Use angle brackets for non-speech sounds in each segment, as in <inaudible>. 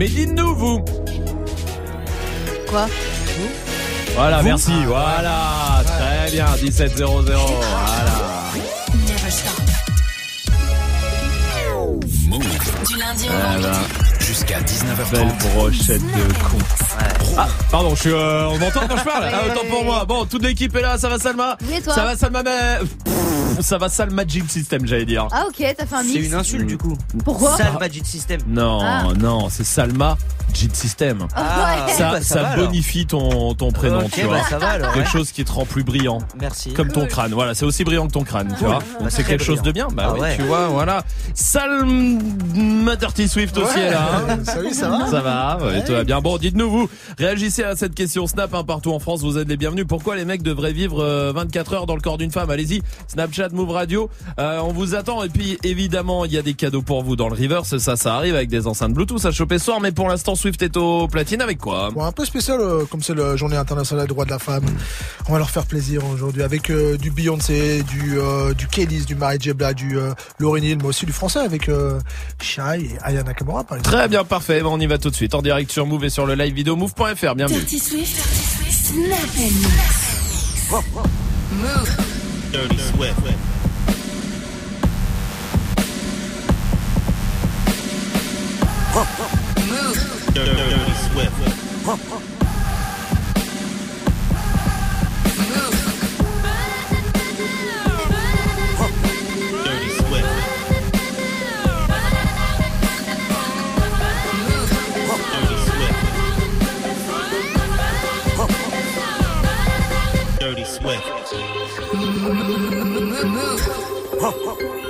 Mais dites-nous, vous. Quoi? Voilà, merci. Voilà, très bien. 1700. Voilà. Du lundi au Voilà. vendredi. Jusqu'à 19h30. Belle brochette de con. Ah, pardon, je suis. euh, on m'entend quand je parle Ah, autant pour moi. Bon, toute l'équipe est là. Ça va, Salma Oui, et toi Ça va, Salma mais... Pff, Ça va, Salma Jim System, j'allais dire. Ah ok, t'as fait un C'est mix. une insulte du coup. Pourquoi Sale Magic System. Non, Ah. non, c'est Salma Jit System. Ah, ouais. Ça, bah, ça va, alors. bonifie ton, ton prénom, tu vois. bah, ça va alors. Quelque ouais. chose qui te rend plus brillant. Merci. Comme ton crâne, voilà, c'est aussi brillant que ton crâne, tu vois. Donc Bah, c'est quelque chose de bien, bah Ah oui, ouais. tu vois, voilà. Salma Dirty Swift aussi est là. hein. <laughs> Salut, ça va Ça va, ouais, tout va bien. Bon, dites-nous vous, réagissez à cette question Snap hein, partout en France, vous êtes les bienvenus. Pourquoi les mecs devraient vivre euh, 24 heures dans le corps d'une femme? Allez-y, Snapchat, Move Radio, Euh, on vous attend. Et puis évidemment, il y a des cadeaux pour vous dans le reverse, ça, ça arrive avec des enceintes Bluetooth à choper ce soir. Mais pour l'instant, Swift est au platine avec quoi Bon, un peu spécial, euh, comme c'est la journée internationale des droits de la femme. On va leur faire plaisir aujourd'hui avec euh, du Beyoncé, du euh, du Kellys, du Mary J. Blige, du euh, Lauryn Hill, mais aussi du français avec euh, Shai et Aya Nakamura par exemple. Très bien, parfait. Bon, on y va tout de suite en direct sur Move et sur le live vidéo move.fr. Bienvenue. Dirty Swift, Dirty Swift, Snap and Mix. Move. Dirty Swift. Move. Dirty Swift. Move. Dirty Swift. Dirty Swift. Dirty Swift. Dirty Swift.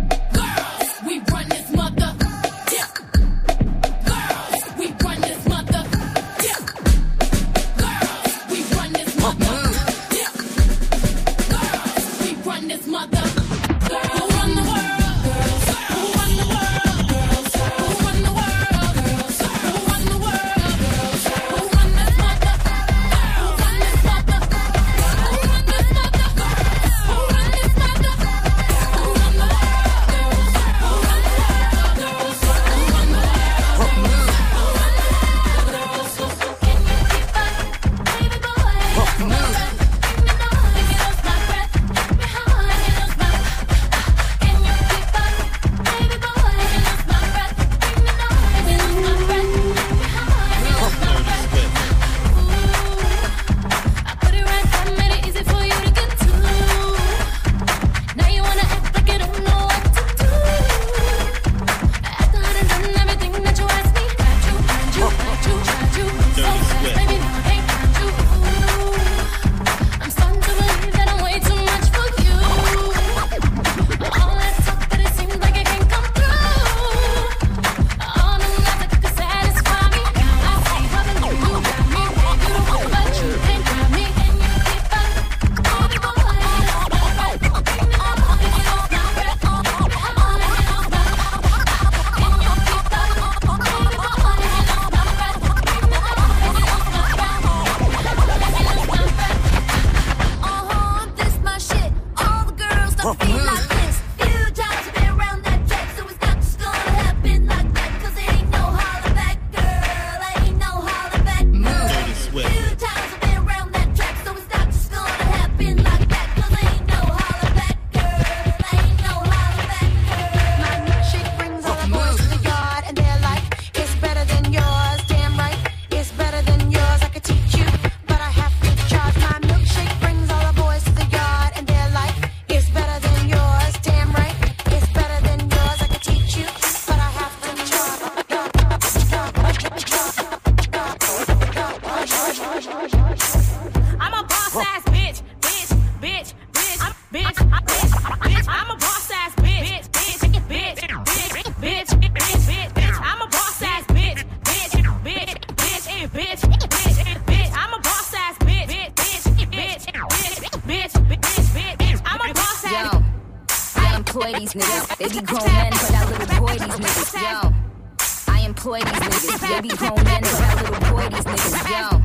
baby home and tell little boy these niggas Yo,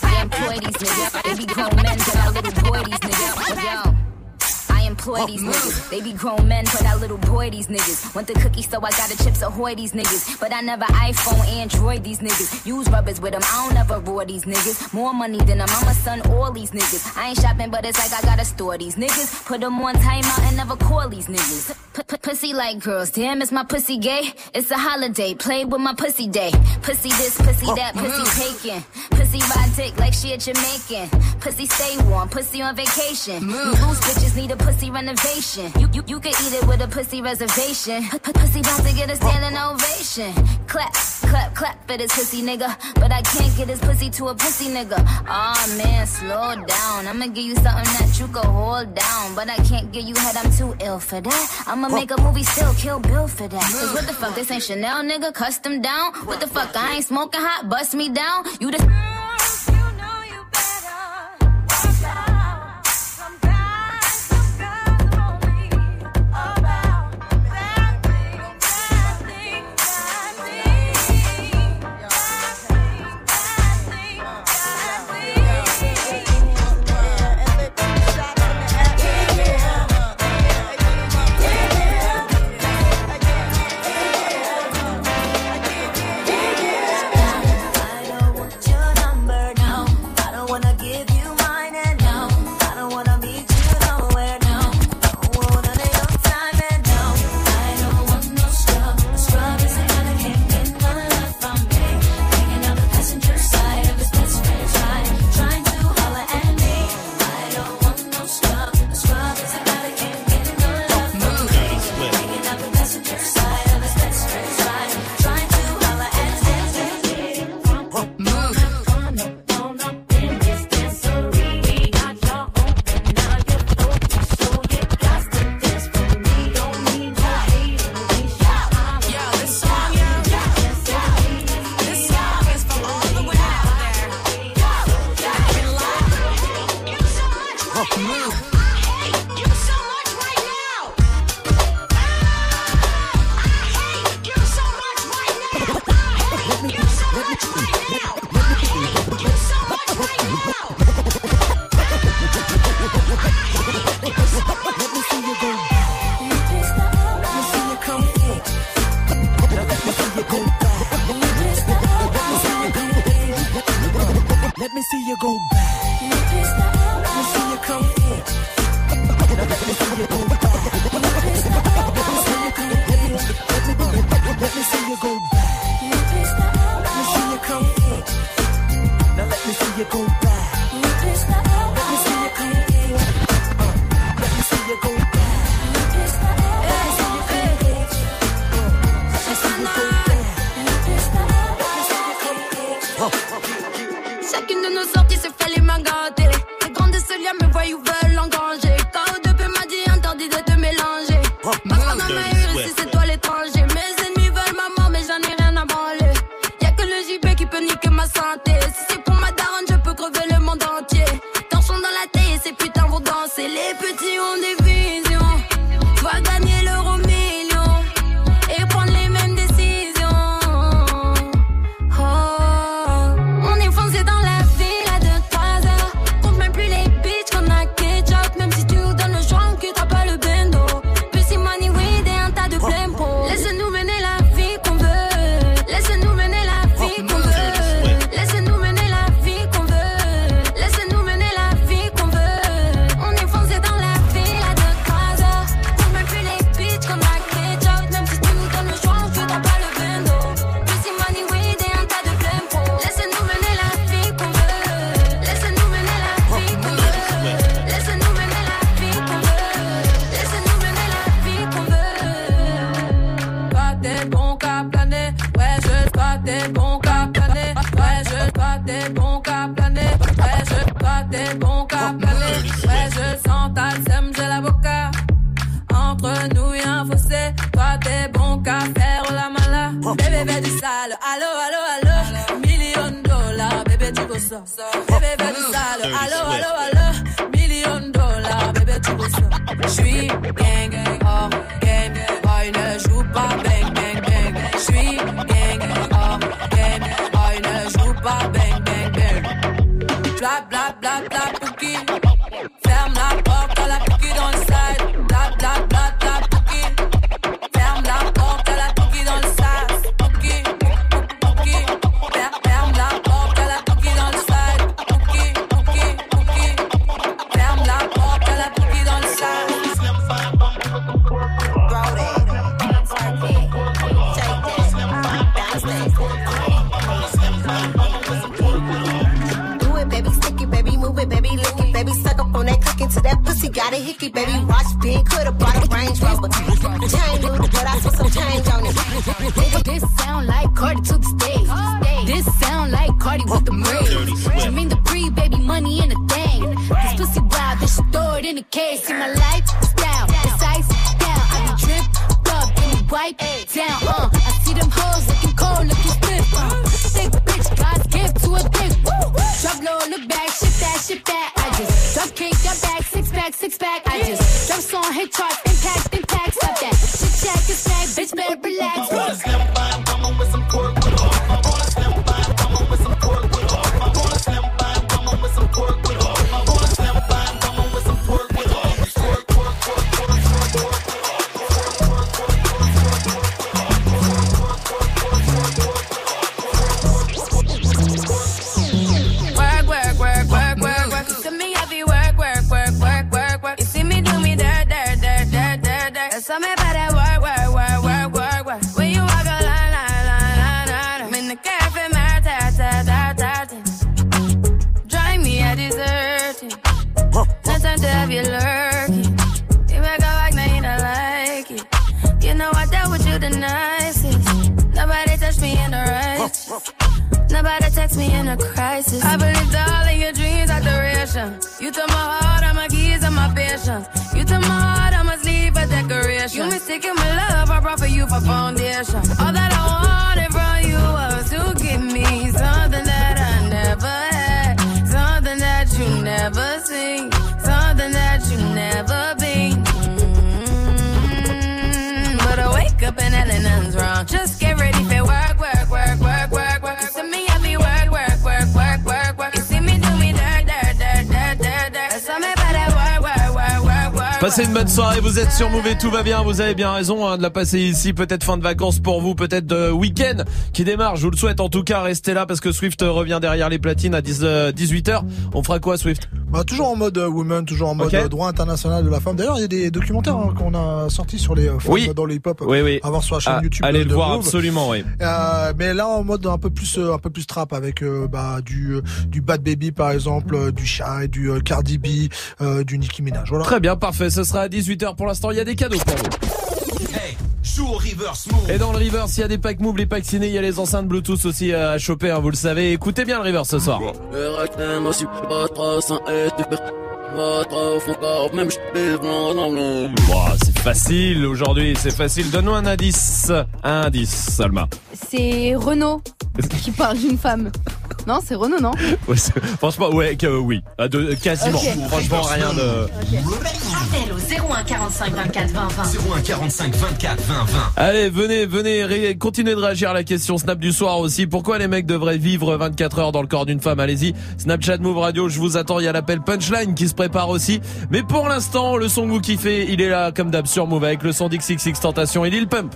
Damn boy, these niggas. employ these niggas. They be grown men, but I little boy these niggas. Want the cookie, so I got the chips ahoy these niggas. But I never iPhone, Android these niggas. Use rubbers with them, I don't ever roar these niggas. More money than them, I'm a son, all these niggas. I ain't shopping, but it's like I gotta store these niggas. Put them on timeout and never call these niggas. Pussy like girls, damn, is my pussy gay? It's a holiday, play with my pussy day. Pussy this, pussy oh, that, pussy mm. taking. Pussy ride dick like she a Jamaican. Pussy stay warm, pussy on vacation. Mm. Loose bitches need a pussy renovation. You, you, you eat it with a pussy reservation. Pussy about to get a standing ovation. Clap, clap, clap for this pussy nigga. But I can't get this pussy to a pussy nigga. Aw oh, man, slow down. I'ma give you something that you can hold down. But I can't get you head, I'm too ill for that. I'ma make a movie still, kill Bill for that. Cause what the fuck, this ain't Chanel nigga, custom down. What the fuck, I ain't smoking hot, bust me down. You the. Sur Move tout va bien, vous avez bien raison hein, de la passer ici, peut-être fin de vacances pour vous, peut-être de week-end qui démarre, je vous le souhaite en tout cas, restez là parce que Swift revient derrière les platines à 10, 18h. On fera quoi Swift? Bah, toujours en mode euh, woman, toujours en mode euh, droit international de la femme. D'ailleurs, il y a des documentaires hein, qu'on a sortis sur les euh, femmes Oui. dans le hip-hop. Oui, oui. À voir sur la chaîne Ah, YouTube. allez le voir Move. absolument, oui. Euh, mais là en mode un peu plus un peu plus trap avec euh, bah, du du Bad Baby par exemple, du Shy, du Cardi B, euh, du Nicki Minaj. Voilà. Très bien, parfait, ce sera à 18h pour l'instant, il y a des cadeaux pour vous. Reverse move. Et dans le reverse, il y a des packs move, les packs ciné, il y a les enceintes Bluetooth aussi à choper, hein, vous le savez. Écoutez bien le reverse ce soir. Ouah, c'est facile aujourd'hui, c'est facile. Donne-nous un indice. Un indice, Salma. C'est Renaud <laughs> qui parle d'une femme. Non, c'est Renaud, non Ouais, franchement, ouais, que- oui. Ah, de- quasiment. Franchement, rien de. 01 45 24 20 20. 01 45 24 20 20. Allez, venez, venez, continuez de réagir à la question Snap du soir aussi. Pourquoi les mecs devraient vivre 24 heures dans le corps d'une femme? Allez-y, Snapchat Move Radio, je vous attends. Il y a l'appel Punchline qui se prépare aussi. Mais pour l'instant, le son que vous kiffez, il est là comme d'hab sur Move avec le son d'XXX Tentation et Lil Pump.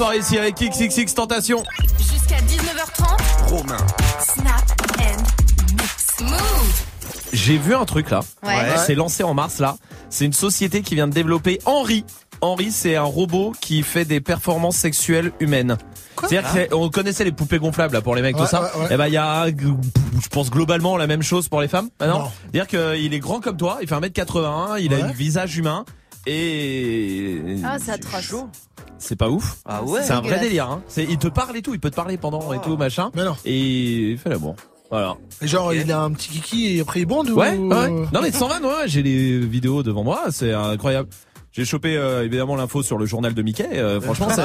Soirée ici avec XXX Tentation. Jusqu'à 19h30. Romain. Snap and mix. Move. J'ai vu un truc là. Ouais. C'est lancé en mars là. C'est une société qui vient de développer Henri. Henri, c'est un robot qui fait des performances sexuelles humaines. C'est-à-dire qu'on connaissait les poupées gonflables là pour les mecs Ouais, tout ça. ouais, ouais. Et ben il y a, je pense globalement la même chose pour les femmes. Ah non, Non. C'est-à-dire qu'il est grand comme toi, il fait 1m81, il a un visage humain et Ah, c'est atroce. C'est pas ouf. Ah ouais. C'est un vrai délire. Hein. C'est, il te parle et tout, il peut te parler pendant et tout machin. Mais non. Et il fait l'amour. Voilà. Et genre, il a un petit kiki et après il bande ou... Ouais, ouais. Non mais sans vanne, ouais, j'ai les vidéos devant moi, c'est incroyable. J'ai chopé euh, évidemment l'info sur le journal de Mickey. euh, franchement, <laughs> ça.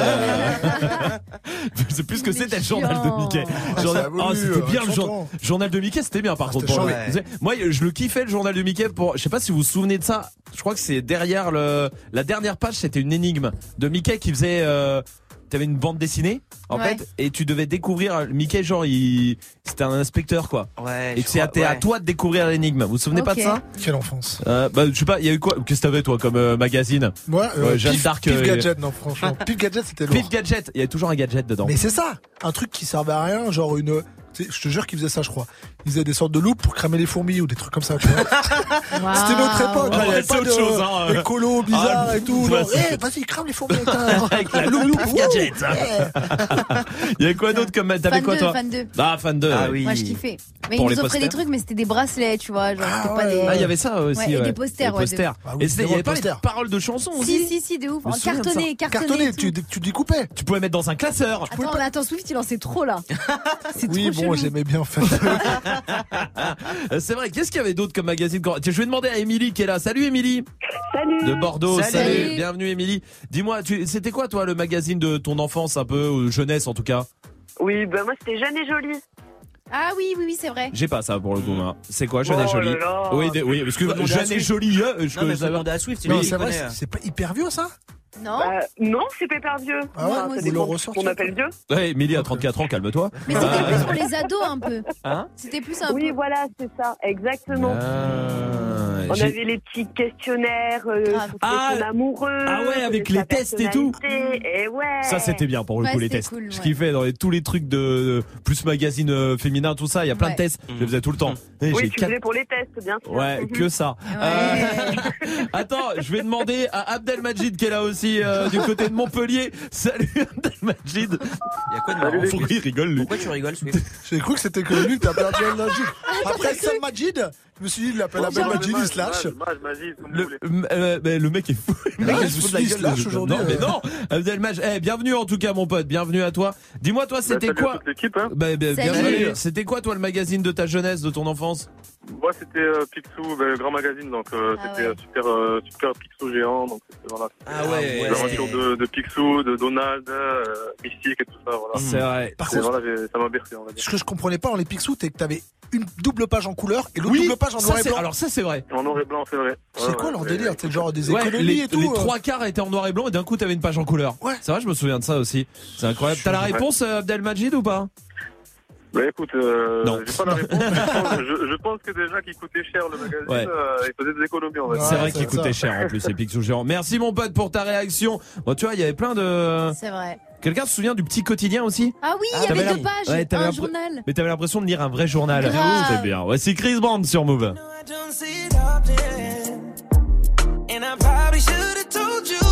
<laughs> Je sais plus ce que c'était le journal de Mickey. Ah, Journal- Ah, c'était euh, bien le jour- journal de Mickey, c'était bien par contre. pour ouais. Vous savez, Moi, je le kiffais le journal de Mickey. Pour, je sais pas si vous vous souvenez de ça. Je crois que c'est derrière le, la dernière page, c'était une énigme de Mickey qui faisait. Euh, T'avais une bande dessinée en Ouais. fait et tu devais découvrir Mickey genre il c'était un inspecteur quoi Ouais. et c'est à, toi de découvrir l'énigme vous vous souvenez pas de ça? Quelle enfance. euh, bah, je sais pas, il y a eu quoi? Qu'est-ce que t'avais toi comme euh, magazine? Moi, euh, Ouais, Jeanne d'Arc, Pif euh, Gadget, non, franchement. <laughs> Pif Gadget, c'était lourd. Pif Gadget, il y avait toujours un gadget dedans. Mais c'est ça, un truc qui servait à rien, genre une. tu sais, Je te jure qu'ils faisaient ça, je crois. Ils faisaient des sortes de loupes pour cramer les fourmis ou des trucs comme ça, tu vois. <laughs> C'était notre époque, Ouais, y avait c'est pas autre de chose, hein. écolo bizarre Ah, et tout. ouais, c'est- Eh, vas-y, crame les fourmis <laughs> avec la le loup, Pif wouh, Gadget. ouais. <laughs> Il y avait quoi d'autre comme t'avais quoi 2, toi fan 2. Ah fan 2. Ah ouais. oui. Moi, je kiffais. Mais Pour ils les nous offraient des trucs, mais c'était des bracelets, tu vois. Genre, c'était pas ouais, des. Ah, il y avait ça aussi. Ouais, et ouais. des posters, Des ouais, posters. Ah oui, et c'était- il y avait pas les posters. paroles de chansons aussi. Si, si, si, de ouf. Cartonné, cartonné. Tu, tu découpais. Tu pouvais mettre dans un classeur. Attends, mais attends, Swift, il en sait trop là. C'est Oui, trop bon, j'aimais bien en fait. Euh, C'est vrai. Qu'est-ce qu'il y avait d'autre comme magazine Tiens, Je vais demander à Émilie qui est là. Salut Émilie. Salut. De Bordeaux. Salut. Salut. Bienvenue Émilie. Dis-moi, tu- c'était quoi toi le magazine de ton enfance un peu ou jeunesse en tout cas? Oui, ben moi c'était Jeanne et Jolie. Ah oui, oui, oui, c'est vrai. J'ai pas ça pour le coup. hein. C'est quoi Jeune et Oh jolie là là. Oui, oui, parce que jeune et jolie. euh, je Non, mais faut demander à Swift, c'est pas hyper vieux ça? Non Bah, non, c'est pépère vieux. Ah ouais, ça vous le dépend de ce ressortez, qu'on appelle vieux. Ouais, Émilie a 34 ans, calme-toi. Mais c'était plus pour les ados un peu. Hein C'était plus un Oui, peu. voilà, c'est ça, exactement. Ah, On avait les petits questionnaires euh, Ah, son amoureux. ah ouais, avec les tests et tout. personnalité, Et ouais. Ça c'était bien pour le Ouais, coup les tests. cool, Je ouais. kiffais dans les- tous les trucs de plus magazine euh, féminin tout ça, il y a plein Ouais. de tests. Je les faisais tout le temps. Et Oui, tu quatre- faisais pour les tests, bien sûr. Ouais, que ça. Ouais. Euh, <laughs> Attends, je vais demander à Abdelmajid qui est là aussi euh, du côté de Montpellier. Salut Abdelmajid. Il y a quoi de marrant Pourquoi il rigole lui? Pourquoi tu rigoles, J'ai cru que c'était que lui que t'as perdu un Majid. Ah, Après Sam Majid, je me suis dit, il l'appelle Abel Majid, il se lâche. le, euh, mais le mec est fou. Le mec se fout de la gueule. lâche aujourd'hui, Non, mais euh. non. Abdelmajid, eh, bienvenue en tout cas mon pote, bienvenue à toi. Dis-moi toi c'était salut à quoi hein. Bah, bah. C'était quoi toi le magazine de ta jeunesse, de ton enfance? Moi, c'était euh, Picsou, ben, le grand magazine, donc euh, Ah c'était ouais. euh, super, euh, super Picsou géant, donc c'était voilà. Ah ouais. L'aventure de, de Picsou, de Donald, euh, Mystique et tout ça, voilà. C'est vrai. Par Et contre, voilà, j'ai- ça m'a bercé, on va dire. ce que je comprenais pas dans les Picsou, c'est que t'avais une double page en couleur et l'autre Oui, double page en ça, noir et c'est- blanc. alors ça c'est vrai. En noir et blanc, c'est vrai. C'est Ouais, quoi ouais, leur ouais. délire C'est genre des Ouais, économies les, et tout. les euh. trois quarts étaient en noir et blanc et d'un coup t'avais une page en couleur. Ouais. C'est vrai, je me souviens de ça aussi. C'est incroyable. T'as la Ouais. réponse, euh, Abdelmajid ou pas? Bah écoute, euh, Non. j'ai pas la réponse. mais je, pense, <laughs> je, je pense que déjà qu'il coûtait cher le magazine, Ouais. euh, il faisait des économies, on va dire. C'est Ouais, vrai c'est qu'il coûtait cher en plus ces Picsou géants. Merci mon pote pour ta réaction. Bon, tu vois, il y avait plein de. C'est vrai. Quelqu'un se souvient du petit quotidien aussi? Ah oui, il y t'avais avait la- deux pages. Ouais, t'avais un journal. Mais t'avais l'impression de lire un vrai journal. Grave. C'était bien. Voici Chris Band sur Move. I don't see it often. And I probably should have told you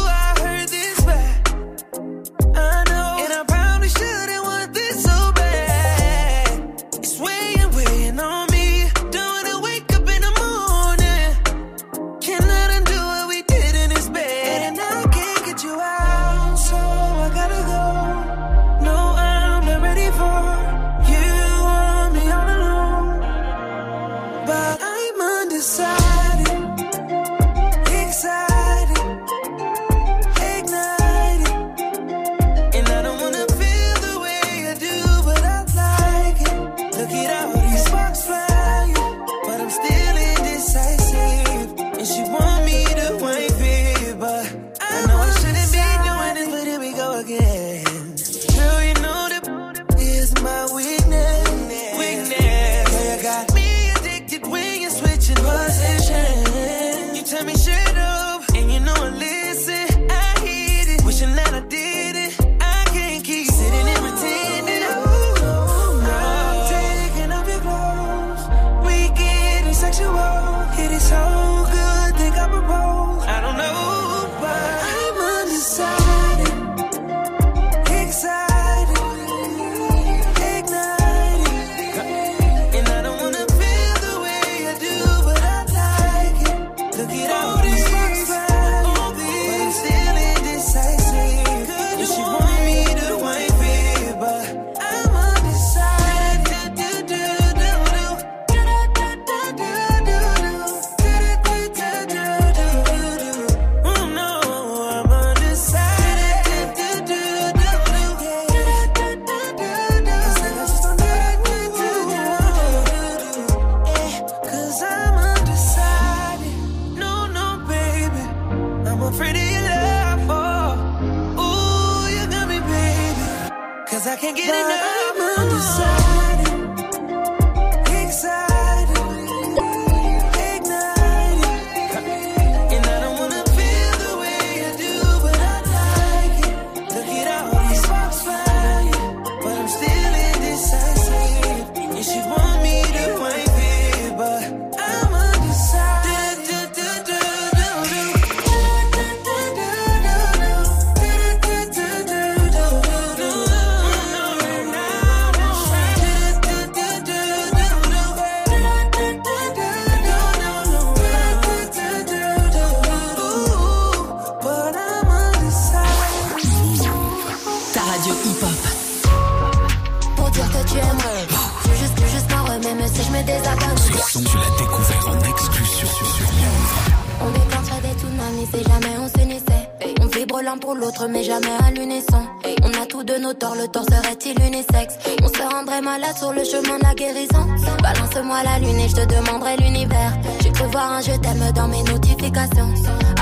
l'autre, mais jamais à l'unisson. On a tous de nos torts, le tort serait-il unisexe On se rendrait malade sur le chemin de la guérison. Balance-moi la lune et je te demanderai l'univers. J'ai cru voir un je t'aime dans mes notifications.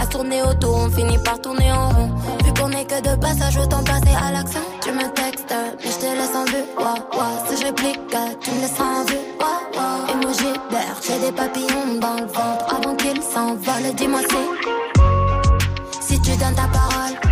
À tourner autour, on finit par tourner en rond. Vu qu'on est que de passage, autant passer à l'action. Tu me textes, mais je te laisse en vue. Ouah. Si je réplique, tu me laisses en vue. Ouah, ouah. Emoji vert, j'ai des papillons dans le ventre avant qu'ils s'envolent. Dis-moi si, si tu donnes ta parole,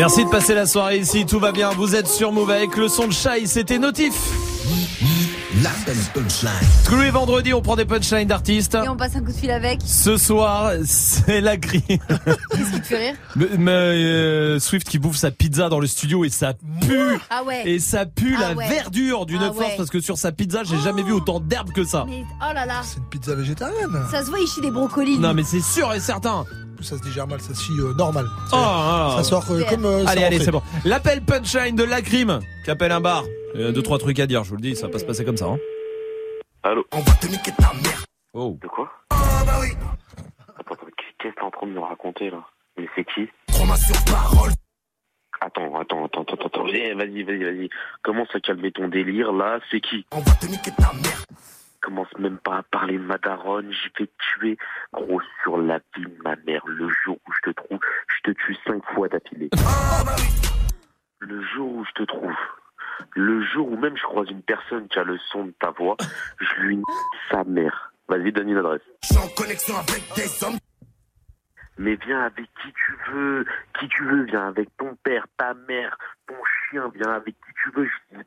Merci de passer la soirée ici, tout va bien, vous êtes sur Move avec le son de Shai, c'était Notif. L'appel punchline. Tous les vendredis, on prend des punchlines d'artistes. Et on passe un coup de fil avec. Ce soir, c'est la grille. Qu'est-ce qui te fait rire Mais, mais, euh, Swift qui bouffe sa pizza dans le studio et ça pue. Ah ouais. Et ça pue Ah la ouais. verdure d'une Ah force ouais. parce que sur sa pizza, j'ai jamais vu autant d'herbe que ça. Mais oh là là. C'est une pizza végétarienne. Ça se voit, il chie des brocolis. Non mais c'est sûr et certain. Ça se digère mal, ça se chie euh, normal. Oh, ah, ça sort euh, comme. euh, allez, allez, c'est bon. L'appel punchline de la crime qui appelle un bar. Il y a deux, trois trucs à dire, je vous le dis, ça va pas se passer comme ça. Hein. Allô On va te niquer ta mère. Oh. De quoi Ah bah oui. Attends, attends, qu'est-ce que t'es en train de me raconter là? Mais c'est qui? Prends-moi sur parole. Attends, attends, attends, attends, attends. Eh, Vas-y, vas-y, vas-y. Commence à calmer ton délire là, c'est qui? On va te niquer ta mère. Commence même pas à parler de ma daronne, je vais te tuer. Gros, sur la vie de ma mère, le jour où je te trouve, je te tue cinq fois d'affilée. Le jour où je te trouve, le jour où même je croise une personne qui a le son de ta voix, je lui sa mère. Vas-y, donne une adresse. Je suis en connexion avec des hommes. Mais viens avec qui tu veux, qui tu veux, viens avec ton père, ta mère, ton chien, viens avec qui tu veux, je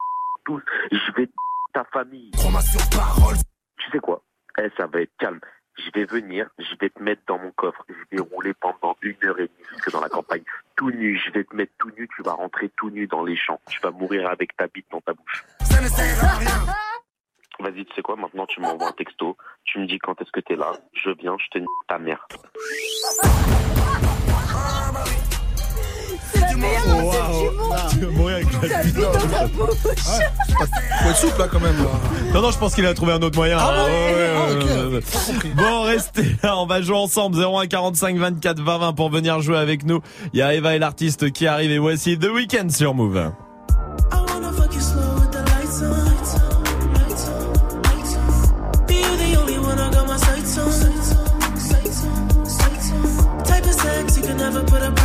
tous, je vais ta famille. Prends-moi sur parole. Tu sais quoi? Eh, ça va être calme. Je vais venir, je vais te mettre dans mon coffre, je vais rouler pendant une heure et demie jusque dans la campagne, tout nu, je vais te mettre tout nu, tu vas rentrer tout nu dans les champs, tu vas mourir avec ta bite dans ta bouche. Ça ne sert à rien. <laughs> Vas-y, tu sais quoi, maintenant tu m'envoies un texto, tu me dis quand est-ce que t'es là, je viens, je te nique ta mère. C'est la meilleure insulte du monde. Mourir avec la vie dans ta bouche. <laughs> Faut être souple là quand même. Non, non, je pense qu'il a trouvé un autre moyen. Ah Bon, restez là, on va jouer ensemble. 01 45 24 20 20 pour venir jouer avec nous. Il y a Eva et l'artiste qui arrive et voici The Weeknd sur Move. never put up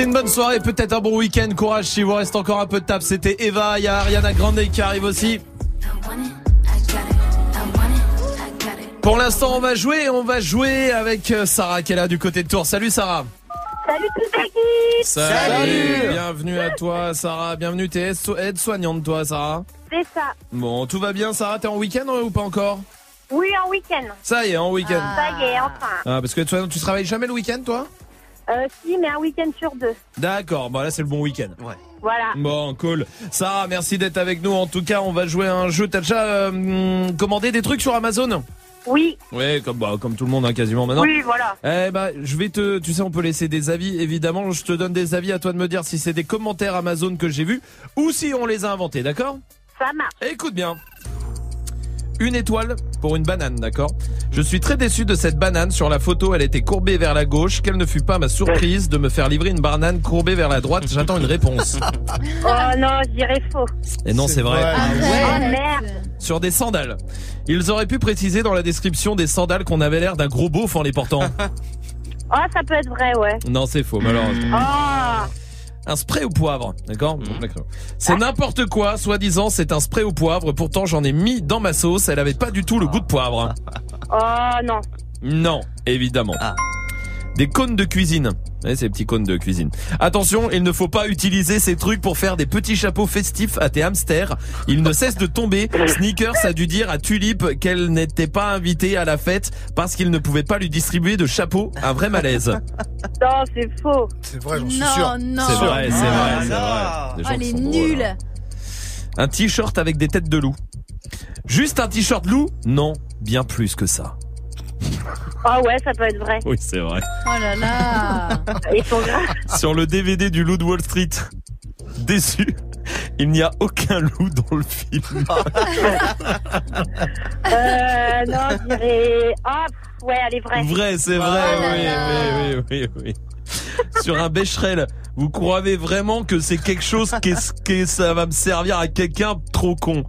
Passez une bonne soirée, peut-être un bon week-end. Courage s'il vous reste encore un peu de table. C'était Eva, il y a Ariana Grande qui arrive aussi. Pour l'instant, on va jouer, on va jouer avec euh, Sarah qui est là du côté de Tours. Salut Sarah. Salut toute l'équipe Salut. Bienvenue à toi Sarah, bienvenue. T'es aide- aide-soignante toi Sarah. C'est ça. Bon, tout va bien Sarah, t'es en week-end ou pas encore? Oui, en week-end. Ça y est, en week-end. Ça y est, enfin. Ah, parce que aide-soignante, tu travailles jamais le week-end toi? Euh, si, mais un week-end sur deux. D'accord, bon là c'est le bon week-end. Voilà. Bon, cool. Sarah, merci d'être avec nous. En tout cas, on va jouer à un jeu. T'as déjà euh, commandé des trucs sur Amazon? Oui. Ouais, comme, bah, comme tout le monde, hein, quasiment maintenant. Oui, voilà. Eh bah, je vais te, tu sais, on peut laisser des avis. Évidemment, je te donne des avis. À toi de me dire si c'est des commentaires Amazon que j'ai vus ou si on les a inventés, d'accord? Ça marche. Écoute bien. Une étoile pour une banane, d'accord? Je suis très déçu de cette banane. Sur la photo, elle était courbée vers la gauche. Quelle ne fut pas ma surprise de me faire livrer une banane courbée vers la droite? J'attends une réponse. <laughs> Oh non, je dirais faux. Et non, c'est vrai. Oh merde. Sur des sandales. Ils auraient pu préciser dans la description des sandales qu'on avait l'air d'un gros beauf en les portant. <laughs> Oh, ça peut être vrai, ouais. non, c'est faux, malheureusement. Oh. Un spray au poivre, d'accord D'accord. C'est n'importe quoi, soi-disant, c'est un spray au poivre. Pourtant, j'en ai mis dans ma sauce. Elle avait pas du tout le goût de poivre. Oh non. Non, évidemment. Des cônes de cuisine. Ouais, ces petits cônes de cuisine. Attention, il ne faut pas utiliser ces trucs pour faire des petits chapeaux festifs à tes hamsters. Ils ne cessent de tomber. Sneakers a dû dire à Tulip qu'elle n'était pas invitée à la fête parce qu'il ne pouvait pas lui distribuer de chapeau. Un vrai malaise. Non, c'est faux. C'est vrai, j'en suis Non, sûr. non. C'est vrai, c'est vrai, c'est vrai. Des Oh, gens elle qui est sont drôles, nulle. hein. Un t-shirt avec des têtes de loup. Juste un t-shirt loup Non, bien plus que ça. Oh ouais, ça peut être vrai. Oui, c'est vrai. Oh là là. Ils sont graves. Sur le DVD du loup de Wall Street. Déçu. Il n'y a aucun loup dans le film. <laughs> Euh, non, je dirais. Ah, ouais, elle est vraie. Vrai, c'est vrai, Oh là oui, là. oui, oui, oui, oui. Sur un Becherel, vous croyez vraiment que c'est quelque chose que ça va me servir à quelqu'un trop con?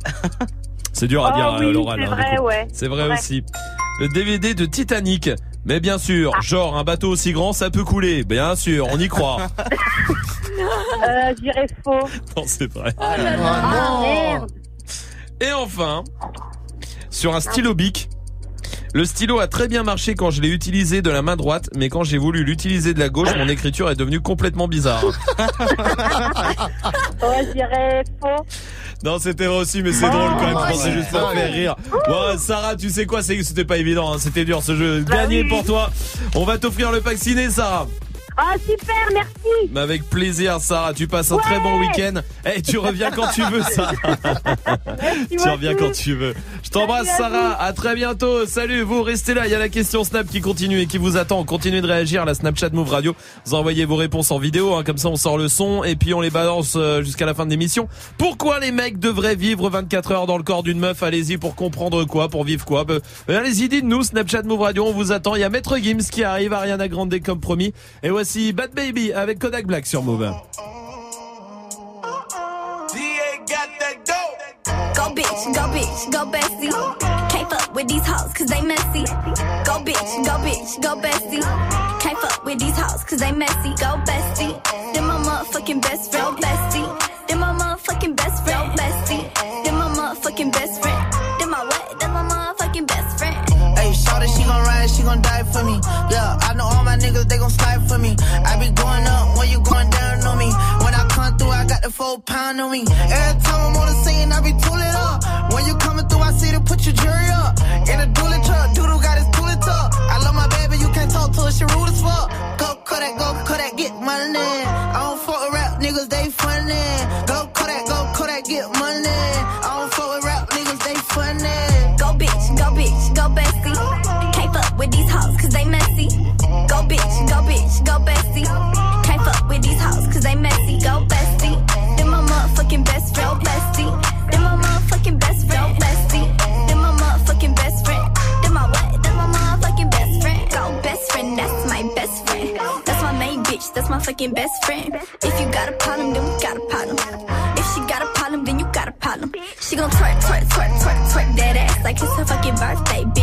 C'est dur à Oh dire à oui, l'oral. c'est hein, du vrai, ouais. C'est vrai Ouais. aussi. Le DVD de Titanic. Mais bien sûr, Ah. genre un bateau aussi grand, ça peut couler. Bien sûr, on y croit. <laughs> <laughs> Euh, je dirais faux. non, c'est vrai. Ah, merde. Et enfin, sur un stylo bic. Le stylo a très bien marché quand je l'ai utilisé de la main droite, mais quand j'ai voulu l'utiliser de la gauche, mon écriture est devenue complètement bizarre. <laughs> Oh, je dirais faux. Non, c'était vrai aussi, mais c'est drôle quand même. Je pensais ouais. juste pour faire rire. Bon, Sarah, tu sais quoi, c'est- c'était pas évident, hein, c'était dur ce jeu. Bah Gagné pour toi. On va t'offrir le pack ciné, Sarah. Ah, super, merci. Mais avec plaisir, Sarah. Tu passes un très bon week-end. Eh, tu reviens quand tu veux, Sarah. <laughs> tu reviens quand tu veux. Je t'embrasse, Sarah. À très bientôt. Salut, vous restez là. Il y a la question Snap qui continue et qui vous attend. Continuez de réagir à la Snapchat Move Radio. Vous envoyez vos réponses en vidéo, hein, comme ça on sort le son et puis on les balance euh, jusqu'à la fin de l'émission. Pourquoi les mecs devraient vivre 24 heures dans le corps d'une meuf? Allez-y pour comprendre quoi, pour vivre quoi. Euh, Allez-y, dites-nous. Snapchat Move Radio, on vous attend. Il y a Maître Gims qui arrive, Ariana Grande comme promis. Et voici Bad Baby avec Kodak Black sur Move. Go bitch, go bitch, go bestie. Can't fuck with these hoes cause they messy. Go bitch, go bitch, go bestie. Can't fuck with these hoes cause they messy. Go bestie. Then my motherfucking best friend, bestie. Then my motherfucking best friend, bestie. Then my motherfucking best friend. Then my what? Then my motherfucking best friend. Hey, shawty, she gon' ride, she gon' die for me. Yeah, I know all my niggas, they gon' slide for me. I be going up when you going down on me. When I come through, I got the four pound on me. Every time I'm go bestie. Can't fuck with these hoes cause they messy. Go bestie. Then my motherfucking best friend, bestie. Then my motherfucking best friend, bestie. Then my motherfucking best friend. Then my what? Then my motherfucking best friend. Go best friend, that's my best friend. That's my main bitch, that's my fucking best friend. If you got a problem, then we got a problem. If she got a problem, then you got a problem. She gon' twerk, twerk, twerk, twerk, twerk that ass like it's her fucking birthday, bitch.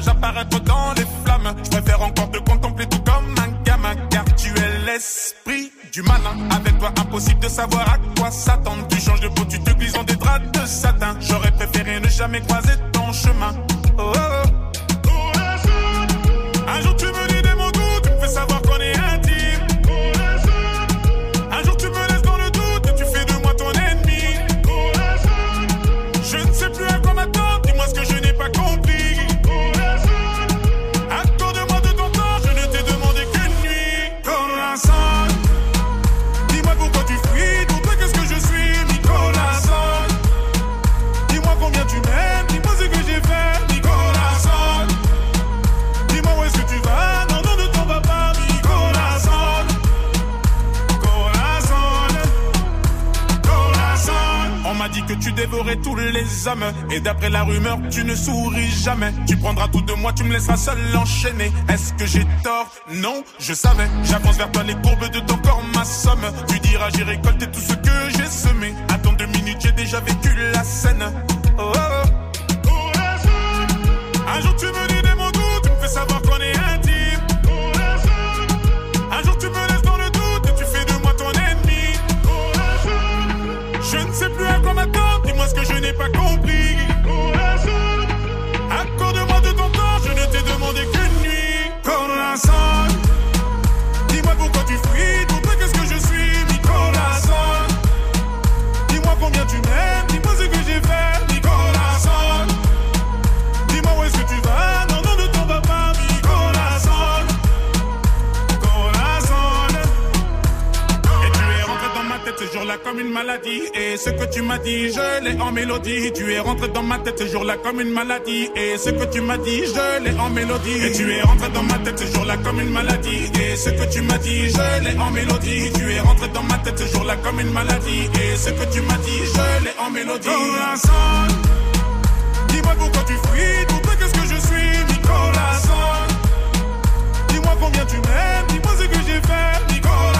visage apparaître dans les flammes. Je préfère encore te contempler tout comme un gamin, car tu es l'esprit du malin. Avec toi, impossible de savoir à quoi s'attendre. Tu changes de peau, tu Et d'après la rumeur, tu ne souris jamais. Tu prendras tout de moi, tu me laisseras seul enchaîner. Est-ce que j'ai tort? Non, je savais. J'avance vers toi, les courbes de ton corps, m'assomment. Tu diras, j'ai récolté tout ce que j'ai semé. Attends deux minutes, j'ai déjà vécu la scène. Oh, oh. oh. Un jour, tu me n'ai pas compris. Une maladie. Et ce que tu m'as dit, je l'ai en mélodie. Tu es rentré dans ma tête ce jour-là comme une maladie. Et ce que tu m'as dit, je l'ai en mélodie. Et tu es rentré dans ma tête ce jour-là comme une maladie. Et ce que tu m'as dit, je l'ai en mélodie. Tu es rentré dans ma tête ce jour-là comme une maladie. Et ce que tu m'as dit, je l'ai en mélodie. Dis-moi pourquoi tu fuis. Toi, qu'est-ce que je suis, Nicolas. Dis-moi combien tu m'aimes. Dis-moi ce que j'ai fait, Nicolas.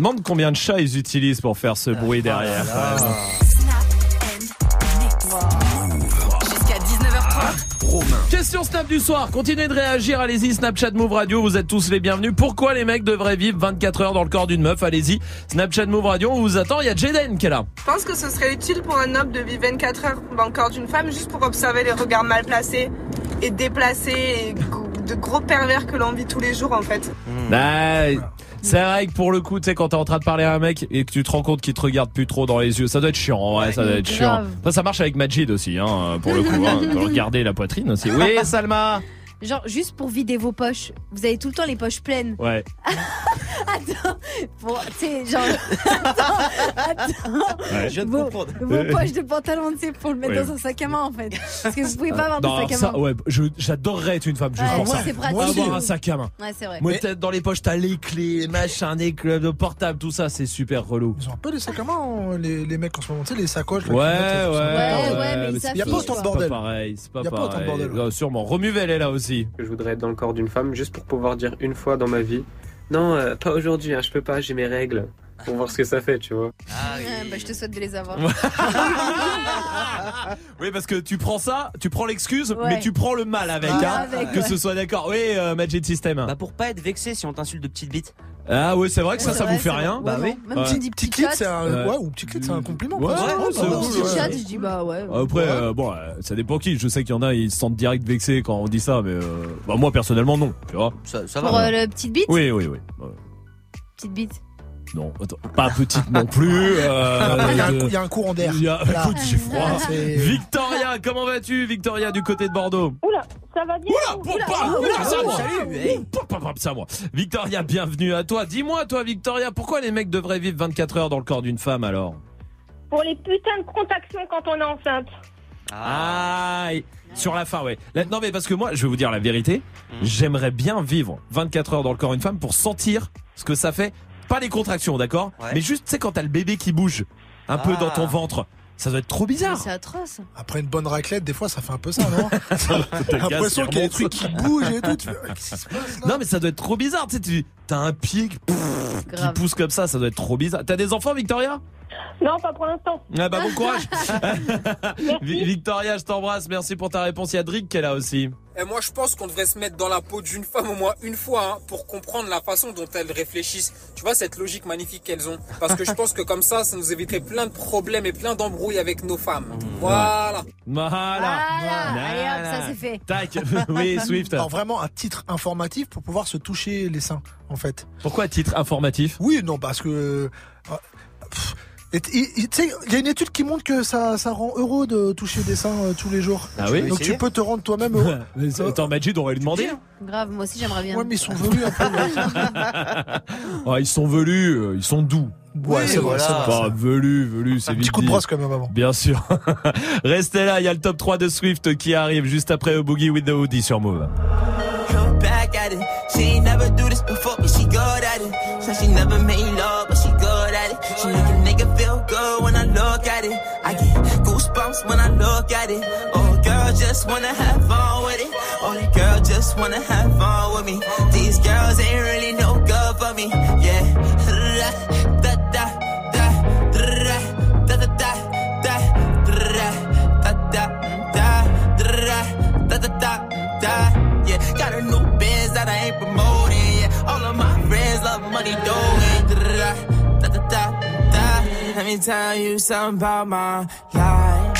demande combien de chats ils utilisent pour faire ce bruit derrière. Jusqu'à 19h30. Question Snap du soir. Continuez de réagir. Allez-y, Snapchat Move Radio. Vous êtes tous les bienvenus. Pourquoi les mecs devraient vivre 24 heures dans le corps d'une meuf? Allez-y. Snapchat Move Radio. On vous attend. Il y a Jaden qui est là. Je pense que ce serait utile pour un homme de vivre 24 heures dans le corps d'une femme juste pour observer les regards mal placés et déplacés et de gros pervers que l'on vit tous les jours en fait. Bah, c'est vrai que pour le coup, tu sais, quand t'es en train de parler à un mec et que tu te rends compte qu'il te regarde plus trop dans les yeux, ça doit être chiant. Ouais, ça doit être chiant. grave. Après, ça marche avec Majid aussi, hein, pour le coup. Hein, regarder la poitrine aussi. Oui, Salma. Genre, juste pour vider vos poches, vous avez tout le temps les poches pleines. Ouais. <laughs> Attends, pour, tu sais, genre, attends, <laughs> attends. Ouais. Je viens de vos, comprendre. vos poches de pantalon, tu sais, pour le mettre Ouais. dans un sac à main, en fait. Parce que vous pouvez pas avoir de sac à ça, main. ouais, je- j'adorerais être une femme juste Ouais, pour ouais, ça. c'est pratique. Avoir Moi un aussi. sac à main. Ouais, c'est vrai. Moi, peut-être dans les poches, t'as les clés, machin, des clubs, de portable, tout ça, c'est super relou. Ils ont un peu les sacs à main, les, les mecs en ce moment, tu sais, les sacoches. là, Ouais, ouais, ça. ouais, ouais, mais ils c'est- Il y a pas autant de c'est bordel. pas pareil, c'est pas Il y a pas autant de pareil. bordel. Sûrement. Romuvel est là aussi. Que je voudrais être dans le corps d'une femme juste pour pouvoir dire une fois dans ma vie non euh, pas aujourd'hui hein, je peux pas j'ai mes règles pour voir ce que ça fait tu vois Ouais, bah, je te souhaite de les avoir. <laughs> Oui, parce que tu prends ça, tu prends l'excuse, Ouais. mais tu prends le mal avec, Ouais, hein, avec, que ouais. ce soit d'accord. Oui, euh, Magic System. Bah pour pas être vexé si on t'insulte de petite bite. Ah ouais, c'est vrai que ça, ça vrai, vous fait rien. Ouais, oui. Même Ouais. tu dis Petit clit, c'est un, Ouais. ouais, ou petit clit, c'est un compliment. Ouais, presque. ouais, Ouais, c'est bah, cool, Petit ouais. chat, je dis bah ouais. Après, euh, bon, euh, ça dépend qui. Je sais qu'il y en a, ils se sentent direct vexés quand on dit ça, mais euh, bah, moi personnellement non, tu vois. Ça, ça Pour va. euh, le petite bite Oui, oui, oui. Ouais. Petite bite. Non, attends, pas petite non plus. euh, Il y a un de- coup- il y a un courant d'air. Il y a Voilà. j'ai froid. Victoria, comment vas-tu, Victoria, du côté de Bordeaux? Oula, ça va bien Oula, oula, c'est à moi. salut, hey. Moi. Victoria, bienvenue à toi. Dis-moi, toi, Victoria, pourquoi les mecs devraient vivre 24 heures dans le corps d'une femme alors? Pour les putains de contractions quand on est enceinte. Et- sur la fin, ouais. La- non, mais parce que moi, je vais vous dire la vérité, j'aimerais bien vivre 24 heures dans le corps d'une femme pour sentir ce que ça fait. Pas les contractions, d'accord Ouais. Mais juste, tu sais, quand t'as le bébé qui bouge un peu Ah. dans ton ventre, ça doit être trop bizarre. C'est atroce. Après une bonne raclette, des fois, ça fait un peu ça, non <laughs> T'as T'as l'impression qui qu'il y a des trucs qui bougent et tout. Tu fais, ah, Qu'est-ce qui se passe là? Non, mais ça doit être trop bizarre, tu sais, tu as un pied qui, pff, qui Grave. pousse comme ça, ça doit être trop bizarre. T'as des enfants, Victoria? Non, pas pour l'instant. Ah bah bon courage. <laughs> <laughs> Victoria, je t'embrasse, merci pour ta réponse. Il y a Drick qui est là aussi. Et moi, je pense qu'on devrait se mettre dans la peau d'une femme au moins une fois hein, pour comprendre la façon dont elles réfléchissent. Tu vois, cette logique magnifique qu'elles ont. Parce que je pense que comme ça, ça nous éviterait plein de problèmes et plein d'embrouilles avec nos femmes. Voilà. Voilà. Voilà. Allez hop, ça c'est fait. Tac. <laughs> oui, Swift. Alors vraiment un titre informatif pour pouvoir se toucher les seins, en fait. Pourquoi titre informatif? Oui, non, parce que. euh, pff, tu sais, il y a une étude qui montre que ça, ça rend heureux de toucher des seins euh, tous les jours. Ah oui Donc tu peux te rendre toi-même heureux. <laughs> Mais Attends, Majid, on va lui demander. Grave, moi aussi j'aimerais bien. Ouais, mais ils sont velus un peu. <laughs> <laughs> ils sont velus, euh, ils sont doux. Ouais, c'est vrai, voilà. c'est vrai, Pas velus, velus, c'est Un vite petit coup de dit. brosse quand même avant. Bien sûr. Restez là, il y a le top 3 de Swift qui arrive juste après au Boogie with the Hoodie sur Move. Come back at it. She ain't never do this before, but she good at it. Said she never made love, at it. Oh, girl, just wanna have fun with it. Oh, girl just wanna have fun with me. These girls ain't really no good for me. Yeah. Da da da da da da da da da da da da da. Yeah, got a new that I ain't promoting. Yeah, all of my friends love money doing. Da da da da. Let me tell you something about my life.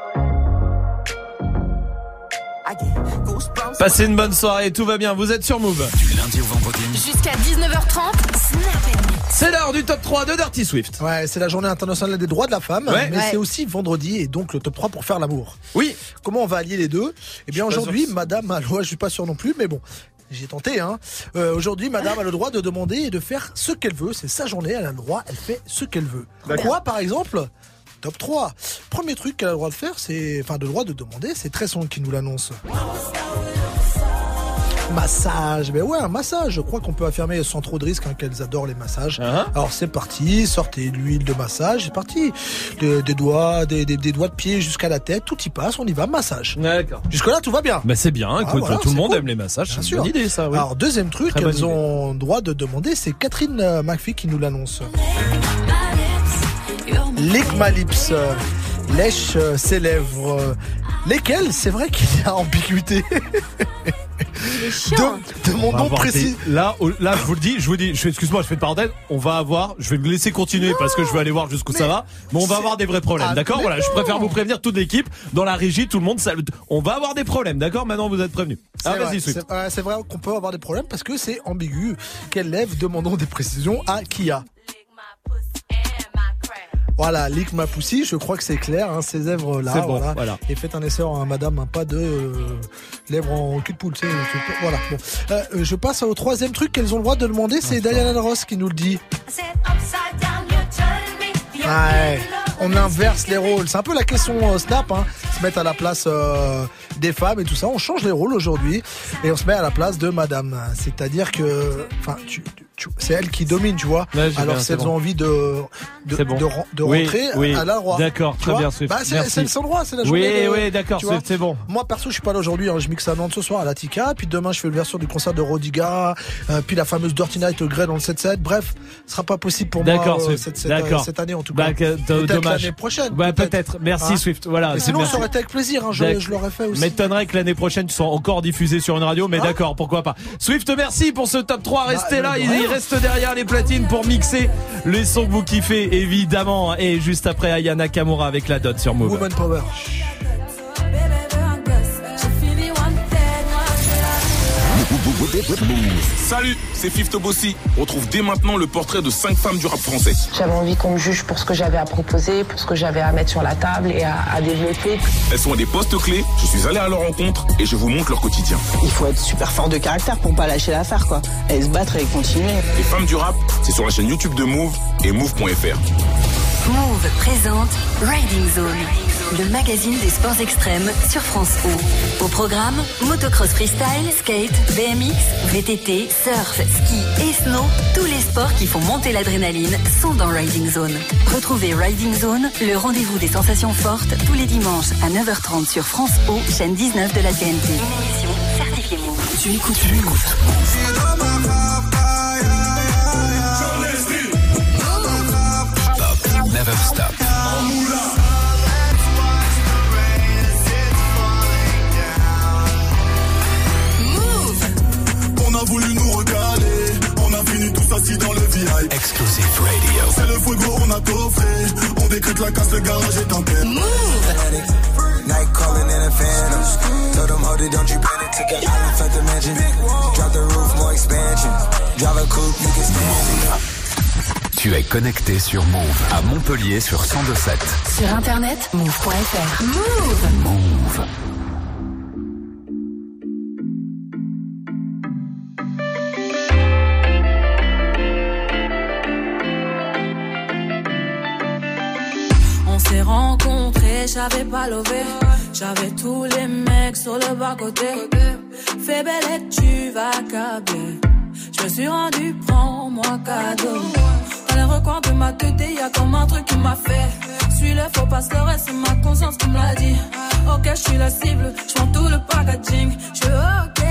Passez une bonne soirée, tout va bien, vous êtes sur Move. Du lundi au vendredi. Jusqu'à 19h30, Snap C'est l'heure du top 3 de Dirty Swift. Ouais, c'est la journée internationale des droits de la femme, Ouais. mais Ouais. c'est aussi vendredi et donc le top 3 pour faire l'amour. Oui. Comment on va allier les deux? Eh bien aujourd'hui, madame a le droit, je suis pas sûr non plus, mais bon. J'ai tenté, hein. Euh, aujourd'hui, madame a le droit de demander et de faire ce qu'elle veut. C'est sa journée, elle a le droit, elle fait ce qu'elle veut. Quoi, par exemple? Top 3. Premier truc qu'elle a le droit de faire, c'est. Enfin, de droit de demander, c'est très son qui nous l'annonce. Massage, mais ouais, un massage. Je crois qu'on peut affirmer sans trop de risque hein, qu'elles adorent les massages. Alors c'est parti, sortez l'huile de massage, c'est parti. Des, des doigts, des, des- des doigts de pied jusqu'à la tête, tout y passe, on y va, massage. D'accord. Jusque là, tout va bien. Bah c'est bien, Ah, écoute, voilà, tout le monde cool. aime les massages, c'est Bien une bonne idée ça, oui. Alors deuxième truc qu'elles ont droit de demander, c'est Catherine euh, McPhee qui nous l'annonce. Lick my lips, euh, lèche euh, ses lèvres. euh, lesquelles? C'est vrai qu'il y a ambiguïté. <laughs> De, de mon On va nom avoir précis. des- Là, là, je vous le dis, je vous dis, excuse-moi, je fais une parenthèse. On va avoir, je vais me laisser continuer parce que je veux aller voir jusqu'où ça va. Mais on va avoir des vrais problèmes, Ah, d'accord? Voilà, je préfère vous prévenir toute l'équipe, dans la régie, tout le monde. Ça, on va avoir des problèmes, d'accord? Maintenant, vous êtes prévenus. C'est Ah, vrai, vas-y, c'est- ouais, c'est vrai qu'on peut avoir des problèmes parce que c'est ambigu. Quelle lève Demandons des précisions à Kia. Voilà, lick ma poussie, je crois que c'est clair, hein, ces lèvres là. C'est bon, voilà. Et faites un essai à madame, un pas de euh, lèvres en cul de poule. tu sais, tu peux- Voilà. Bon. Euh, euh, je passe au troisième truc qu'elles ont le droit de demander, c'est Diana Ross qui nous le dit. Ouais, on inverse les rôles. C'est un peu la question euh, Snap, hein. se mettre à la place euh, des femmes et tout ça. On change les rôles aujourd'hui et on se met à la place de Madame. C'est-à-dire que, enfin, tu, tu- c'est elle qui domine, tu vois. Alors si elles bon. ont envie de de, bon. rentrer, oui. elle a le droit. D'accord, très bien, Swift. Bah, c'est c'est son droit, c'est la journée. Oui, oui, d'accord, c'est bon. Moi perso, je suis pas là aujourd'hui. hein. Je mixe à Nantes ce soir à la Tika, puis demain je fais le version du concert de Rodiga, euh, puis la fameuse Dirty Night Grey dans le 7-7. Bref, ce sera pas possible pour moi D'accord, euh, cette, cette, année en tout Bah, cas. que- Peut-être l'année prochaine. Peut-être. Merci, Hein Swift. Voilà. Sinon, ça aurait été avec plaisir. Hein, je, je l'aurais fait aussi. M'étonnerait que l'année prochaine tu sois encore diffusé sur une radio, mais Hein d'accord, pourquoi pas. Swift, merci pour ce top 3. Restez Bah, là, il, rien. il reste derrière les platines pour mixer les sons que vous kiffez, évidemment. Et juste après, Ayana Kamura avec la dot sur Move. Salut, c'est Fifth Bossi. Retrouve dès maintenant le portrait de 5 femmes du rap français. J'avais envie qu'on me juge pour ce que j'avais à proposer, pour ce que j'avais à mettre sur la table et à, à développer. Elles sont à des postes clés, je suis allé à leur rencontre et je vous montre leur quotidien. Il faut être super fort de caractère pour pas lâcher l'affaire, quoi. Et se battre et continuer. Les femmes du rap, c'est sur la chaîne YouTube de Move et Move.fr. Move présente Riding Zone, le magazine des sports extrêmes sur France O. Au programme, motocross freestyle, skate, BMX, VTT, surf, ski et snow, tous les sports qui font monter l'adrénaline sont dans Riding Zone. Retrouvez Riding Zone, le rendez-vous des sensations fortes, tous les dimanches à 9h30 sur France O, chaîne 19 de la TNT. Une émission certifiée Move. Tu écoutes, tu Stop. On a voulu nous recaler, on a fini tous assis dans le VIP. Exclusive radio. C'est le fuego, on a coffré, on décrète la casse, le garage est en paix. Night calling in a phantom. Told them, hold it, don't you panic. Took an island, left the mansion. Drop the roof, more expansion. Drive a coupe, you can stand it. Tu es connecté sur Move à Montpellier sur 1027. Sur internet, move.fr. Move Move. On s'est rencontrés, j'avais pas levé. J'avais tous les mecs sur le bas-côté. Fais belle et tu vas câbler. Je me suis rendu, prends-moi cadeau. Recoins de ma tête, y a comme un truc qui m'a fait. Suis le faux pas le reste, c'est ma conscience qui me l'a dit. Ok, je suis la cible, je tout le packaging. Je ok.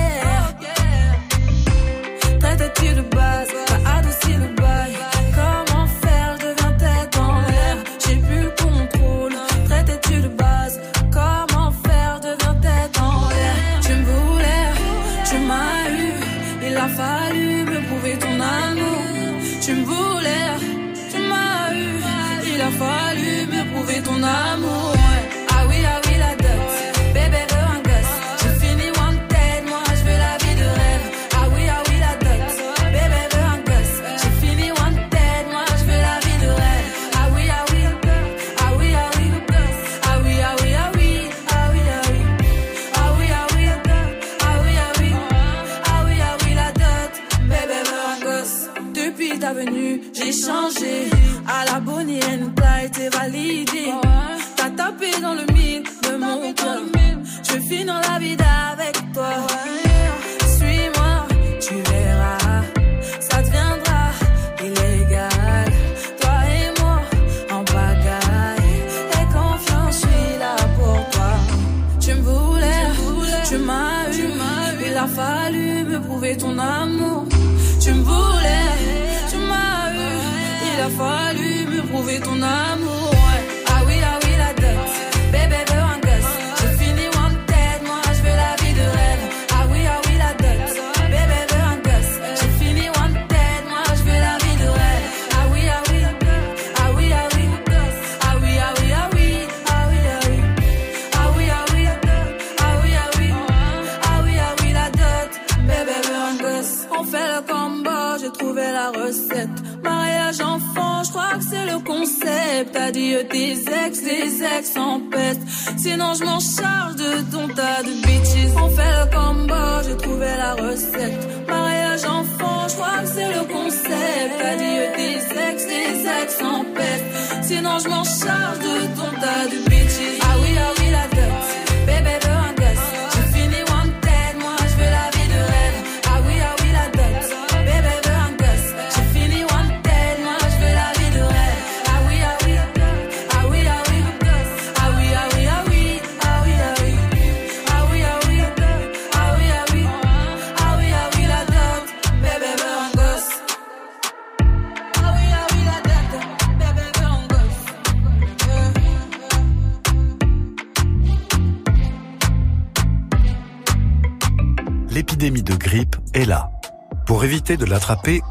Traite-tu de base, t'as adouci le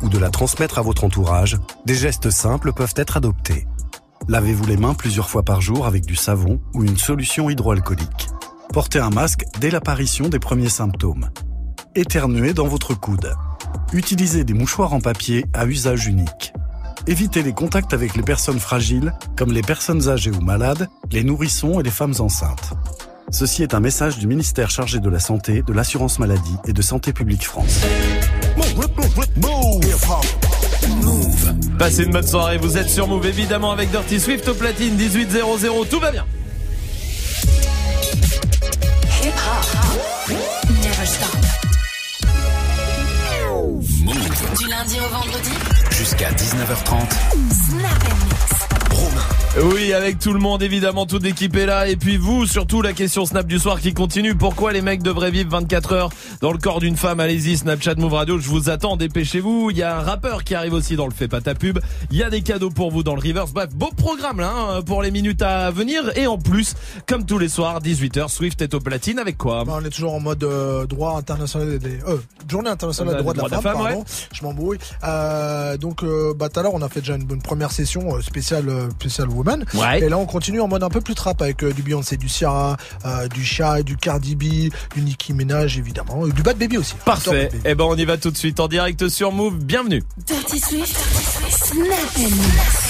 ou de la transmettre à votre entourage, des gestes simples peuvent être adoptés. Lavez-vous les mains plusieurs fois par jour avec du savon ou une solution hydroalcoolique. Portez un masque dès l'apparition des premiers symptômes. éternuer dans votre coude. Utilisez des mouchoirs en papier à usage unique. Évitez les contacts avec les personnes fragiles, comme les personnes âgées ou malades, les nourrissons et les femmes enceintes. Ceci est un message du ministère chargé de la Santé, de l'Assurance Maladie et de Santé Publique France. Passez une bonne soirée, vous êtes sur Move évidemment avec Dirty Swift au platine 1800, tout va bien. Hip hop. Never stop. Du lundi au vendredi. Jusqu'à 19h30. Snap and mix. Oui, avec tout le monde, évidemment, toute l'équipe est là. Et puis vous, surtout la question Snap du soir qui continue. Pourquoi les mecs devraient vivre 24 heures dans le corps d'une femme Allez-y, Snapchat Move Radio, je vous attends, dépêchez-vous. Il y a un rappeur qui arrive aussi dans le Fait pas ta pub. Il y a des cadeaux pour vous dans le Reverse. Bref, beau programme là, hein, pour les minutes à venir. Et en plus, comme tous les soirs, 18h, Swift est au platine avec quoi Bah, on est toujours en mode euh, droit international des euh, journée internationale des droits de la femme, pardon. ouais. Je m'embrouille. Euh, donc euh, bah tout à l'heure on a fait déjà une bonne première session euh, spéciale euh, spéciale woman. Ouais. Et là on continue en mode un peu plus trap avec euh, du Beyoncé, du Ciara, euh, du Shy, du Cardi B, du Nicki Minaj évidemment, et du Bad Baby aussi. Parfait. Eh ben on y va tout de suite en direct sur Move. Bienvenue. Dirty Swift. Snap and mix.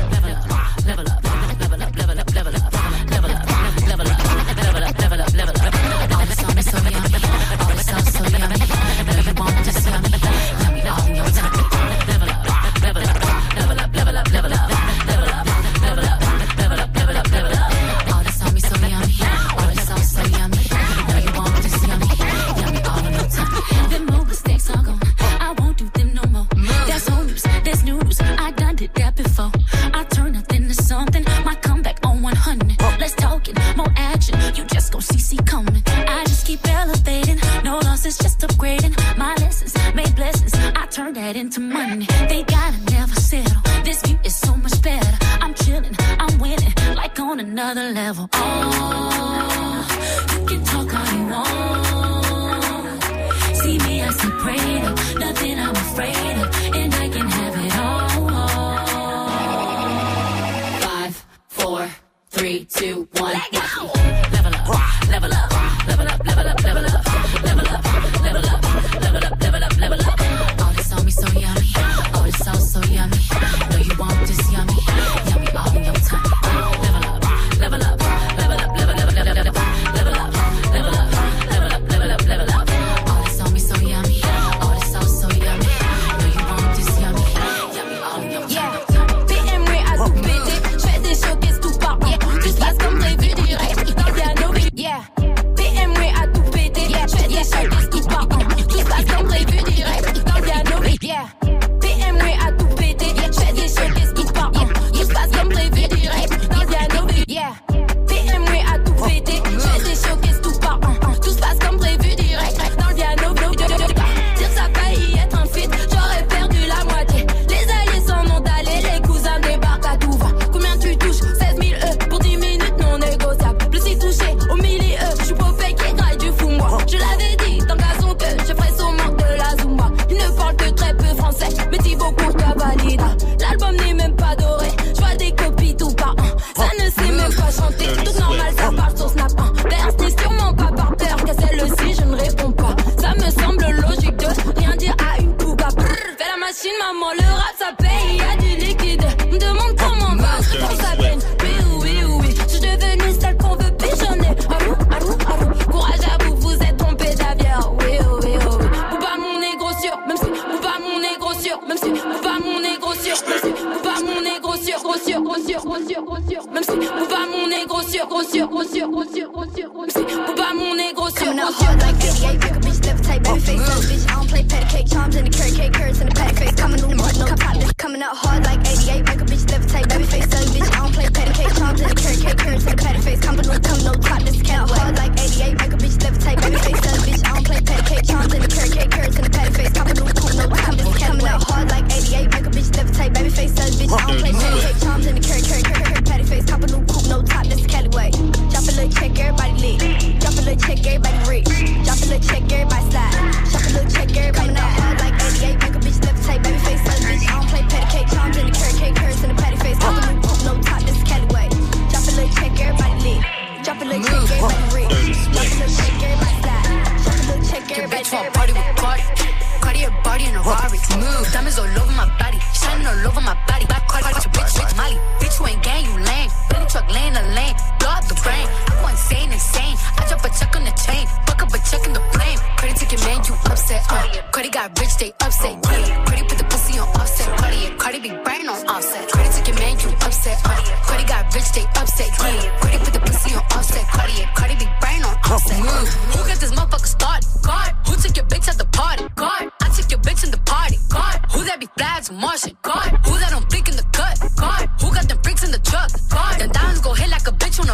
everybody want party with Cardi. Cartier body in a Rari. Move. Diamonds all over my body. Shining all over my body. Black Cardi, your bitch, bitch, Molly. Bitch, you ain't gang, you lame. Billy truck laying the lane. Blow up the brain. I go insane, insane. I drop a check on the chain. Fuck up a check in the plane. Credit ticket, man, you upset. Uh. Cardi got rich, they upset. Yeah. Cardi put the pussy on offset. Cardi, Cardi be brain on offset. Credit ticket, man, you upset. Uh. Cardi got rich, they upset. Yeah. Cardi put the pussy on offset. Cardi, Cardi be brain on offset. Who got this motherfucker started? God. Who took your bitch at the party? God. I took your bitch in the party. God. Who that be flags and Martian? God. Who that don't blink in the cut? God. Who got them bricks in the truck? God. Them diamonds go hit like a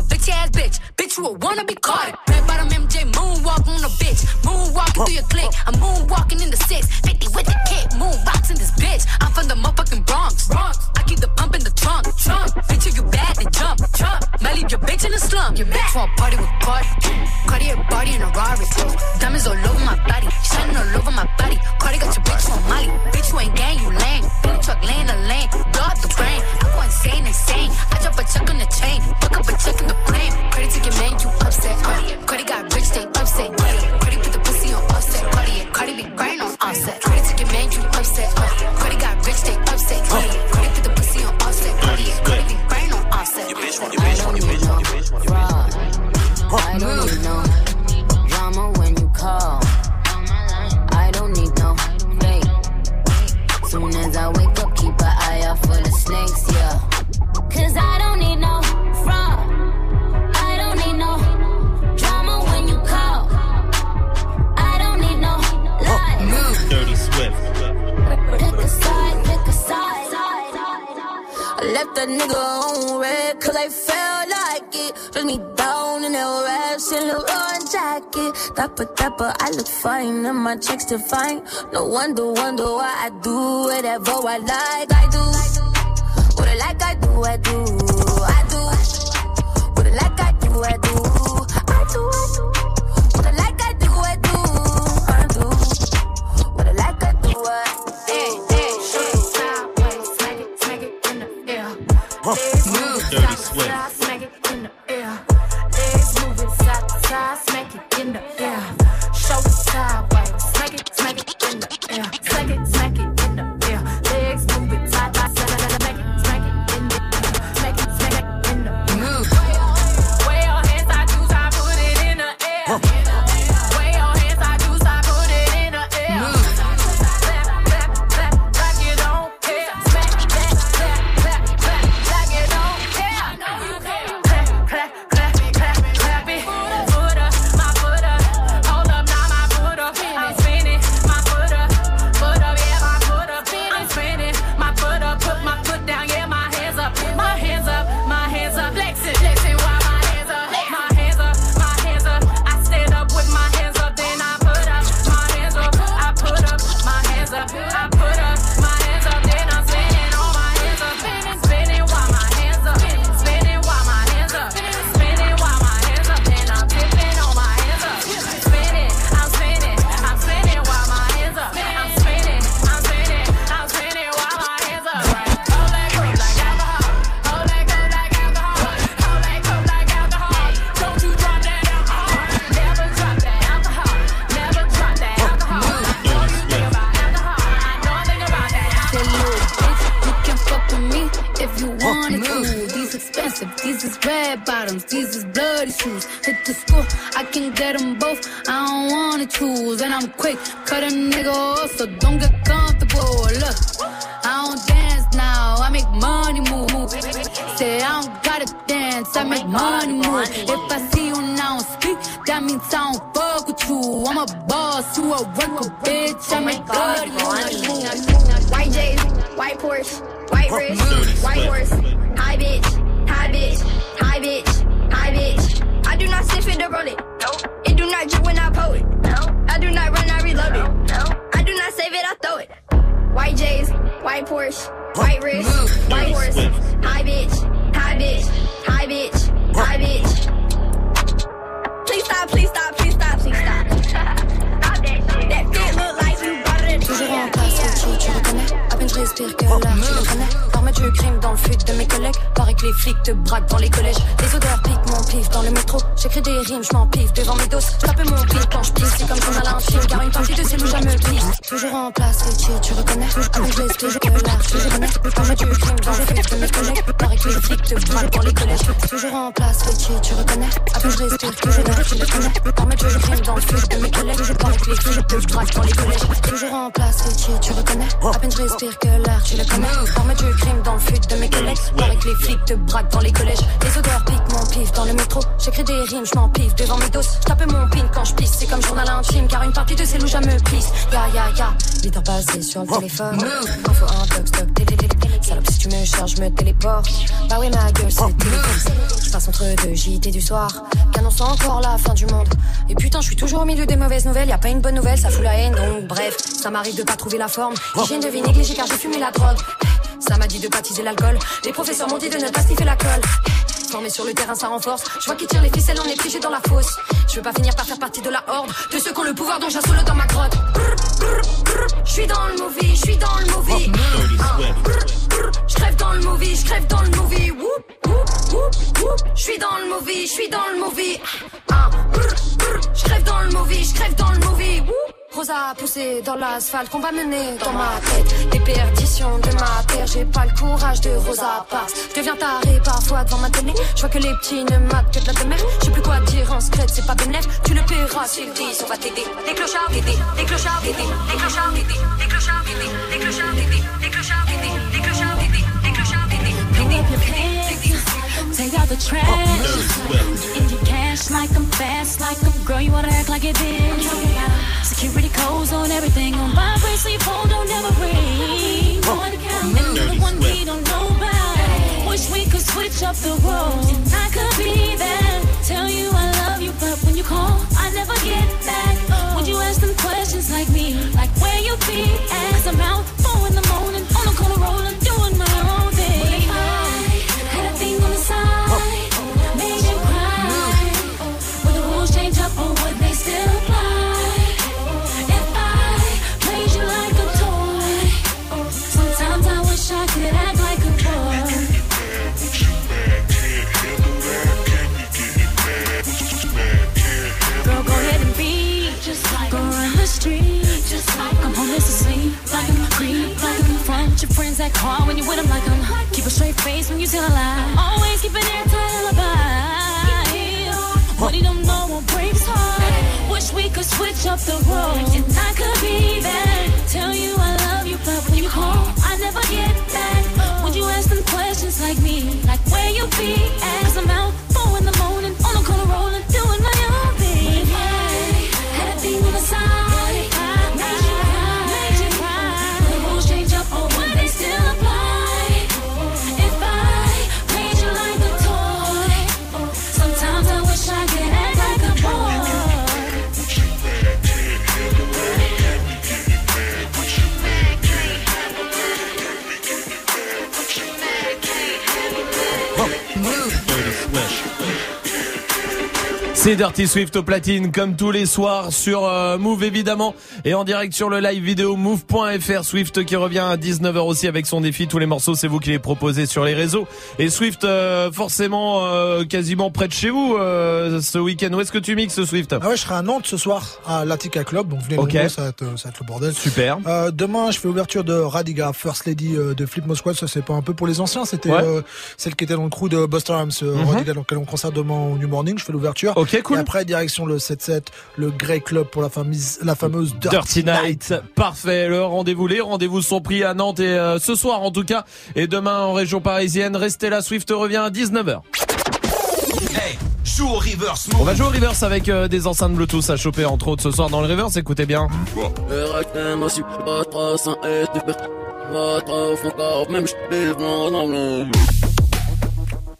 bitch a ass bitch. Bitch, you a wanna be caught. Red bottom MJ moonwalk on a bitch. Moonwalking through your clique. I'm moonwalking in the six. 50 with the kick. Moonboxing this bitch. I'm from the motherfucking Bronx. Bronx. I keep the pump in the trunk. Trunk. Bitch, you bad then jump. Jump. Might leave your bitch in the slum. Your bitch want party with Cardi. Cartier body in a Rari. Diamonds all over my body. Shining all over my body. Cardi got your bitch on Molly. Bitch, you ain't gang, you lame. Billy truck laying the lane. Up the brain. I go insane, insane. I drop a check on the offset. Credit ticket, man, you upset. Uh. Cardi got rich, they upset. Yeah. Cardi put the pussy on offset. Cardi, Cardi be brain on offset. Your bitch want, your bitch want, your bitch want, your bitch want, your bitch want. I don't need no drama when you call. I don't need no fake. Soon as I wake up, keep an eye out for the snakes, yeah. Cause I don't left that nigga on red cause I felt like it. Dress me down in that rash and LeBron jacket. Dapper, dapper, I look fine and my checks define. No wonder, wonder why I do whatever I like. I do what I like, I do, I do, I do. What I like, I do, I do, I do, I do. What I like, I do, I do, I do. What I like, I do, I do. Dirty bloody shoes. Hit the school, I can get them both. I don't wanna choose, and I'm quick, cut a nigga off, so don't get comfortable. Look, I don't dance now, I make money move. Say I don't gotta dance, I make money move. If I see you now speak, that means I don't fuck with you. I'm a boss, you a worker, bitch. I make money move. White J's, white Porsche, white wrist, white horse. high bitch, high bitch, high bitch. I do not sniff it or roll it. No. It do not drip when I pull it. No. I do not run, I reload it. No. I do not save it, I throw it. White J's, white Porsche, white wrist, white horse. Hi bitch, hi bitch, hi bitch, hi bitch. Please stop, please stop, please stop, please stop. <laughs> That fit look like you bought it Toujours en place, Gucci, tu reconnais À peine je respire que l'air, tu le connais L'armée du crime dans le fut de mes collègues Paraît que les flics te braquent dans les collèges Les odeurs piquent dans le métro. J'écris des rimes, je m'empiffe devant mes doses. Je tape mon pif quand je pisse C'est comme journal intime Car une partie de ces loups jamais pisse Toujours en place, Gucci, tu reconnais. À peine je dans de mes collègues Paraît que dans Toujours en place, tu reconnais je respire que l'air, tu le connais du crime dans le de mes collègues que les flics te dans les collèges Toujours en place, tu reconnais À peine je respire que l'air, tu le connais crime dans le fut de mes collègues Paraît que les flics te dans les collèges Les odeurs piquent mon pif dans le métro J'écris des rimes, je devant mes doses Je mon quand je C'est comme journal Car une partie de ces loups Ya ya ya 8 heures passées sur le téléphone toc Salope si tu me charges je me téléporte. Bah oui ma gueule c'est téléphone Je passe entre deux JT du soir. Qu'annonce encore la fin du monde. Et putain je suis toujours au milieu des mauvaises nouvelles. Y a pas une bonne nouvelle ça fout la haine. Donc bref ça m'arrive de pas trouver la forme. Hygiène de vie négligée car j'ai fumé la drogue. Ça m'a dit de baptiser l'alcool. Les professeurs m'ont dit de ne pas sniffer la colle. Formé sur le terrain, ça renforce. Je vois qu'ils tirent les ficelles, on est figé dans la fosse. Je veux pas finir par faire partie de la horde de ceux qui ont le pouvoir dont j'assole dans ma grotte. Je suis dans le movie, je suis dans le movie. Je crève dans le movie, je crève dans le movie. Je suis dans le movie, je suis dans le movie. Je crève dans le movie, je crève dans le movie. Rosa poussé dans l'asphalte qu'on va mener dans ma tête. Des perditions de ma terre, j'ai pas le courage de Rosa Parks. Je deviens taré parfois devant ma télé. Je vois que les petits ne matent que de la demeure. Je sais plus quoi dire en secret, c'est pas bénéf. Tu le paieras s'ils disent, on va t'aider. Des clochards, t'aider. Des clochards, t'aider. Des clochards, t'aider. Des clochards, t'aider. Des clochards, t'aider. Des clochards, t'aider. Des clochards, t'aider. Des clochards, up your pants, take out the trash. In your cash like I'm fast, like I'm girl, you wanna act like it did. Security codes on everything on my your phone don't never ring. Remember the one we don't know about. Wish we could switch up the roles. And I could be there, tell you I love you, but when you call, I never get back. Would you ask them questions like me, like where you be at? Friends that call when you with them, like I'm keep a straight face when you tell a lie. Always keep an airtight alibi. What he don't know won't break his heart. Wish we could switch up the roles and I could be there. Tell you I love you, but when you call, I never get back. Would you ask them questions like me, like where you be I'm out C'est Dirty Swift au platine comme tous les soirs sur euh, Move évidemment et en direct sur le live vidéo move.fr Swift qui revient à 19h aussi avec son défi tous les morceaux c'est vous qui les proposez sur les réseaux et Swift euh, forcément euh, quasiment près de chez vous euh, ce week-end où est-ce que tu mixes Swift? Ah ouais, je serai à Nantes ce soir à l'Attica Club, donc venez Ok. nombreux, ça va, être, ça va être le bordel. Super. Euh, demain, je fais l'ouverture de Radiga, First Lady euh, de Flip Mosquad. Ça, c'est pas un peu pour les anciens. C'était Ouais. euh, celle qui était dans le crew de Buster Rhymes, euh, Mhm. Radiga, dans lequel on concert demain au New Morning. Je fais l'ouverture. Ok, cool. Et après, direction le 7-7, le Grey Club pour la fameuse, la fameuse Dirty Night. Parfait. Le rendez-vous, les rendez-vous sont pris à Nantes et euh, ce soir en tout cas et demain en région parisienne. Restez là, Swift revient à 19h. Joue au reverse On va jouer au reverse avec euh, des enceintes Bluetooth à choper entre autres ce soir dans le reverse. Écoutez bien.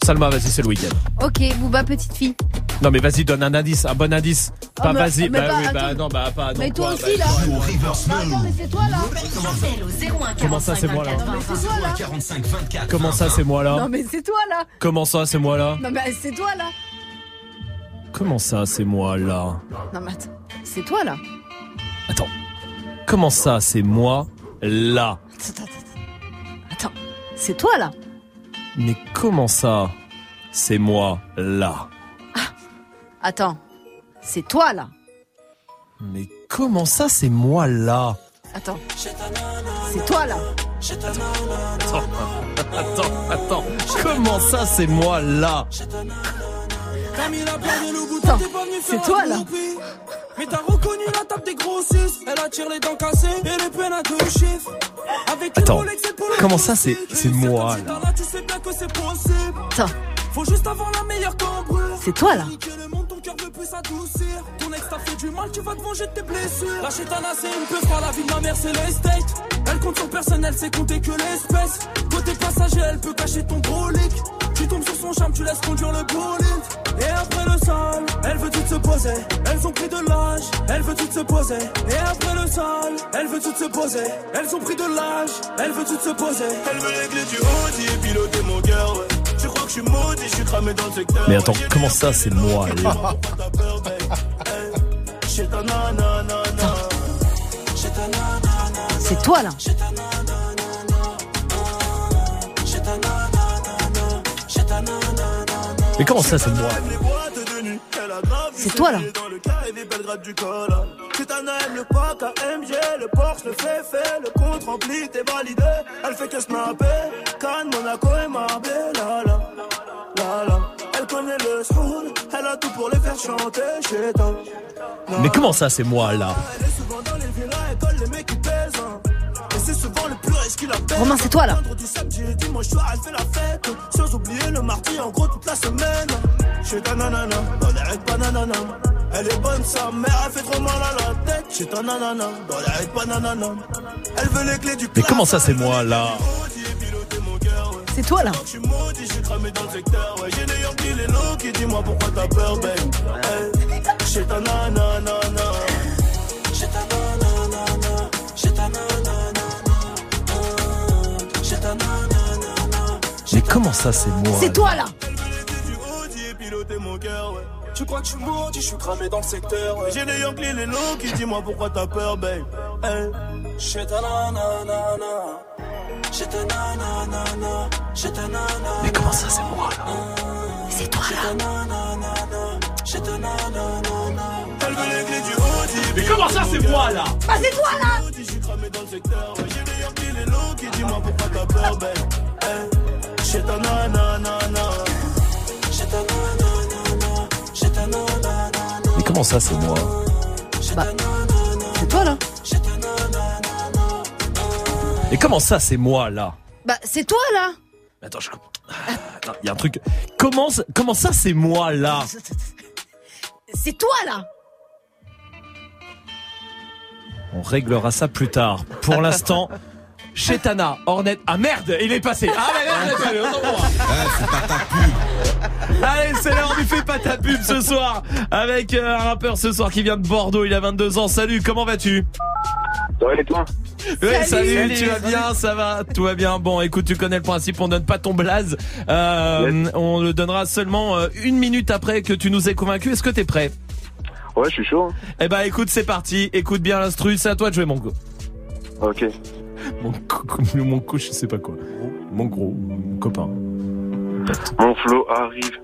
Salma, vas-y, c'est le week-end. Ok, Booba, petite fille. Non mais vas-y, donne un indice, un bon indice. Oh, Pas mais- vas-y, mais bah pas- oui, bah non, bah pas. non, Mais toi quoi, aussi, bah, là. Bah, attends, mais c'est toi, là. Comment ça, c'est moi là Non, mais c'est toi, là. 45 24. Comment ça, c'est moi Non, là mais c'est toi, là. Comment ça, c'est moi là Non, mais c'est toi, là. Comment ça, c'est moi là Non, mais attends. C'est toi, là. Attends. Comment ça, c'est moi là Attends. C'est toi, là. Mais comment ça, c'est moi là Attends. C'est toi, là. Mais comment ça, c'est moi là Attends. C'est toi, là. Attends, attends, attends. Comment ça, c'est moi là Attends. C'est toi, là. Mais t'as reconnu la table des grossistes Elle attire les dents cassées et les peines à deux chiffres Avec Attends. Comment ça, c'est c'est moi là Attends. Faut juste avoir la meilleure cambrure. C'est toi, là. Niquer le monde, ton cœur veut plus s'adoucir. Ton ex t'a fait du mal, tu vas te venger de tes blessures. La chétana c'est une peu froid, la vie de ma mère c'est l'estate. Elle compte sur personne, elle sait compter que l'espèce. Côté passager, elle peut cacher ton brolic Tu tombes sur son charme, tu laisses conduire le bolide. Et après le sol, elle veut tout se poser. Elles ont pris de l'âge, elle veut tout se poser. Et après le sol, elle veut tout se poser. Elles ont pris de l'âge, elle veut tout se poser. Elle veut clés du Audi et piloter mon cœur, ouais. Tu crois que je suis maudit, je suis cramé dans le secteur. Mais attends, comment ça, c'est moi. <laughs> C'est toi, là. Mais comment ça, c'est moi C'est toi, là. Col. Chitana aime le pack AMG, le Porsche, le fait fait, le compte rempli, t'es validé. Elle fait que snapper, Cannes, Monaco et Marbella. Là, là, là. Elle connaît le soul, elle a tout pour les faire chanter chez toi. Mais comment ça, c'est moi là Elle est souvent dans les villas, elle colle les mecs qui pèsent. hein. Et c'est souvent le plus riche qui la pèse. Romain, c'est toi, là. Vendredi, samedi et dimanche soir, elle fait la fête. Sans oublier le mardi, en gros, toute la semaine. Chez ta nanana, dans les règles pas nanana. Elle est bonne, sa mère, elle fait trop mal à la tête. Chez ta nanana, dans les règles pas nanana. Elle veut les clés du Mais comment ça, c'est moi là C'est toi, là. maudit, je suis cramé dans le secteur. Ouais, j'ai les Yankees, les low qui dis-moi pourquoi t'as peur, babe. Hey, Chez ta nanana. Chez ta nanana. Chez ta nanana. Chez ta nanana. Mais comment ça, c'est moi C'est toi, là. piloter mon cœur, ouais. Tu crois que je suis maudit, je suis cramé dans le secteur, ouais. J'ai les Yankees, les low qui dis-moi pourquoi t'as peur, babe. Hey. Chez ta nanana. Ta nanana. Ta nanana. Mais comment ça, c'est moi là? C'est toi, là? Chez ta nanana. Elle veut les clés du Audi. Mais comment ça, c'est moi là? Bah, c'est toi, là. Je suis cramé dans le secteur. J'ai les Yankees, les low qui dis-moi pourquoi t'as peur, babe. Hey. Chez ta nanana. Comment ça, c'est moi Bah, c'est toi, là. Mais comment ça, c'est moi là Bah, c'est toi, là. Attends, je Il y a un truc. Comment, comment ça, c'est moi là <laughs> C'est toi, là. On réglera ça plus tard. Pour l'instant, <laughs> chez Tana, Hornet. Ah merde, il est passé. Ah mais merde, il est passé. Allez, c'est l'heure du fait pas ta pub ce soir avec euh, un rappeur ce soir qui vient de Bordeaux. Il a 22 ans. Salut, comment vas-tu? Ça va et toi? Oui, salut, Salut. tu vas bien, ça va, tout va bien? Bon, écoute, tu connais le principe, on donne pas ton blaze. Euh, On le donnera seulement euh, une minute après que tu nous aies convaincu. Est-ce que t'es prêt? Ouais, je suis chaud. Eh ben, écoute, c'est parti. Écoute bien l'instru, c'est à toi de jouer, mon go. Ok. Mon co- mon je sais pas quoi. Mon gros, mon copain. Mon flow arrive.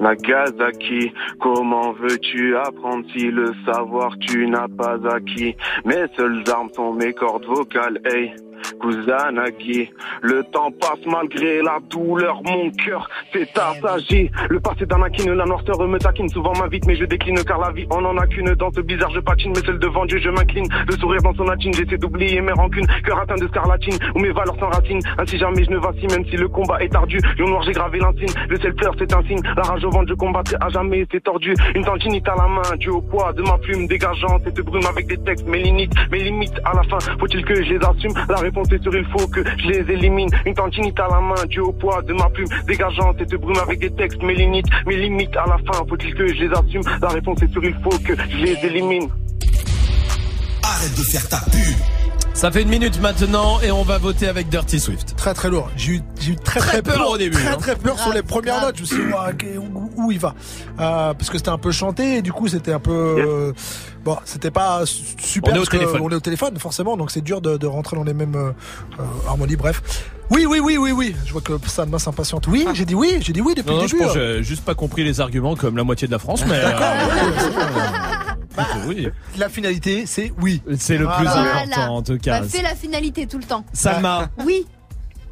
Nagasaki, comment veux-tu apprendre si le savoir tu n'as pas acquis? Mes seules armes sont mes cordes vocales, hey. Kusanagi. Le temps passe malgré la douleur, mon cœur s'est assagi. Le passé d'Anakin, la noirceur me taquine. Souvent m'invite, mais je décline car la vie on en a qu'une. Dans ce bizarre, je patine, mais celle devant Dieu, je m'incline. Le sourire dans son latine, j'essaie d'oublier mes rancunes. Cœur atteint de scarlatine, où mes valeurs s'enracinent. Ainsi jamais je ne vacille, même si le combat est ardu. Lion noir, j'ai gravé l'insigne. Le ciel pleure, c'est un signe. La rage au ventre, je combattrai à jamais, c'est tordu. Une tantinite à la main, dû au poids de ma plume, dégageant cette brume avec des textes, mes limites, mes limites. À la fin, faut-il que je les assume? Est sur il faut que je les élimine. Une tantinite à la main, dû au poids de ma plume, dégageant cette brume avec des textes, mes limites, mes limites. À la fin, faut-il que je les assume? La réponse est sur il faut que je les élimine. Arrête de faire ta pub. Ça fait une minute maintenant et on va voter avec Dirty Swift. Très très lourd. J'ai eu, j'ai eu très, Très peur au début, Très hein. très peur sur les premières grave. notes. Je me suis dit, où, où il va? Euh, Parce que c'était un peu chanté et du coup c'était un peu. euh, bon, c'était pas su- super. On est au téléphone. On est au téléphone, forcément, donc c'est dur de, de rentrer dans les mêmes euh, euh, harmonies. Bref. Oui, oui, oui, oui, oui. Je vois que ça de s'impatiente. Oui, j'ai dit oui, j'ai dit oui depuis Non, non, je pense hein. j'ai juste pas compris les arguments comme la moitié de la France, mais. euh, oui. La finalité, c'est oui. C'est le plus Voilà. important en tout cas. Bah, fais la finalité tout le temps. Salma. Oui.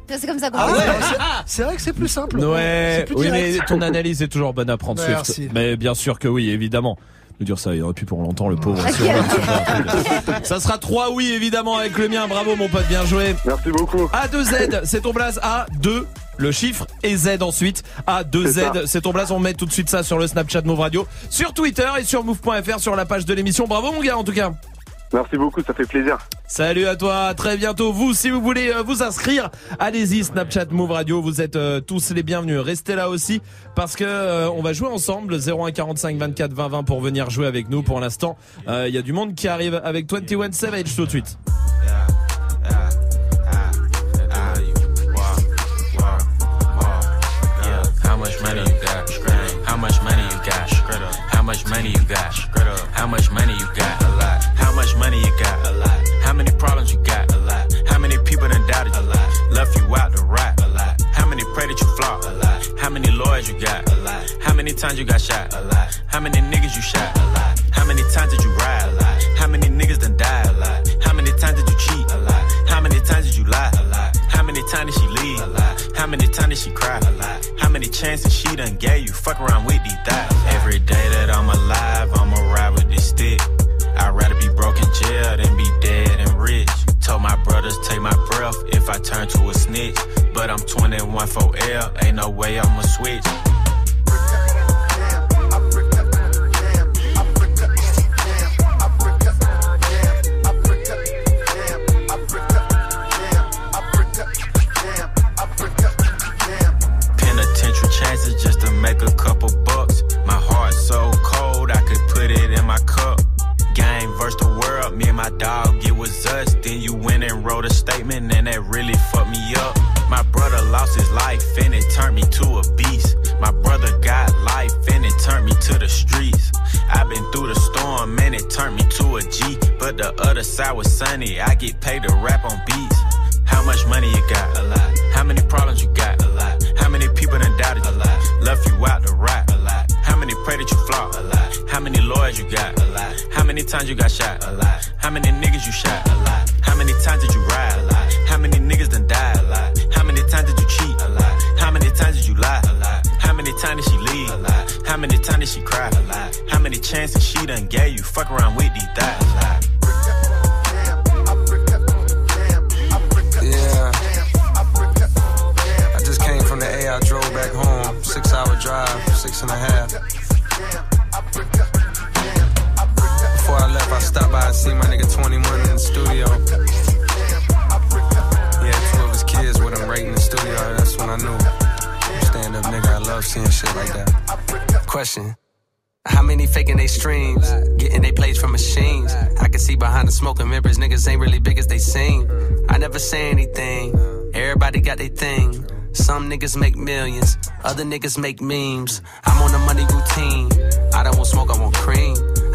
C'est comme ça qu'on Ah ouais, c'est- c'est vrai que c'est plus simple. Ouais, C'est plus oui, mais ton analyse est toujours bonne à prendre, Swift. Merci. Mais bien sûr que oui, évidemment. De dire ça, il aurait pu pour longtemps, le pauvre. Va- ça sera 3 oui, évidemment, avec le mien. Bravo, mon pote, bien joué. Merci beaucoup. A2Z, c'est ton blaze. A2, le chiffre, et Z ensuite. C'est A2Z, ça. c'est ton blaze. On met tout de suite ça sur le Snapchat Move Radio, sur Twitter et sur move.fr sur la page de l'émission. Bravo, mon gars, en tout cas. Merci beaucoup, ça fait plaisir. Salut à toi, à très bientôt. Vous, si vous voulez euh, vous inscrire, allez-y, Snapchat Move Radio. Vous êtes euh, tous les bienvenus. Restez là aussi parce que euh, on va jouer ensemble. 01 45 24 20 20 pour venir jouer avec nous. Pour l'instant, Euh, il y a du monde qui arrive avec 21 Savage tout de suite. How much money you got? How much money you got? How much money you got? How much money you got? A lot. How much money you got? A lot. How many problems you got? A lot. How many people done doubted you? A lot. Left you out to rot? A lot. How many pray that you flop? A lot. How many lawyers you got? A lot. How many times you got shot? A lot. How many niggas you shot? A lot. How many times did you ride? A lot. How many niggas done died? A lot. How many times did you cheat? A lot. How many times did you lie? A lot. How many times did she leave? A lot. How many times did she cry? A lot. How many chances she done gave you? Fuck around with these thighs. Every day that I'm alive, I'ma ride with this stick. Broke in jail than be dead and rich. Told my brothers take my breath if I turn to a snitch. But I'm 21 for L, ain't no way I'ma switch. Penitentiary chances just to make a couple world, me and my dog, it was us. Then you went and wrote a statement, and that really fucked me up. My brother lost his life, and it turned me to a beast. My brother got life, and it turned me to the streets. I've been through the storm, and it turned me to a G. But the other side was sunny, I get paid to rap on beats. How much money you got? A lot. How many problems you got? A lot. How many people done doubted? A lot. Left you out to rot? A lot. How many pray that you flop? A lot. How many lawyers you got? A lot. How many times you got shot? A lot. How many niggas you shot? A lot. How many times did you ride? A lot. How many niggas done died? A lot. How many times did you cheat? A lot. How many times did you lie? A lot. How many times did she leave? A lot. How many times did she cry? A lot. How many chances she done gave you? Fuck around with these thighs. A lot. Yeah. I just came from the A. I drove back home. Six hour drive, six and a half. Before I left, I stopped by and see my nigga 21 in the studio. Had two of his kids with him right in the studio. That's when I knew. Stand up nigga, I love seeing shit like that. Question. How many faking they streams? Getting they plays from machines. I can see behind the smoke and mirrors, niggas ain't really big as they seem. I never say anything. Everybody got their thing. Some niggas make millions, other niggas make memes. I'm on a money routine. I don't want smoke, I want cream.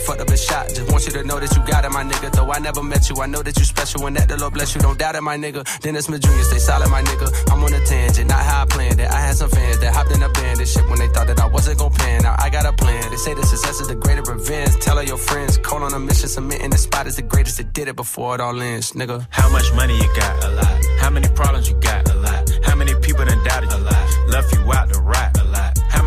fucked up his shot. Just want you to know that you got it, my nigga. Though I never met you, I know that you special and that the Lord bless you. Don't doubt it, my nigga. Dennis Jr., stay solid, my nigga. I'm on a tangent, not how I planned it. I had some fans that hopped in a band and shit when they thought that I wasn't gon' plan. Now I got a plan. They say the success is the greater revenge. Tell all your friends, call on a mission, submitting the spot is the greatest that did it before it all ends, nigga. How much money you got? A lot. How many problems you got? A lot. How many people done doubted? A lot. Left you out to rot? A lot.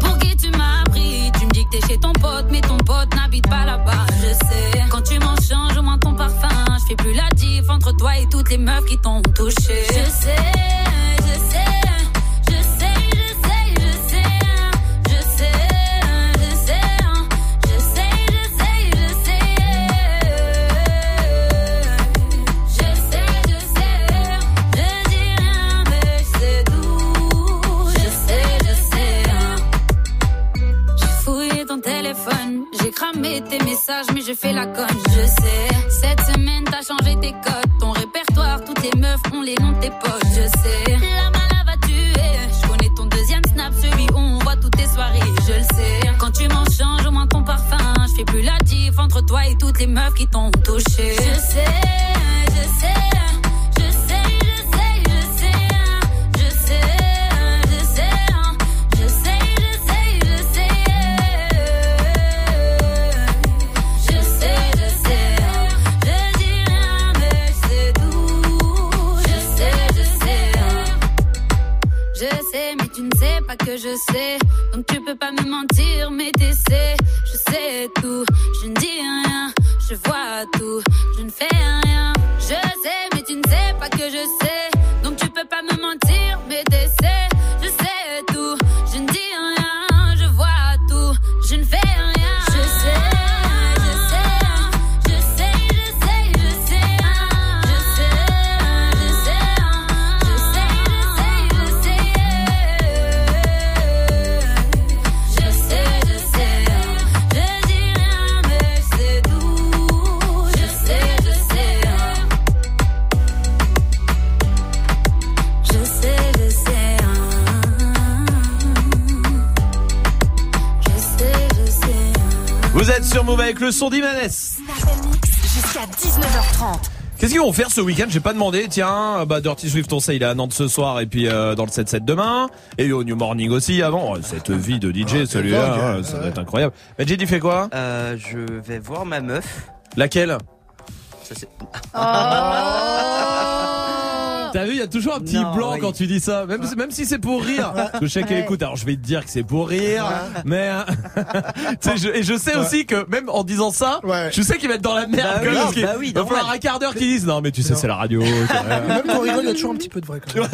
Pour qui tu m'as pris Tu me dis que t'es chez ton pote, mais ton pote n'habite pas là-bas, je sais. Quand tu m'en changes au moins ton parfum, je fais plus la diff entre toi et toutes les meufs qui t'ont Faire ce week-end J'ai pas demandé. Tiens, bah Dirty Swift, on sait, il est à Nantes ce soir et puis euh, dans le 7-7 demain. Et au New Morning aussi avant. Oh, Cette vie de DJ, celui-là, hein, ça va être incroyable. Mais j'ai dit fait quoi? Euh, je vais voir ma meuf. Laquelle? Ça c'est. <laughs> T'as vu, il y a toujours un petit Non, blanc oui. quand tu dis ça, même, même si c'est pour rire. Parce <laughs> que je sais qu'elle écoute, alors je vais te dire que c'est pour rire, mais euh, <laughs> je, et je sais aussi que même en disant ça, je sais qu'il va être dans la merde. Bah oui, bah oui, va falloir un quart d'heure qu'ils disent non mais tu sais c'est la radio. <laughs> Même quand on rigole, il y a toujours un petit peu de vrai quand même.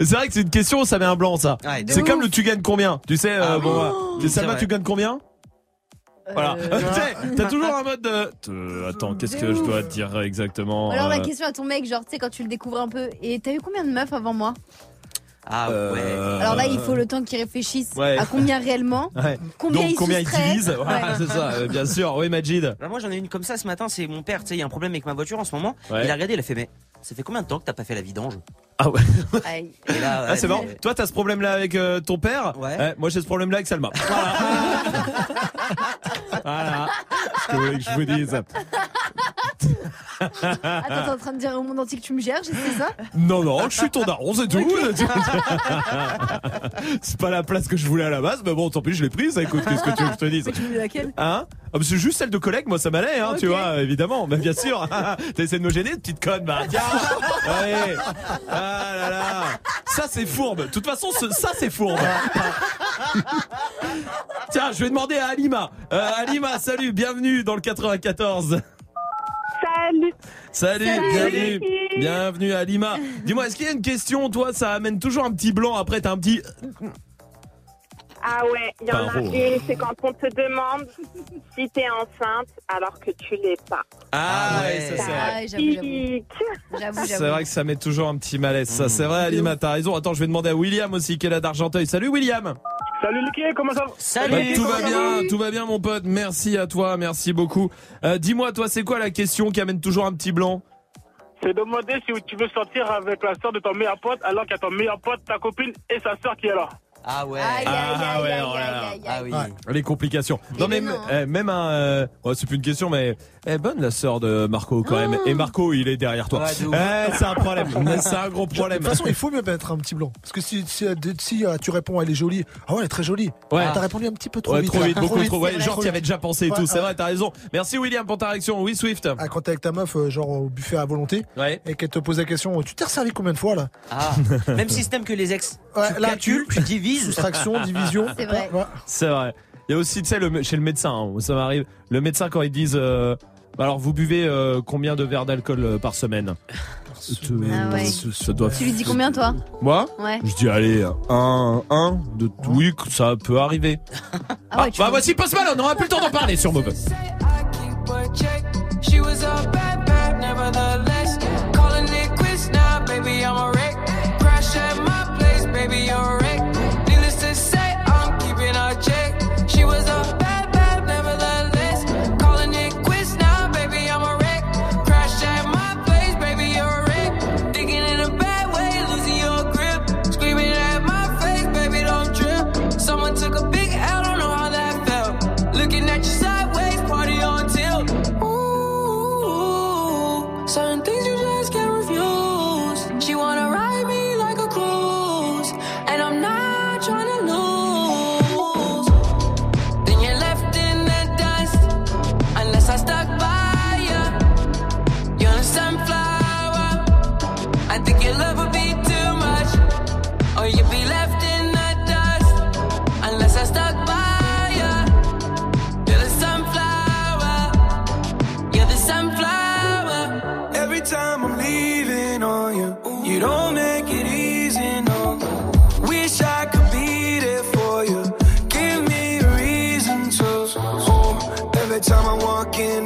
c'est vrai que c'est une question, ça met un blanc ça. C'est comme le tu gagnes combien? Tu sais, euh, Ah bon, c'est Salma, vrai. tu gagnes combien? Voilà. Euh, <laughs> Tu sais, T'as toujours un mode de. Euh, attends, qu'est-ce que je dois te dire exactement Alors la euh, question à ton mec, genre tu sais quand tu le découvres un peu, et t'as eu combien de meufs avant moi? Ah euh, Alors là il faut le temps qu'il réfléchisse Ouais. à combien réellement, <laughs> Ouais. combien Donc il combien il soustrait. divise Voilà, Ouais. c'est ça, euh, bien sûr. Oui, Majid. Bah, moi j'en ai une comme ça ce matin, c'est mon père, tu sais, il y a un problème avec ma voiture en ce moment. Ouais. Il a regardé, il a fait mais ça fait combien de temps que t'as pas fait la vidange? Ah ouais. Aïe. <laughs> Et là, Ah, c'est marrant. Toi, t'as ce problème-là avec euh, ton père? Ouais. moi, j'ai ce problème-là avec Salma. <laughs> Voilà. voilà. Ce que vous voulez que je vous dise. <laughs> Attends, t'es en train de dire au monde entier que tu me gères, j'ai fait ça? Non, non, je suis ton daron, c'est tout. <laughs> c'est pas la place que je voulais à la base, mais bon, tant pis, je l'ai prise. Écoute, qu'est-ce que tu veux que je te dise? Mais laquelle? Hein? Ah, C'est juste celle de collègue, moi ça m'allait, hein, tu vois, évidemment, mais bien sûr. <laughs> T'as essayé de me gêner, petite conne, bah tiens <laughs> Allez Ah là là Ça c'est fourbe, de toute façon, ce- ça c'est fourbe Tiens, je vais demander à Alima. Euh, Alima, salut, bienvenue dans le 94. Salut. Salut, Salut, bienvenue. Bienvenue Alima. Dis-moi, est-ce qu'il y a une question, toi, ça amène toujours un petit blanc, après t'as un petit... Ah ouais, il y en a une, c'est quand on te demande si t'es enceinte alors que tu l'es pas. Ah, ouais, ça c'est vrai. J'avoue, C'est vrai que ça met toujours un petit malaise, ça. C'est vrai, Alima, t'as raison. Attends, je vais demander à William aussi, qui est là d'Argenteuil. Salut, William. Salut Lucky, comment ça va? Bah, tout va bien, tout va bien, mon pote. Merci à toi, merci beaucoup. Euh, Dis-moi, toi, c'est quoi la question qui amène toujours un petit blanc? C'est demander si tu veux sortir avec la soeur de ton meilleur pote alors qu'il y a ton meilleur pote, ta copine et sa soeur qui est là. Ah ouais. Ah ouais, oh. Ah. Les complications. Non mais Évidemment, euh, même un, euh, ouais, c'est plus une question, mais elle est bonne la sœur de Marco quand même. Et Marco, il est derrière toi. Ouais, de. Eh, c'est un problème, <laughs> c'est un gros De problème. toute façon, il faut mieux mettre un petit blanc. Parce que si, si, si, euh, tu réponds, elle est jolie. Ah ouais, elle est très jolie. Ouais. T'as répondu un petit peu trop Ouais, vite. trop vite, beaucoup <laughs> trop. Ouais, genre, tu avais déjà pensé et Ouais, tout. C'est ouais. vrai, t'as raison. Merci William pour ta réaction. Oui, Swift. Ah, quand t'es avec ta meuf, euh, genre au buffet à volonté, Ouais. et qu'elle te pose la question, tu t'es resservi combien de fois là? Ah, <laughs> même système que les ex. Ouais, tu là, calcules, tu divises. Soustraction, division. C'est vrai. Ouais. C'est vrai. Il y a aussi, tu sais, le- chez le médecin, hein, ça m'arrive. Le médecin, quand ils disent, euh, alors vous buvez euh, combien de verres d'alcool euh, par semaine? Ah ouais. Ça- ça doit- Tu lui dis combien toi? Moi? Ouais. Je dis allez, un, un, de oui, ça peut arriver. <laughs> Ah ouais, tu bah voici Post Malone, on aura plus le temps d'en parler sur Move. She was a bad, bad, nevertheless. Calling it quits now, baby, I'm a wreck. Crash at my place, baby, you're a wreck. Walking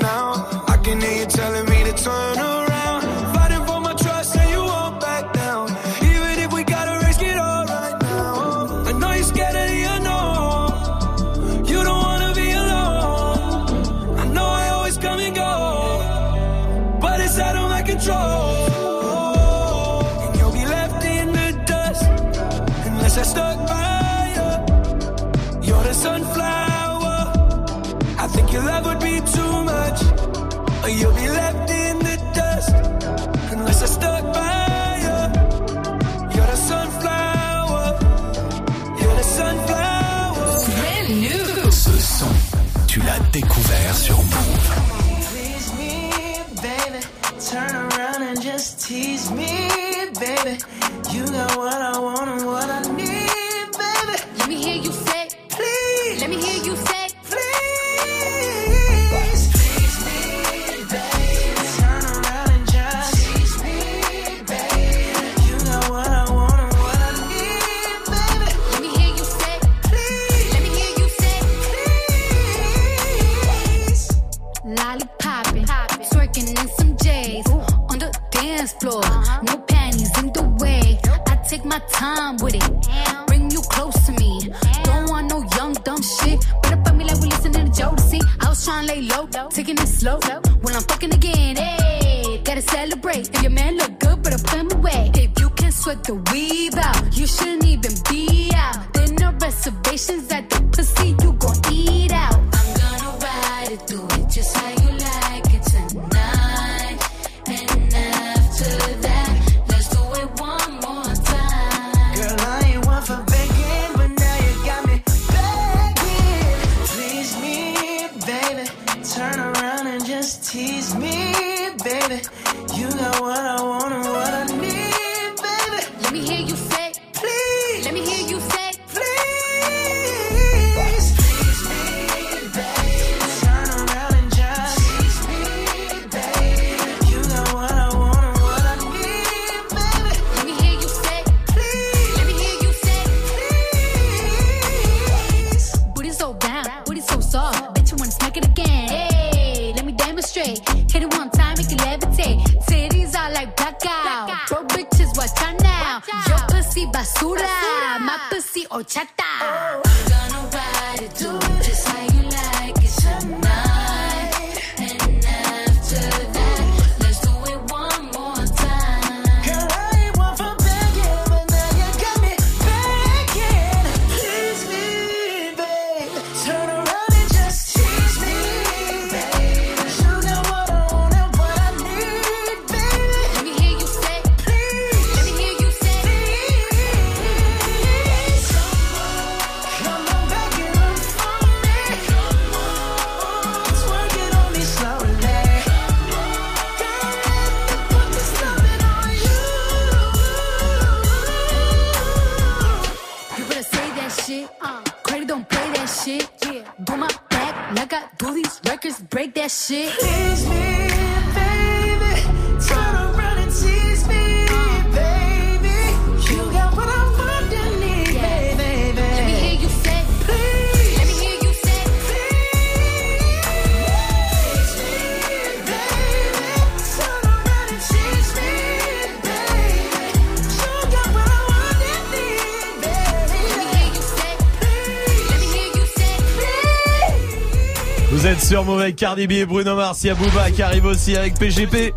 Cardi B et Bruno Mars, il y a Booba qui arrive aussi avec PGP.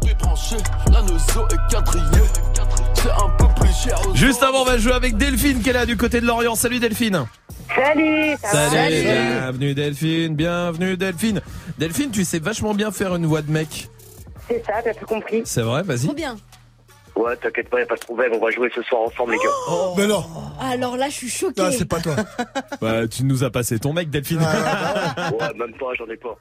Juste avant, on va jouer avec Delphine qui est là du côté de Lorient. Salut Delphine. Salut, Salut, bienvenue Delphine, bienvenue Delphine. Delphine, tu sais vachement bien faire une voix de mec. C'est ça, t'as tout compris. C'est vrai, vas-y. bien. Ouais, t'inquiète pas, y a pas de problème, on va jouer ce soir ensemble, les gars. Oh. Mais non, Alors là, je suis choquée. non c'est pas toi. <laughs> Bah, tu nous as passé ton mec Delphine. <laughs> Ouais, même pas, j'en ai pas.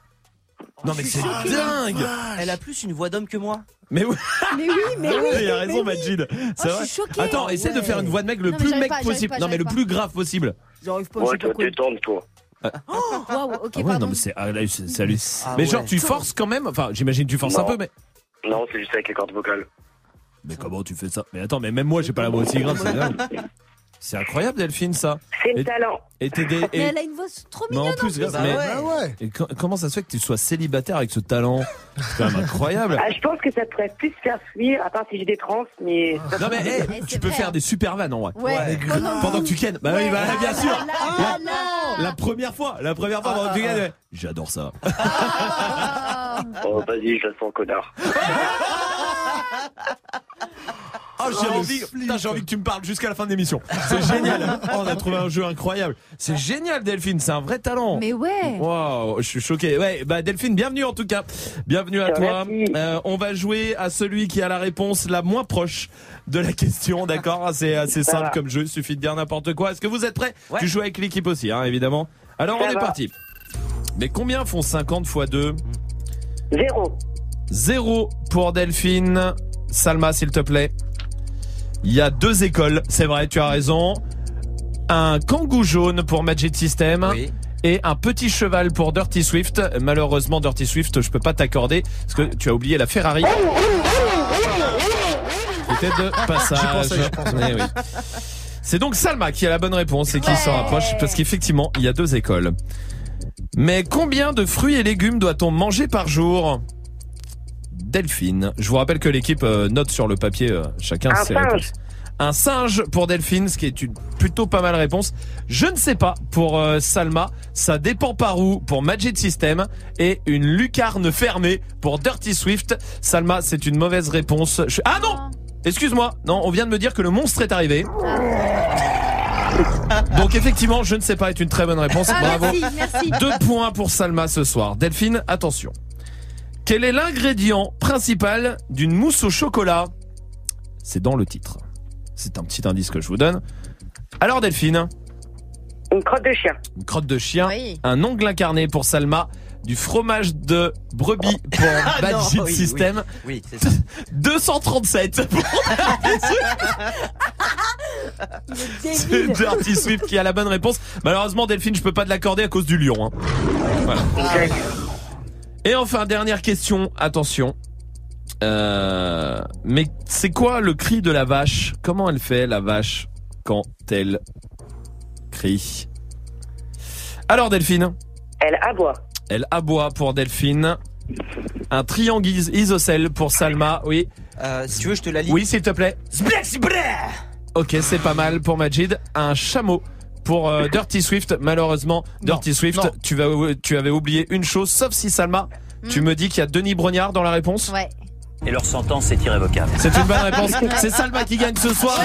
Non mais c'est dingue. Elle a plus une voix d'homme que moi. Mais oui, Mais oui, mais oui. il a mais raison oui. Majid. C'est Oh, vrai. Attends, essaie de faire une voix de mec le Non, mais plus j'arrive mec pas, j'arrive possible. pas, non mais le j'arrive plus grave possible. J'arrive pas, Ouais, sais toi, pas quoi. détendre, toi. Waouh, ok, Ah ouais, pardon. non mais c'est ah, là, c'est- c'est halluc- Ah Mais ouais. genre tu forces quand même? Enfin, j'imagine tu forces un Non. peu, mais. Non, c'est juste avec les cordes vocales. Mais comment tu fais ça? Mais attends, mais même moi j'ai pas la voix aussi grave, c'est dingue. <laughs> C'est incroyable Delphine ça. C'est le Et- talent. Et t'es des- Mais elle a une voix trop Mais mignonne. en plus, Bah mais- ouais. Ah ouais. et co- comment ça se fait que tu sois célibataire avec ce talent? C'est quand même incroyable. Ah, je pense que ça pourrait plus faire fuir, à part si j'ai des trans, mais. Non mais hey, Eh, tu peux vrai. faire des super vannes en vrai. Ouais. Oh non. Pendant que tu kennes. Bah oui, bah, bien sûr. Ah, La, là, là. la première fois, la première fois pendant que tu kennes. J'adore ça. Ah. Oh, vas-y, je la sens, connard. <laughs> Oh, j'ai envie, putain, j'ai envie que tu me parles jusqu'à la fin de l'émission. C'est <laughs> génial. Oh, on a trouvé un jeu incroyable. C'est génial, Delphine. C'est un vrai talent. Mais ouais. Waouh, je suis choqué. Ouais, bah Delphine, bienvenue en tout cas. Bienvenue à toi. Euh, on va jouer à celui qui a la réponse la moins proche de la question, <laughs> d'accord? C'est assez simple comme jeu, il suffit de dire n'importe quoi. Est-ce que vous êtes prêts? Ouais. Tu joues avec l'équipe aussi, hein, évidemment. Alors Ça on est parti. Mais combien font 50 fois 2 Zéro. Zéro pour Delphine. Salma, s'il te plaît. Il y a deux écoles, c'est vrai, tu as raison. Un kangou jaune pour Magic System. Oui. Et un petit cheval pour Dirty Swift. Malheureusement, Dirty Swift, je peux pas t'accorder parce que tu as oublié la Ferrari. C'était de passage. Eh oui. C'est donc Salma qui a la bonne réponse et qui s'en rapproche parce qu'effectivement, il y a deux écoles. Mais combien de fruits et légumes doit-on manger par jour? Delphine. Je vous rappelle que l'équipe euh, note sur le papier euh, chacun Un ses singe. réponses. Un singe pour Delphine, ce qui est une plutôt pas mal réponse. Je ne sais pas pour euh, Salma, ça dépend par où pour Magic System et une lucarne fermée pour Dirty Swift. Salma, c'est une mauvaise réponse. Je- Ah non Excuse-moi, non, on vient de me dire que le monstre est arrivé. Donc effectivement, je ne sais pas est une très bonne réponse. Ah, Bravo. merci, merci. Deux points pour Salma ce soir. Delphine, attention. Quel est l'ingrédient principal d'une mousse au chocolat? C'est dans le titre. C'est un petit indice que je vous donne. Alors Delphine? Une crotte de chien. Une crotte de chien, un ongle incarné pour Salma, du fromage de brebis pour <laughs> Ah non, Magic oui, System. Oui, oui, c'est ça. 237 pour <laughs> C'est Dirty Swift qui a la bonne réponse. Malheureusement, Delphine, je peux pas te l'accorder à cause du lion. hein. Voilà. Et enfin, dernière question. Attention. Euh, mais c'est quoi le cri de la vache? Comment elle fait la vache quand elle crie? Alors Delphine? Elle aboie. Elle aboie pour Delphine. Un triangle is- isocèle pour Salma, oui. Euh, si tu veux, je te la lis. Oui, s'il te plaît. Ok, c'est pas mal pour Majid. Un chameau pour euh, <coughs> Dirty Swift. Malheureusement, Dirty Swift, tu, vas, tu avais oublié une chose, sauf si Salma, tu me dis qu'il y a Denis Brognard dans la réponse Ouais. Et leur sentence est irrévocable. C'est une bonne réponse. <laughs> C'est Salma qui gagne ce soir.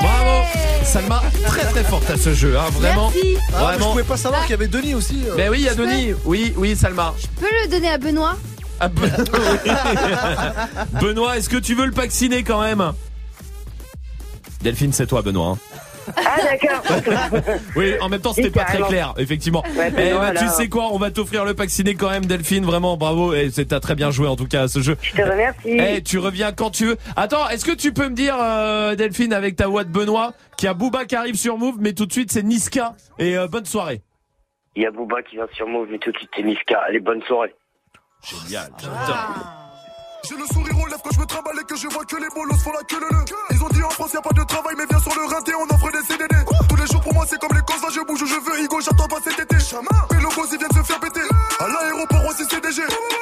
Bravo. Salma, très très forte à ce jeu, hein, vraiment. Merci. Ah, je Vraiment. pouvais pas savoir qu'il y avait Denis aussi. euh. Ben oui, il y a Je peux Denis. Oui, oui, Salma. Je peux le donner à Benoît? Ah, <laughs> Be- Benoît, est-ce que tu veux le vacciner quand même? Delphine, c'est toi, Benoît. hein. Ah, d'accord. <laughs> Oui, en même temps, c'était pas très clair, effectivement. Ouais, Eh tu sais quoi, on va t'offrir le vacciné quand même, Delphine. Vraiment, bravo. Et c'est t'as très bien joué en tout cas à ce jeu. Je te remercie. Eh, tu reviens quand tu veux. Attends, est-ce que tu peux me dire, euh, Delphine, avec ta voix de Benoît, qu'il y a Booba qui arrive sur Move, mais tout de suite c'est Niska. Et euh, bonne soirée. Il y a Booba qui vient sur Move, mais tout de suite, c'est Niska. Allez, bonne soirée. Génial, J'ai le sourire aux lèvres quand je me trimballe et que je vois que les bolos font la queue le le. Ils ont dit en France y a pas de travail mais viens sur le rinté on offre des CDD. Tous les jours pour moi c'est comme les cons je bouge où je veux Igo j'attends pas cet été. Et le boss ils viennent se faire péter. À l'aéroport aussi CDG.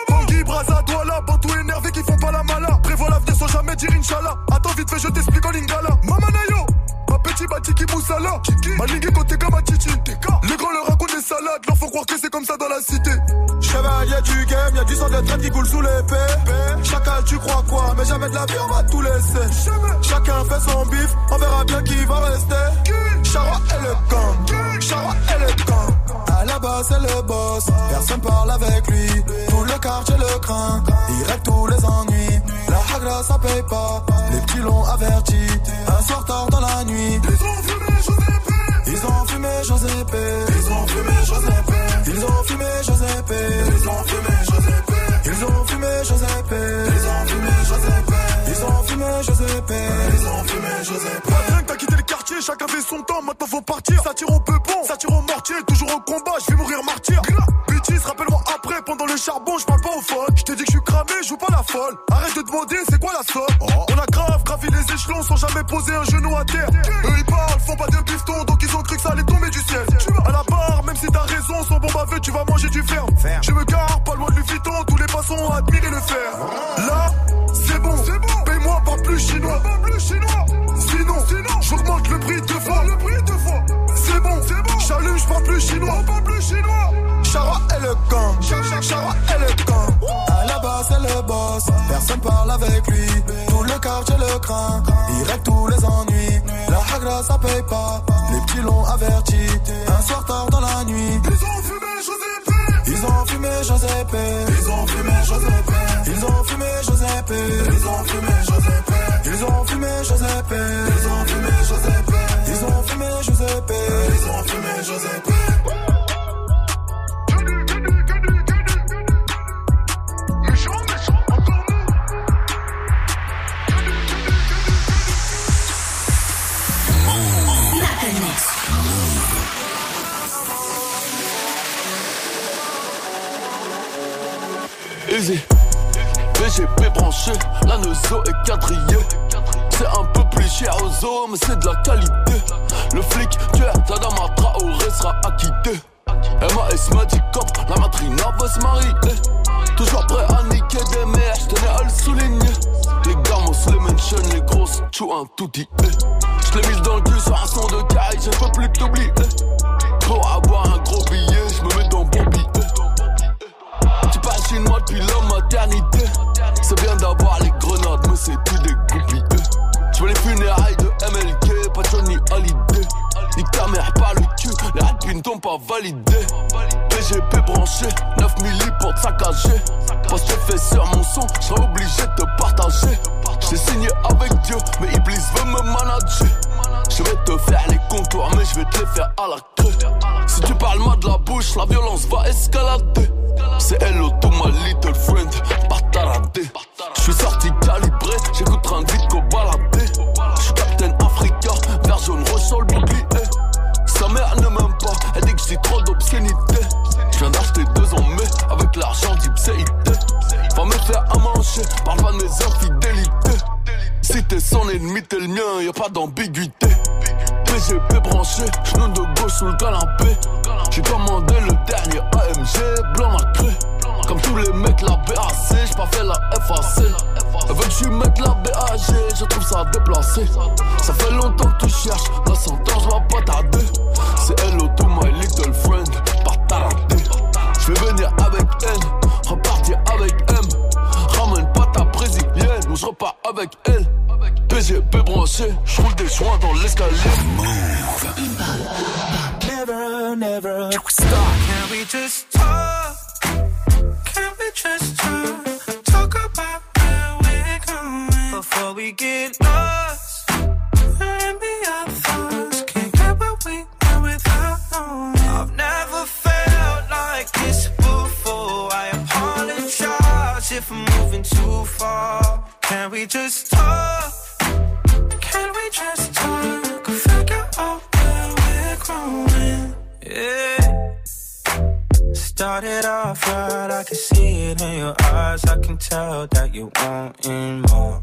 Bangui, Braza, Douala, Bantou énervé qui font pas la mala. Prévois l'avenir sans jamais dire Inch'Allah. Attends vite fait je t'explique en lingala. Mamanayo. Batiki Moussala. Ligue côté Les grands leur racontent des salades Leur faut croire que c'est comme ça dans la cité. Chevalier du game, y'a du sang de traîne qui coule sous l'épée. Chacal tu crois quoi? Mais jamais de la vie on va tout laisser. Chacun fait son bif On verra bien qui va rester. Chara et le gang Chara et le gang à la base c'est le boss, personne parle avec lui. Tout le quartier le craint, il règle tous les ennuis La hagra ça paye pas, les petits l'ont averti. Un soir tard dans la nuit. Ils ont fumé Giuseppe Ils ont fumé Giuseppe Ils ont fumé Giuseppe Ils ont fumé Giuseppe Ils ont fumé Giuseppe Ils ont fumé Giuseppe Ils ont fumé Giuseppe Ils ont fumé Giuseppe Ils ont fumé Pas bien que t'as quitté le quartier, chacun fait son temps, maintenant faut partir. Ça tire au peupon, ça tire au mortier, toujours au combat, je vais mourir martyr Pendant le charbon, je parle pas au phone Je te dis que je suis cramé, je joue pas la folle. Arrête de demander, c'est quoi la somme? On a grave gravi les échelons sans jamais poser un genou à terre. Eux ils parlent, font pas de piston, donc ils ont cru que ça allait tomber du ciel. À la barre, même si t'as raison, sans bon baveux, tu vas manger du fer. Je me gare, pas loin de Vuitton, tous les passants ont admiré le fer. Là, c'est bon, paye-moi pas plus chinois. Sinon, j'augmente le prix deux fois. Le prix deux fois. C'est bon, c'est bon. J'allume, je parle plus chinois. Parle plus chinois. Chara et le gang. Chara et le gang. À la base, c'est le boss. Personne parle avec lui. Tout le quartier le craint. Il règle tous les ennuis. La hagra, ça paye pas. Les petits l'ont averti. Un soir tard dans la nuit. Ils ont fumé Giuseppe. Ils ont fumé Giuseppe. Ils ont fumé Giuseppe. Ils ont fumé Giuseppe. Ils ont fumé Giuseppe. Ils ont fumé Giuseppe. Ils ont fumé Giuseppe. Giuseppe. Ils ont fumé Giuseppe. Easy. BGP branché, la nozo est quadrillée. C'est un peu plus cher aux hommes, c'est de la qualité. Le flic, tu es à Traoré sera acquitté. MAS m'a dit cop, la matrina veut se marier. Toujours prêt à niquer des mères, j'tenais à le souligner. Les gamos, les mentions, les grosses, tu un tout dit. Je l'ai mise dans le cul sur un son de caille, je peux plus t'oublier. Pour avoir un gros billet, je me mets dans billet. Tu passes une moi depuis la maternité. C'est bien d'avoir les grenades, mais c'est tout des goupilles. Je veux les funérailles rapines t'ont pas validé. PGP branché, 9 milli pour te saccager. Parce que sur mon son, j'serais obligé de te partager. J'ai signé avec Dieu, mais Iblis veut me manager. Je vais te faire les contours, mais je vais te les faire à la queue. Si tu parles mal de la bouche, la violence va escalader. C'est hello to my little friend, pas taradé. Je suis sorti calibré, j'écoute vite qu'au baladé. Je suis Captain Africa, vert jaune sur le bouclier. Mère ne m'aime pas, elle dit que j'ai trop d'obscénité. Je viens d'acheter deux en mai, avec l'argent d'Ipséité. Va me faire à manger, parle pas de mes infidélités. Si t'es son ennemi, t'es le mien, y a pas d'ambiguïté. PGP branché, genou de gauche sous le canapé. J'ai commandé le dernier AMG, blanc nacré. Comme tous les mecs, la BAC, j'ai pas fait la FAC. Lui mette la BAG, je trouve ça déplacé. Ça fait longtemps que tu cherches, la sentence va pas tarder. C'est hello to my little friend, pas taradé. Je vais venir avec N, repartir avec M. Ramène pas ta brésilienne, ou je repars avec elle. PGP branché, je roule des joints dans l'escalier. Never, never stop. Can we just talk? Can we just talk? Before we get lost. And be our thoughts. Can't get what we want without knowing. I've never felt like this before. I apologize if I'm moving too far. Can we just talk? Can we just talk? Figure out where we're growing. Yeah. Started off right, I can see it in your eyes. I can tell that you want wanting more.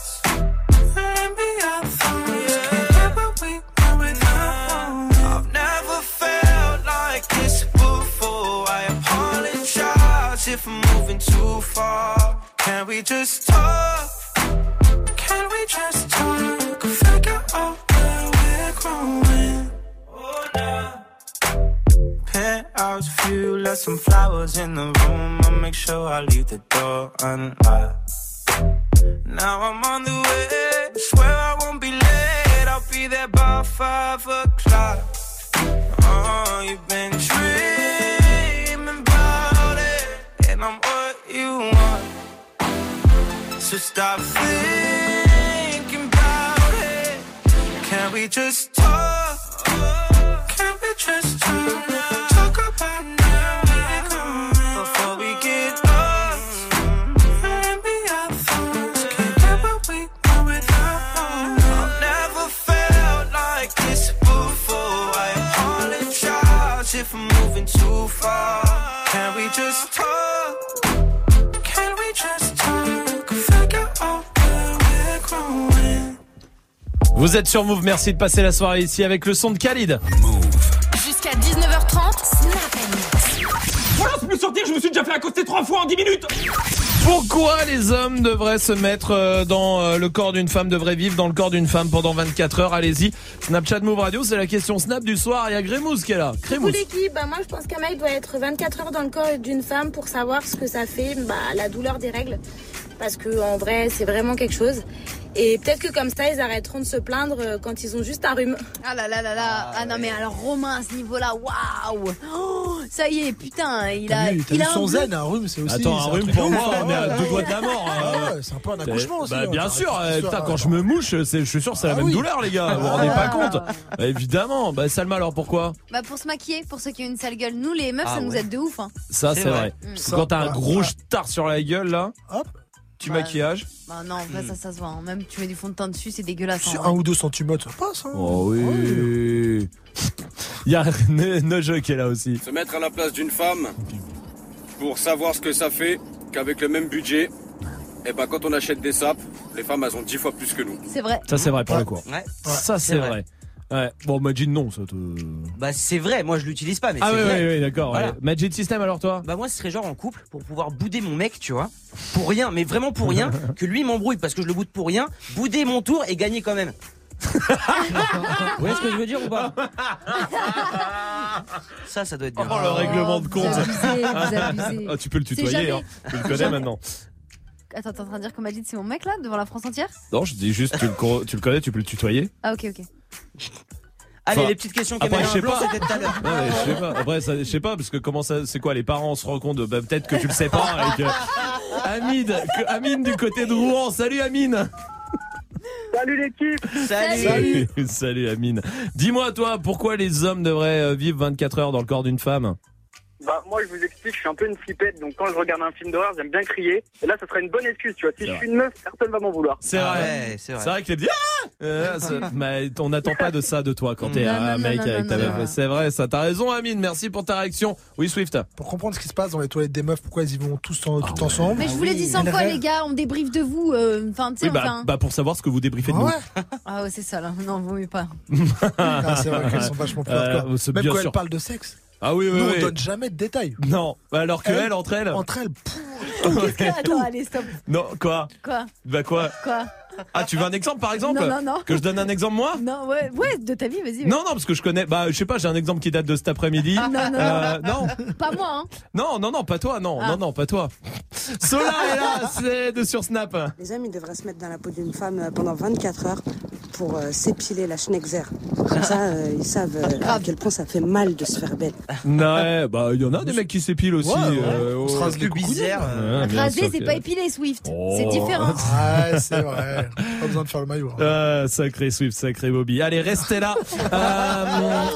Far. Can we just talk? Can we just talk? Figure out where we're growing. Oh, nah. Penthouse view, left some flowers in the room. I'll make sure I leave the door unlocked. Now I'm on the way, swear I won't be late. I'll be there by five o'clock. Oh, you've been dreaming about it, and I'm. So stop thinking about it. Can we just talk? Can we just talk? Talk Vous êtes sur Move, merci de passer la soirée ici avec le son de Khalid. Jusqu'à 19h30, Snap Voilà, c'est plus sortir, je me suis déjà fait accoster trois fois en 10 minutes Pourquoi les hommes devraient se mettre euh, dans euh, le corps d'une femme, devraient vivre dans le corps d'une femme pendant 24 heures? Allez-y. Snapchat Move Radio, c'est la question Snap du soir. Il y a Grémouze qui est là. Grémouze. l'équipe, bah moi je pense qu'un mec doit être 24 heures dans le corps d'une femme pour savoir ce que ça fait, bah, la douleur des règles. parce que en vrai, c'est vraiment quelque chose. Et peut-être que comme ça, ils arrêteront de se plaindre euh, quand ils ont juste un rhume. Ah là là là là. Ah, non, mais alors Romain à ce niveau-là, waouh. Oh, ça y est, putain, il a. T'as vu, il a son un zen, un rhume, c'est aussi. Attends, un rhume pour moi, on est à hein. deux doigts de la mort. Ah hein. ouais, c'est un peu un accouchement aussi. Bah, hein, bien sûr, euh, putain, hein. quand je me mouche, je suis sûr que c'est la Ah même oui. douleur, les gars. Vous vous rendez pas compte Bah, Évidemment. Bah, Salma, alors pourquoi? Bah pour se maquiller, pour ceux qui ont une sale gueule. Nous les meufs, Ah ça nous aide de ouf. Hein. Ça, C'est vrai. Mm. Quand t'as un gros star sur la gueule, là, Hop. Petit Ouais. maquillage. Bah non, en vrai, ça, ça se voit. hein. Même tu mets du fond de teint dessus, c'est dégueulasse. Sur un ou deux centimètres, ça passe. Hein. Oh oui. Il y a Ne- Nojo qui est là aussi. Se mettre à la place d'une femme pour savoir ce que ça fait qu'avec le même budget, et ben quand on achète des sapes, les femmes elles ont 10 fois plus que nous. C'est vrai. Ça, c'est vrai pour le coup. Ouais. Ça, c'est vrai. Ouais. Bon, Majid, non, ça te. Bah c'est vrai, moi je l'utilise pas, mais Ah c'est oui, vrai. oui, oui, d'accord. Voilà. ouais. Magic System, alors toi Bah moi ce serait genre en couple pour pouvoir bouder mon mec, tu vois, pour rien, mais vraiment pour rien, <laughs> que lui m'embrouille parce que je le boude pour rien, bouder mon tour et gagner quand même. Vous voyez ce que je veux dire ou pas Ça, ça doit être bien. Oh, le règlement de compte. Vous abusez, vous abusez. Ah, tu peux le C'est tutoyer, jamais- hein. Tu le connais maintenant. Attends, t'es en train de dire qu'on m'a dit que c'est mon mec là, devant la France entière Non, je dis juste, tu le, tu le connais, tu peux le tutoyer. Ah ok, ok. Allez, Enfin, les petites questions Après, caméra je sais blanc, pas. c'était tout à l'heure. Ouais, mais je sais pas. Après, ça, je sais pas, parce que comment ça, c'est quoi, les parents se rendent compte, de- bah, peut-être que tu le sais pas, et que, Amine, que- Amine du côté de Rouen. Salut Amine. Salut l'équipe Salut. Salut Amine. Dis-moi toi, pourquoi les hommes devraient euh, vivre 24 heures dans le corps d'une femme? Bah moi je vous explique, je suis un peu une flippette, donc quand je regarde un film d'horreur, j'aime bien crier. Et là, ça serait une bonne excuse, tu vois. Si je suis une meuf, personne va m'en vouloir. C'est Ah vrai. ouais, c'est vrai. C'est vrai que les dit ah Euh, <laughs> mais on n'attend pas de ça de toi quand t'es Non, un non, mec non, avec non, ta non, meuf. C'est vrai, ça. T'as raison, Amine. Merci pour ta réaction. Oui, Swift. Pour comprendre ce qui se passe dans les toilettes des meufs, pourquoi ils y vont tous en- tout ensemble. Mais je vous l'ai dit 100 Mais fois le les gars, on débriefe de vous. euh, Enfin, tu sais, Oui, bah, enfin. bah, pour savoir ce que vous débriefez de Ah nous. ouais <laughs> Ah ouais, c'est ça là. Non, vaut mieux pas. Ah, c'est vrai qu'elles sont vachement plus <laughs> Euh, hardcore. c'est Même bien quand sûr. elles parlent de sexe. Ah oui, oui, Nous, oui. on donne jamais de détails. Non. Alors que Elle- elle, entre elles. Entre elles, pff, Qu'est-ce que Attends, allez, stop. Non, quoi Quoi Bah quoi Quoi <laughs> Ah, tu veux un exemple par exemple Non, non, non. Que je donne un exemple moi Non, ouais, ouais, de ta vie, vas-y. Non, non, parce que je connais. Bah, je sais pas, j'ai un exemple qui date de cet après-midi. Non, non, Euh, non, Pas moi, hein. non, non, non, pas toi, non, Ah. non, non, pas toi. Solar est là, c'est de sur Snap. Les hommes, ils devraient se mettre dans la peau d'une femme euh, pendant 24 heures pour euh, s'épiler la schneckzer. Comme ça, euh, ils savent euh, à quel point ça fait mal de se faire belle. Ouais, bah, il y en a des mecs qui s'épilent aussi. Ouais, ouais. euh, On se au- rase Raser, c'est pas épilé, Swift. Oh. C'est différent. Ouais, c'est vrai. Pas besoin de faire le maillot. hein. Ah, sacré Swift, sacré Bobby. Allez, restez là. Euh,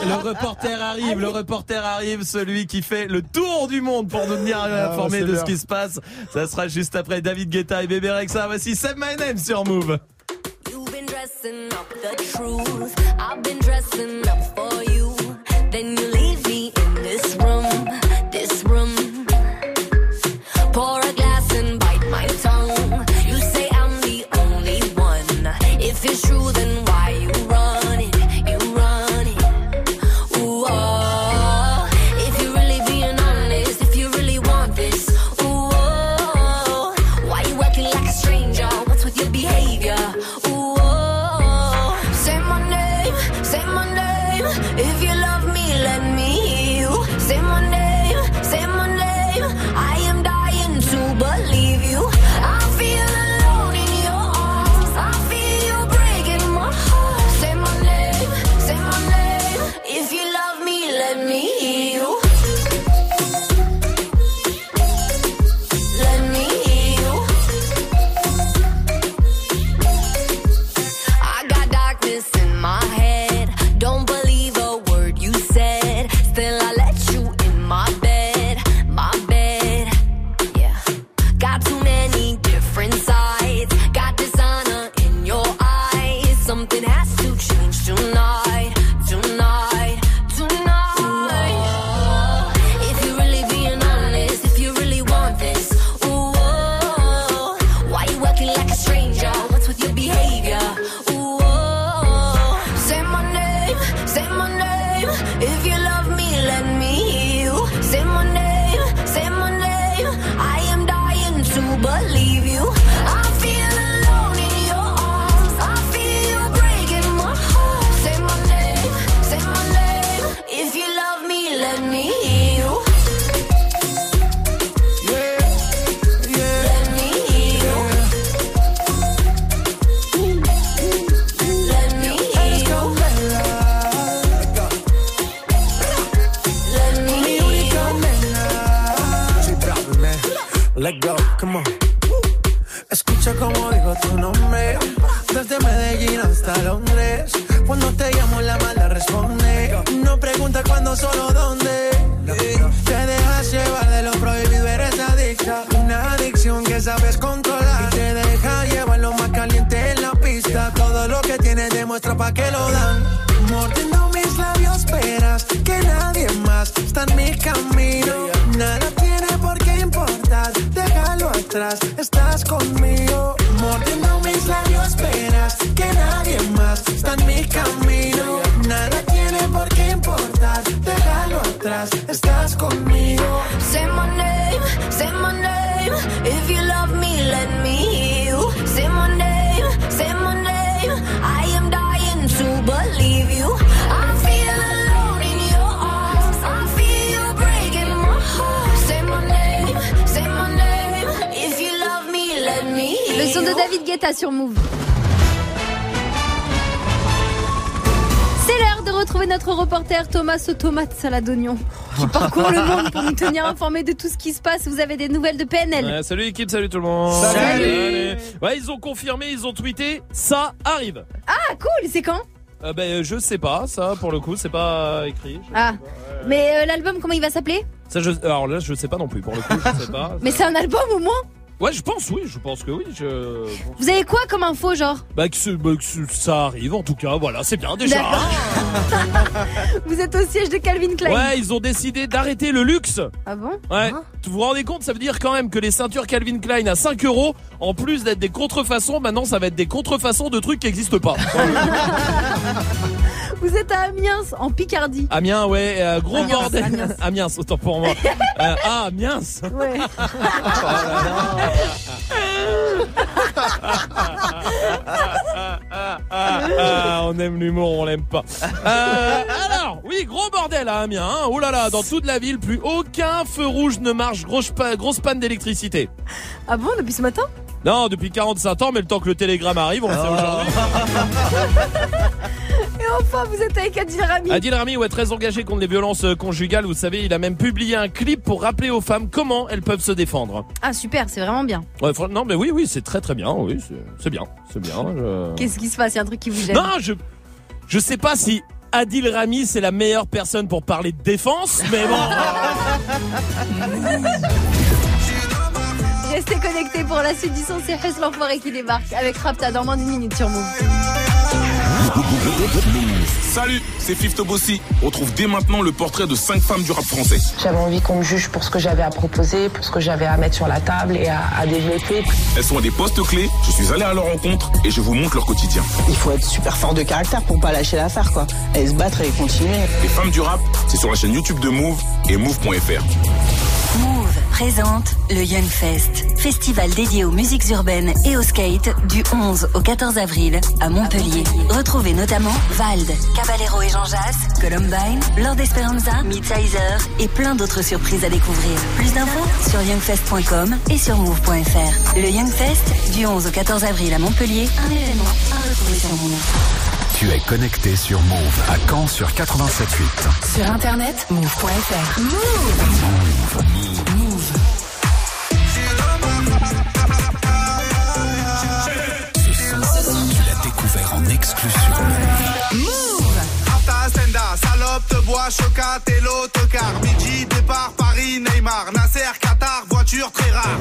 le reporter arrive, le reporter arrive, celui qui fait le tour du monde pour nous tenir Ah, informés c'est de bien. ce qui se passe. Ça sera juste après David Guetta et Bébé Rexa. Voici Save My Name sur Move. You've been dressing up the truth. I've been dressing up for you. Then you leave Salade d'oignon qui parcourt le monde pour nous tenir informés de tout ce qui se passe. Vous avez des nouvelles de PNL Ouais, salut l'équipe, salut tout le monde. Salut. Ouais, ils ont confirmé, ils ont tweeté, ça arrive. Ah cool, c'est quand Euh, ben, je sais pas, ça pour le coup, c'est pas écrit. Je- Ah, mais euh, l'album comment il va s'appeler Ça, je... Alors là, je sais pas non plus, pour le coup, je sais pas. <laughs> Mais c'est un album au moins Ouais, je pense, oui, je pense que oui. Je... Vous avez quoi comme info genre? Bah, que, ce- bah, que ça arrive, en tout cas, voilà, c'est bien déjà. <laughs> Vous êtes au siège de Calvin Klein Ouais, ils ont décidé d'arrêter le luxe. Ah bon? Ouais. Vous vous rendez compte, ça veut dire quand même que les ceintures Calvin Klein à 5 euros, en plus d'être des contrefaçons, maintenant ça va être des contrefaçons de trucs qui n'existent pas. <laughs> Vous êtes à Amiens en Picardie Amiens, ouais, euh, gros Amiens, bordel. Amiens. <laughs> Amiens, autant pour moi. Euh, ah, Amiens. Ouais. <laughs> Ah, on aime l'humour, on l'aime pas. Euh, alors, oui, gros bordel à Amiens. Hein. Oh là là, dans toute la ville, plus aucun feu rouge ne marche. Grosse, grosse panne d'électricité. Ah bon depuis ce matin? Non, depuis 45 ans, mais le temps que le télégramme arrive, on le sait aujourd'hui. <laughs> Enfin vous êtes avec Adil Rami Adil Rami, ouais, très engagé contre les violences euh, conjugales. Vous savez, il a même publié un clip pour rappeler aux femmes comment elles peuvent se défendre. Ah super, c'est vraiment bien. Ouais, non, mais oui, oui, c'est très très bien. Oui, c'est- bien, c'est bien. je- Qu'est-ce qui se passe? Il y a un truc qui vous gêne? Non, je je sais pas si Adil Rami c'est la meilleure personne pour parler de défense, mais bon. <laughs> Restez connectés pour la suite du son, c'est l'enfoiré qui débarque avec Rapta dans moins d'une minute sur Move. Salut, c'est Fifth Bossi. Retrouve dès maintenant le portrait de 5 femmes du rap français. J'avais envie qu'on me juge pour ce que j'avais à proposer, pour ce que j'avais à mettre sur la table et à, à développer. Elles sont à des postes clés, je suis allé à leur rencontre et je vous montre leur quotidien. Il faut être super fort de caractère pour pas lâcher l'affaire, quoi. Et se battre et continuer. Les femmes du rap, c'est sur la chaîne YouTube de Move et Move.fr. Move présente le Young Fest, festival dédié aux musiques urbaines et au skate du 11 au 14 avril à Montpellier. Retrouvez notamment Vald, Caballero et Jean Jass, Columbine, Lord Esperanza, Midsizer et plein d'autres surprises à découvrir. Plus d'infos sur youngfest.com et sur move.fr. Le Young Fest du 11 au 14 avril à Montpellier, un événement à retrouver sur Move. Tu es connecté sur Move à Caen sur 87.8. Sur internet, move.fr. Ce bois, chocat et l'autocar. Midi, départ, Paris, Neymar. Nasser, Qatar, voiture très rare.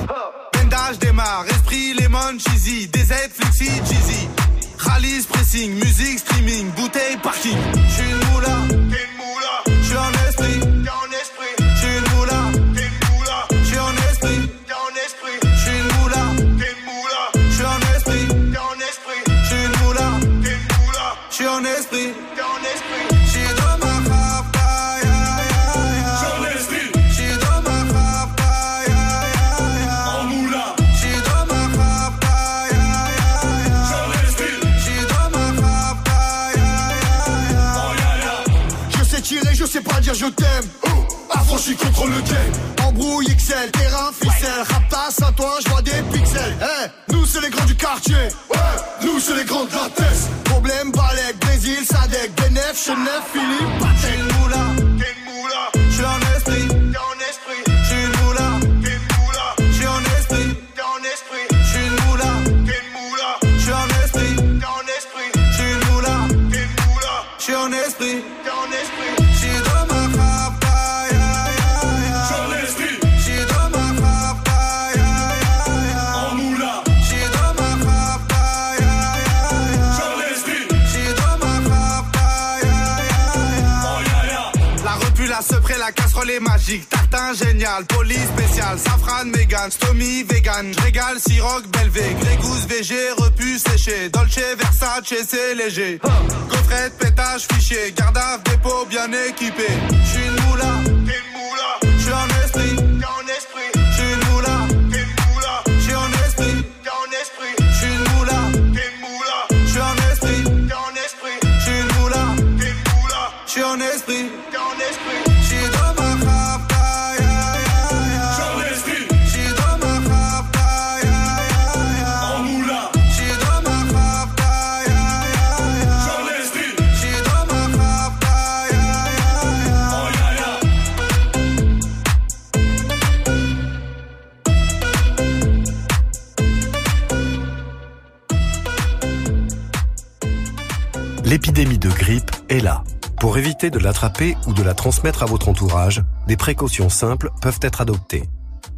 Bendage démarre, esprit, lemon, cheesy. DZ, flexi, cheesy. Rallye, pressing, musique, streaming, bouteille, parking. J'suis. Affranchi contre le game. Embrouille XL, terrain, ficelle. Rapta, Saint-Ouen, je vois des pixels. Eh, nous c'est les grands du quartier. Ouais, nous c'est les grands de la. Problème, Balek, Brésil, Sadek, Benef, Chenef, Philippe, moula. Génial, police spécial, safran, mégan, stomy, vegan, régale, siroc, belvé, grégousse, VG, repu, séché, dolce, versace, c'est léger. Gaufrette, pétage, fichier, garde dépôt bien équipé. J'suis une moula, t'es une moula, L'épidémie de grippe est là. Pour éviter de l'attraper ou de la transmettre à votre entourage, des précautions simples peuvent être adoptées.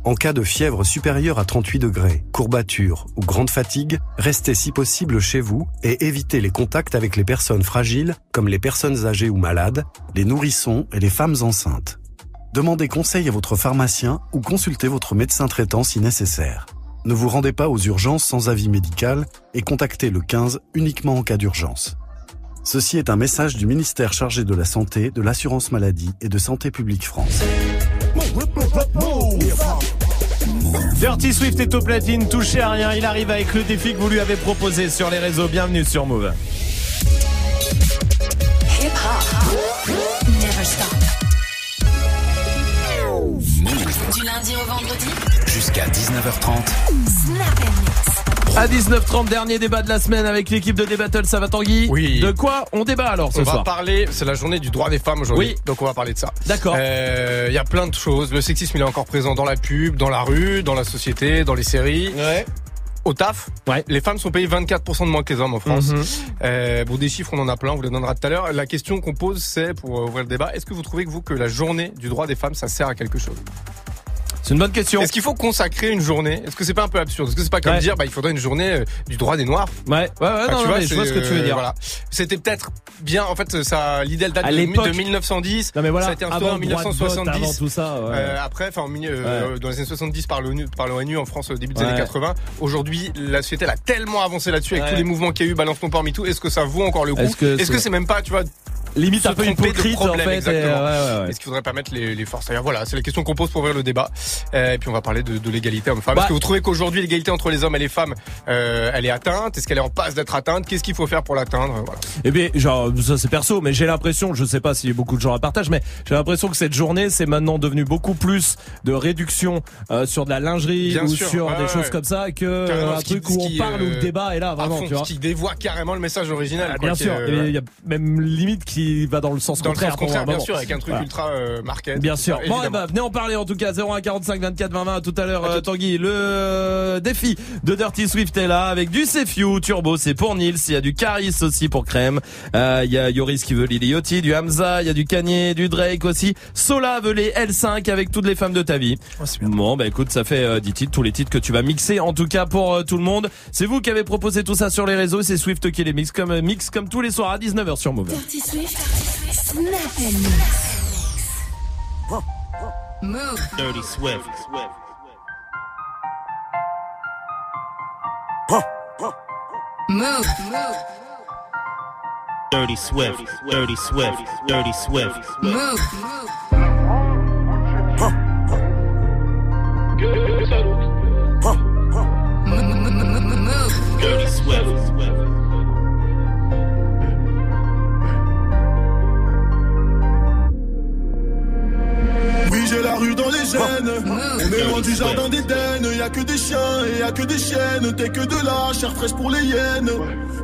En cas de fièvre supérieure à 38 degrés, courbature ou grande fatigue, restez si possible chez vous et évitez les contacts avec les personnes fragiles comme les personnes âgées ou malades, les nourrissons et les femmes enceintes. Demandez conseil à votre pharmacien ou consultez votre médecin traitant si nécessaire. Ne vous rendez pas aux urgences sans avis médical et contactez le 15 uniquement en cas d'urgence. Ceci est un message du ministère chargé de la Santé, de l'Assurance Maladie et de Santé Publique France. Dirty Swift est au platine, touché à rien. Il arrive avec le défi que vous lui avez proposé sur les réseaux. Bienvenue sur Move. Hip hop. Never stop. Du lundi au vendredi. Jusqu'à 19h30. Snap and mix. À 19h30, dernier débat de la semaine avec l'équipe de Débattle, ça va Tanguy Oui. De quoi on débat alors ce on soir va parler, c'est la journée du droit des femmes aujourd'hui, Oui. donc on va parler de ça. D'accord. Euh, Il y a plein de choses. Le sexisme, il est encore présent dans la pub, dans la rue, dans la société, dans les séries. Au taf, les femmes sont payées 24% de moins que les hommes en France. Mhm. Euh, bon, des chiffres, on en a plein, on vous les donnera tout à l'heure. La question qu'on pose, c'est, pour euh, ouvrir le débat, est-ce que vous trouvez que vous, que la journée du droit des femmes, ça sert à quelque chose? C'est une bonne question. Est-ce qu'il faut consacrer une journée? Est-ce que c'est pas un peu absurde? Est-ce que c'est pas comme Ouais. dire, bah, il faudrait une journée euh, du droit des noirs? Ouais, ouais, ouais, Enfin, non, tu non, vois, mais je vois ce que tu veux euh, dire. Voilà. C'était peut-être bien. En fait, ça, l'idée elle date À de, de 1910. Non, mais voilà, ça a été instauré en le droit de vote, 1970. avant tout ça, ouais. Euh, après, enfin, euh, dans les années 70 par l'ONU, par l'ONU en France au début des années 80. Aujourd'hui, la société elle a tellement avancé là-dessus avec tous les mouvements qu'il y a eu, balance ton porc, tout. Est-ce que ça vaut encore le coup? Est-ce que c'est même pas, tu vois, Limite un peu hypocrite, en fait, exactement. ouais. Est-ce qu'il faudrait pas mettre les, les forces D'ailleurs, Voilà, c'est la question qu'on pose pour ouvrir le débat. Euh, et puis on va parler de, de l'égalité homme-femme. Bah- Est-ce que vous trouvez qu'aujourd'hui l'égalité entre les hommes et les femmes, euh, elle est atteinte? Est-ce qu'elle est en passe d'être atteinte? Qu'est-ce qu'il faut faire pour l'atteindre? Voilà. Eh bien, genre, ça c'est perso, mais j'ai l'impression, je sais pas si beaucoup de gens la partagent, mais j'ai l'impression que cette journée, c'est maintenant devenu beaucoup plus de réduction euh, sur de la lingerie Bien ou sûr, sur des ouais. choses comme ça que Carrément, euh, un qui- truc où on parle, où le euh, débat est là, vraiment, fond, tu vois. Ce qui dévoie carrément le message original. Ah, bien sûr, euh, il y a même limite qui va dans le sens dans le contraire. sens bien sûr, avec un truc Voilà. ultra euh, market. Bien sûr. Bon, eh ben, venez en parler en tout cas. 01 45 24 20 20 à tout à l'heure, euh, Tanguy. Le défi de Dirty Swift est là avec du Sefiu Turbo, c'est pour Nils. Il y a du Caris aussi pour Crème. Euh, Il y a Yoris qui veut Lily Yachty, du Hamza, il y a du Kanye, du Drake aussi. Sola veut les L5 avec toutes les femmes de ta vie. bon, bah écoute, ça fait euh, 10 titres, tous les titres que tu vas mixer en tout cas pour euh, tout le monde. C'est vous qui avez proposé tout ça sur les réseaux. C'est Swift qui les mixe comme euh, mix comme tous les soirs à 19h sur Move. Dirty Swift. Move. Dirty Swift. Move. Move. Dirty Swift. Dirty Swift. Dirty Swift. Move. Dirty Swift. J'ai la rue dans les gènes. On est loin du jardin d'Éden. Y a que des chiens et y a que des chiennes. T'es que de la chair fraîche pour les hyènes.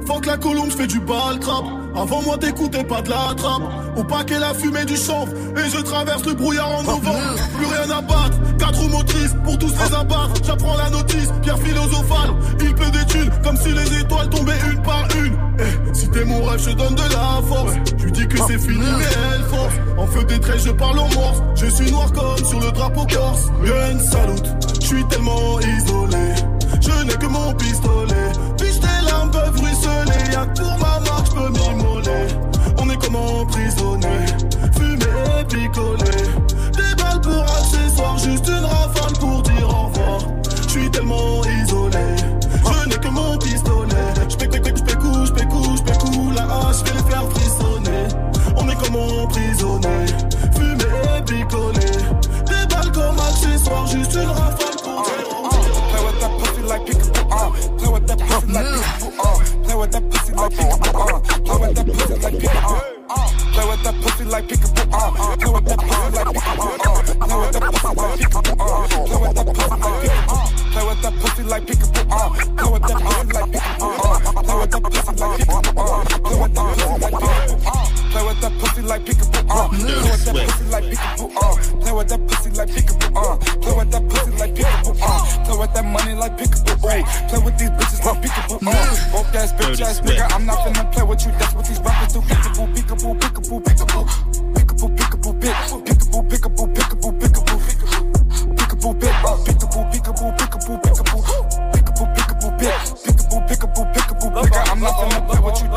Faut que la colombe, j'fais du bal trap. Avant moi, t'écoutais pas de la trappe. Au paquet, la fumée du chanvre. Et je traverse le brouillard en novembre. Plus rien à battre. Quatre roues motrices pour tous les abattre. J'apprends la notice, pierre philosophale. Il pleut des thunes comme si les étoiles tombaient une par une. Eh, si t'es mon rêve, je donne de la force. Je dis que c'est fini, mais elle force. En feu des traits, je parle en morse. Je suis noir comme sur le drapeau corse. Mieux une salute, je suis tellement isolé. Je n'ai que mon pistolet. Puis tes larmes peuvent ruisseler. Y'a pour ma marque, je peux m'immoler. On est comme emprisonné, fumé et picolé. Des balles pour accessoires, juste une rafale pour dire au revoir. Je suis tellement isolé, je n'ai que mon pistolet. Je pécou, je pécou, je pécou, je pécou la hache, je vais les faire frire. juste une rafale pour Play with that pussy like peekaboo, uh. Play with that pussy like uh. Play with that pussy like peekaboo, uh. Play with that pussy like peekaboo, uh. Play with that pussy like peekaboo, uh. Play with that pussy like peekaboo, uh. Play with that pussy like peekaboo, uh. Play with that pussy like peekaboo, uh. Play with that pussy like uh. Play with that pussy like peekaboo, uh. Play with that pussy like peekaboo, uh. Play with that pussy like uh. Play with that pussy like peekaboo, uh. That pussy like pick a boo uh play with that pussy like peekaboo, uh. Play with that money like peekaboo, uh. Play with these bitches like peekaboo, uh. Broke ass bitch ass nigga, I'm not finna play with you. That's what these rappers do. Peekaboo, peekaboo, peekaboo, peekaboo. Peekaboo, peekaboo, pick. Peekaboo, peekaboo, peekaboo, peekaboo. Peekaboo, pick. Peekaboo, peekaboo, peekaboo, peekaboo. Peekaboo, peekaboo, pick. Peekaboo, peekaboo, peekaboo, nigga, I'm not finna play with you.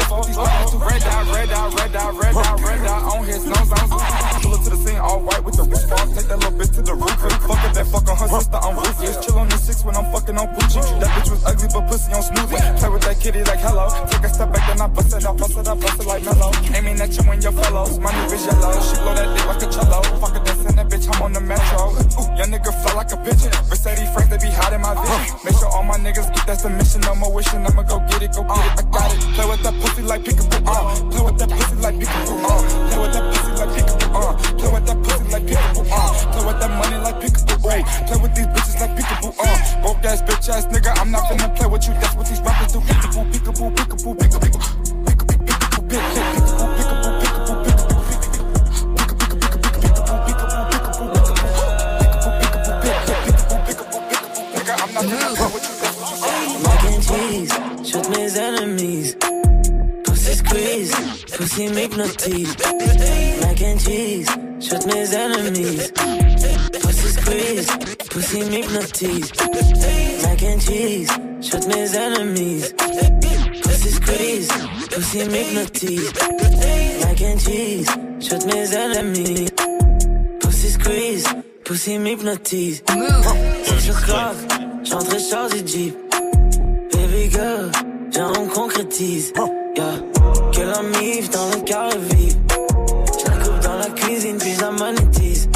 Red dot, red dot, red dot, red dot, red dot on his nose. To the scene all white with the roof off. Take that little bitch to the roof. Fuck it, that fuck on her sister. I'm ruthless. Chill on the six when I'm fucking on Gucci. That bitch was ugly, but pussy on smoothie. Play with that kitty like hello. Take a step back, then I bust it, I bust it, I bust it like mellow. Aiming at you and your fellows. My new bitch yellow. She blow that dick like a cello. Fuck in that bitch. I'm on the metro. Ooh, young nigga fly like a pigeon. Mercedes friends, they be hot in my vision. Make sure all my niggas get that submission. mission. No more wishing. I'ma go get it, go get it. I got it. Play with that pussy like peekaboo. Uh. Play with that pussy like peekaboo. Uh. Play with that pussy like peekaboo. Uh. Play with that pussy like peekaboo. Uh. Play with that money like peekaboo. Uh. Play with these bitches like peekaboo. Uh. Broke ass bitch ass nigga. I'm not finna play with you. That's what these rappers do. And cheese, shoot mes ennemis. Pussy squeeze, pussy m'hypnotise. Mac and cheese, shoot mes ennemis. Pussy squeeze, pussy m'hypnotise. Mac and cheese, shoot mes ennemis. Pussy squeeze, pussy m'hypnotise. Mac and cheese, shoot mes ennemis. Pussy squeeze, pussy m'hypnotise. C'est sur clock, j'entre chargé Jeep. Baby girl, viens on concrétise. Yeah. Que la mif dans le carré vide. J'la coupe dans la cuisine puis j'la monétise.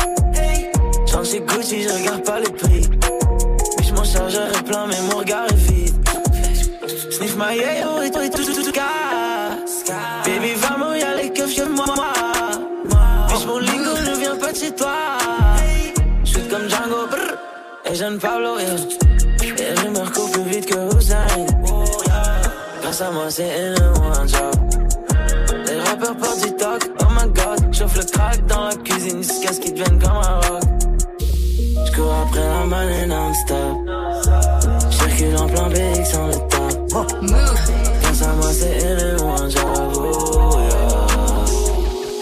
J'entre chez Gucci, je regarde pas les prix. Puis mon chargeur est plein mais mon regard est vide. Sniff my yayo et tout et tout tout tout cas. Baby vamos y'a les keufs chez moi. Puis mon lingo ne vient pas de chez toi. J'suis comme Django, brr. Et jeune Pablo, yeah. Et je me plus vite que Hussein. Grâce à moi, c'est une one job. Portent du talk, oh my god. Chauffe le crack dans la cuisine jusqu'à ce qu'ils deviennent comme un rock. J'cours après la money non-stop. J'circule en plein BX sans le top. Grâce à moi, c'est une one job. Oh yeah.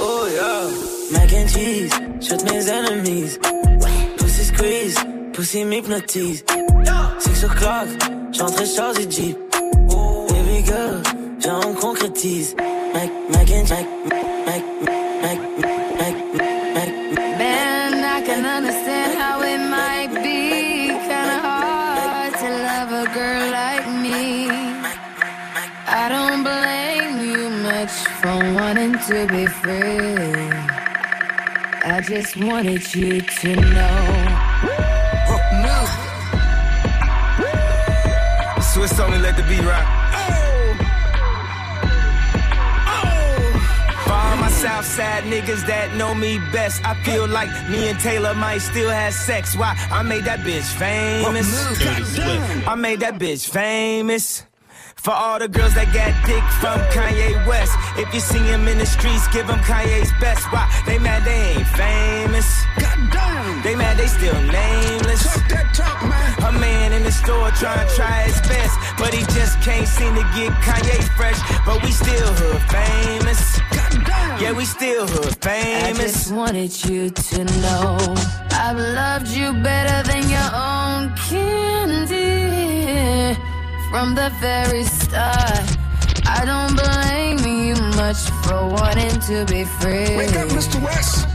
Oh yeah. Mac and cheese, shoot mes enemies. Pussy squeeze, pussy m'hypnotise. C'est sur clock, j'entre chargé Jeep. Baby girl, viens on concrétise. Mac, Mac and Mac, Mac, Mac, Mac, Mac, Man, I can understand how it might be kinda hard to love a girl like me. I don't blame you much for wanting to be free. I just wanted you to know. Swiss only let the beat rock. Southside niggas that know me best, I feel like me and Taylor might still have sex. Why? I made that bitch famous. I made that bitch famous. For all the girls that got dick from Kanye West. If you see him in the streets, give him Kanye's best. Why? They mad they ain't famous. They mad they still nameless. A man in the store trying to try his best. But he just can't seem to get Kanye fresh. But we still hood famous. Yeah, we still hood famous. I famous. just wanted you to know I've loved you better than your own candy from the very start. I don't blame you much for wanting to be free. Wake up, Mr. West.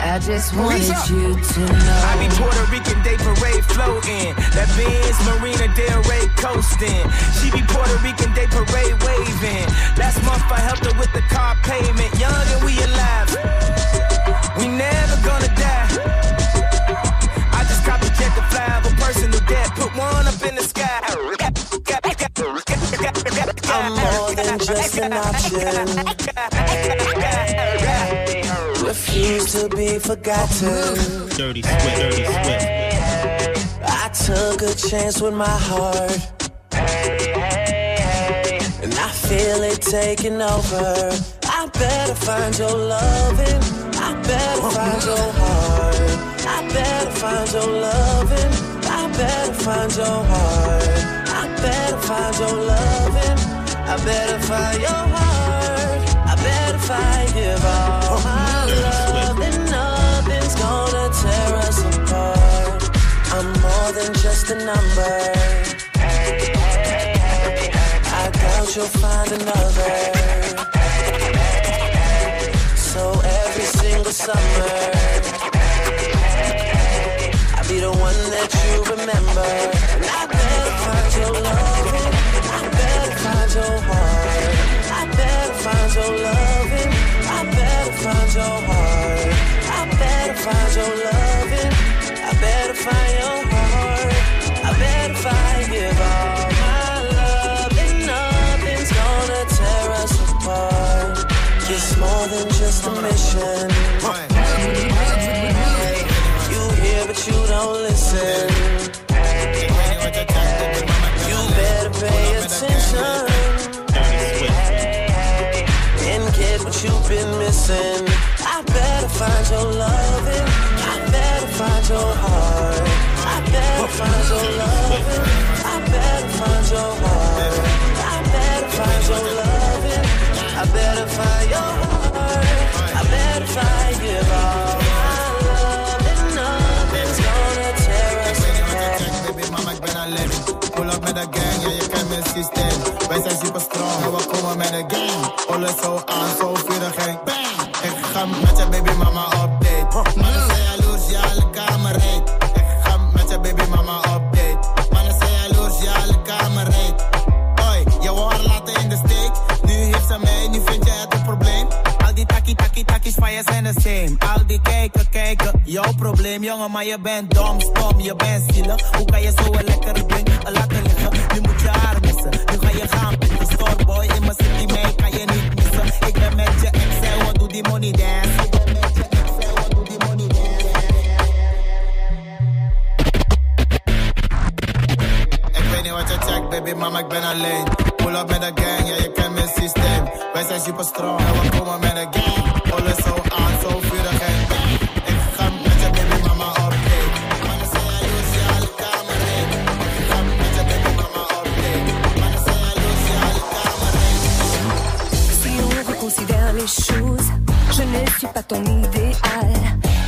I just wanted you to know. I be. Puerto Rican Day Parade floating. That Benz Marina Del Rey coasting. She be Puerto Rican Day Parade waving. Last month I helped her with the car payment. Young and we alive. We never gonna die. I just a jet to fly of a personal debt. Put one up in the sky. More than just an option. Refuse to be forgotten. Dirty Swift, Dirty Swift. I took a chance with my heart. And I feel it taking over. I better find your loving. I better find your heart. I better find your loving. I better find your heart. I better find your loving. I better find your heart. I better find give all my love. And nothing's gonna tear us apart. I'm more than just a number. I doubt you'll find another. So every single summer, I'll be the one that you remember. And I better find your loving. I better find your heart. I better find your loving. I better find your heart. I better find your loving. I better find your heart. I better find give all my love. And nothing's gonna tear us apart. It's more than just a mission. You hear but you don't listen. Been missing. I better find your loving. I better find your heart. I better find your loving. I better find your heart. I better find your loving. I better find your heart. I better find you all my love. And nothing's gonna tear us apart. Pull up met de gang, ja je kent mijn systeem. Wij maar je bent dom, stom, je bent zielig. Hoe kan je zo een lekkere ding laten liggen? Nu moet je haar missen, nu ga je gaan de storeboy in mijn city mee, kan je niet missen. Ik ben met je ex en wat doe die money dance? Weet niet wat je checkt, baby, mama, ik ben alleen. Pull up met de gang, ja, je kent mijn systeem. Wij zijn super strong en we komen met de gang. Alles zo aan, zo suis pas ton idéal.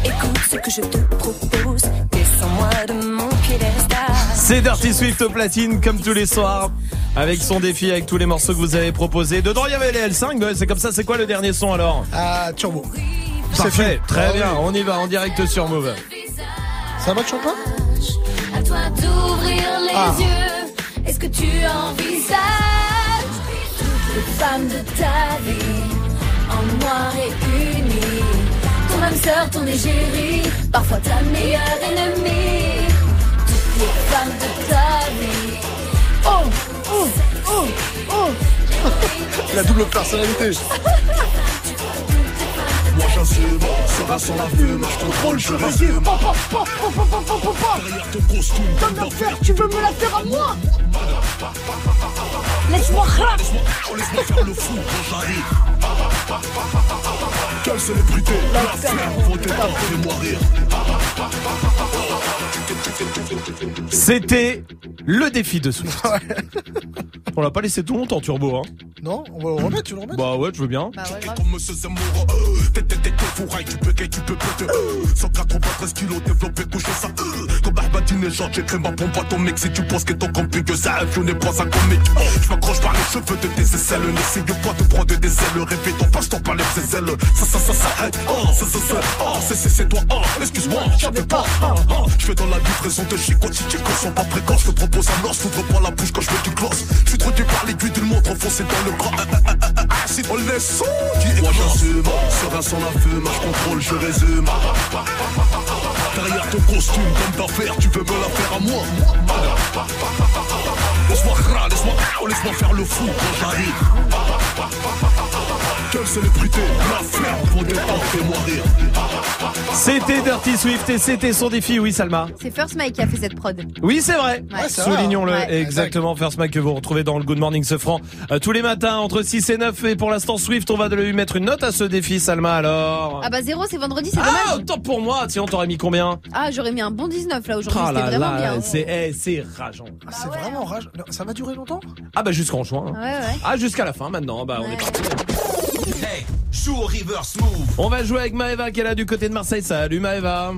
Écoute ce que je te propose, descends-moi de mon piédestal. C'est Dirty Swift au platine comme tous les soirs avec son défi avec tous les morceaux que vous avez proposés. Dedans il y avait les L5, bah, c'est comme ça, c'est quoi le dernier son alors Ah, Turbo. Parfait, très Ah, bien, oui. on y va en direct sur Move. Ça va, Champa À toi d'ouvrir les Ah. yeux. Est-ce que tu envisages toutes les femmes de ta vie en noir et âme sœur, ton égérie, parfois ta meilleure ennemie. Toutes les femmes de ta vie. Oh, oh, oh, oh. <laughs> La double personnalité. Moi j'assume, sera sans la fume, je contrôle, je résume. Derrière ton costume, comme d'enfer, tu veux me la faire à moi Laisse-moi rap laisse-moi faire le fou quand j'arrive. Quelle célébrité, la ferme, vos départ, fais-moi rire. C'était le défi de Swift. <laughs> On l'a pas laissé tout longtemps Turbo hein. Non, on va le remettre, tu le remets Bah ouais, je veux bien. Comme Monsieur Zemmour, t'es t'es t'es t'es fourraille, tu peux gay, tu peux péter. 193 kilos développé, couché ça. euh, Comme Ahmadinejad, j'écris ma pompe à ton mec. Si tu penses que ton camping, que ça avionnait, prends ça comique. Je m'accroche par les cheveux de tes aisselles. N'essaye pas de prendre des ailes. Rêver ton passe-temps par les ailes. Ça, ça, ça, ça, hey, oh, ça, ça, ça, oh, c'est, c'est, c'est toi, oh, excuse-moi, j'avais pas, oh, oh. Je fais dans la livraison de chicots, si tes sont pas précoces. Je te propose un os, s'ouvre pas la bouche quand je mets du gloss. Je suis trop par l'aiguille d'une montre enfoncée dans le. Ah, ah, ah, ah, ah, Si on laisse son qui Moi j'assume, serein sans la fume, je contrôle, je résume. Derrière ton costume, comme d'affaires, tu veux me la faire à moi. Laisse-moi cra, laisse-moi laisse-moi faire le fou quand j'arrive. La pour détendre. C'était Dirty Swift et c'était son défi, oui Salma. C'est First Mike qui a fait cette prod. Oui, c'est vrai. Ouais. Soulignons-le. Ouais. Exactement, First Mike que vous retrouvez dans le Good Morning Sofran euh, tous les matins entre 6 et 9. Et pour l'instant, Swift, on va lui mettre une note à ce défi, Salma, alors. Ah bah zéro, c'est vendredi, c'est Ah, dommage. autant pour moi. Tiens, t'aurais mis combien? Ah, j'aurais mis un bon 19 là aujourd'hui, Ah c'était vraiment là, bien. c'est eh, c'est rageant. C'est vraiment rage. Ça va durer longtemps? Ah bah jusqu'en juin. Ouais, ouais. Ah jusqu'à la fin maintenant. Bah on est parti. Hey, joue au reverse move. On va jouer avec Maëva qui est là du côté de Marseille. Salut Maëva.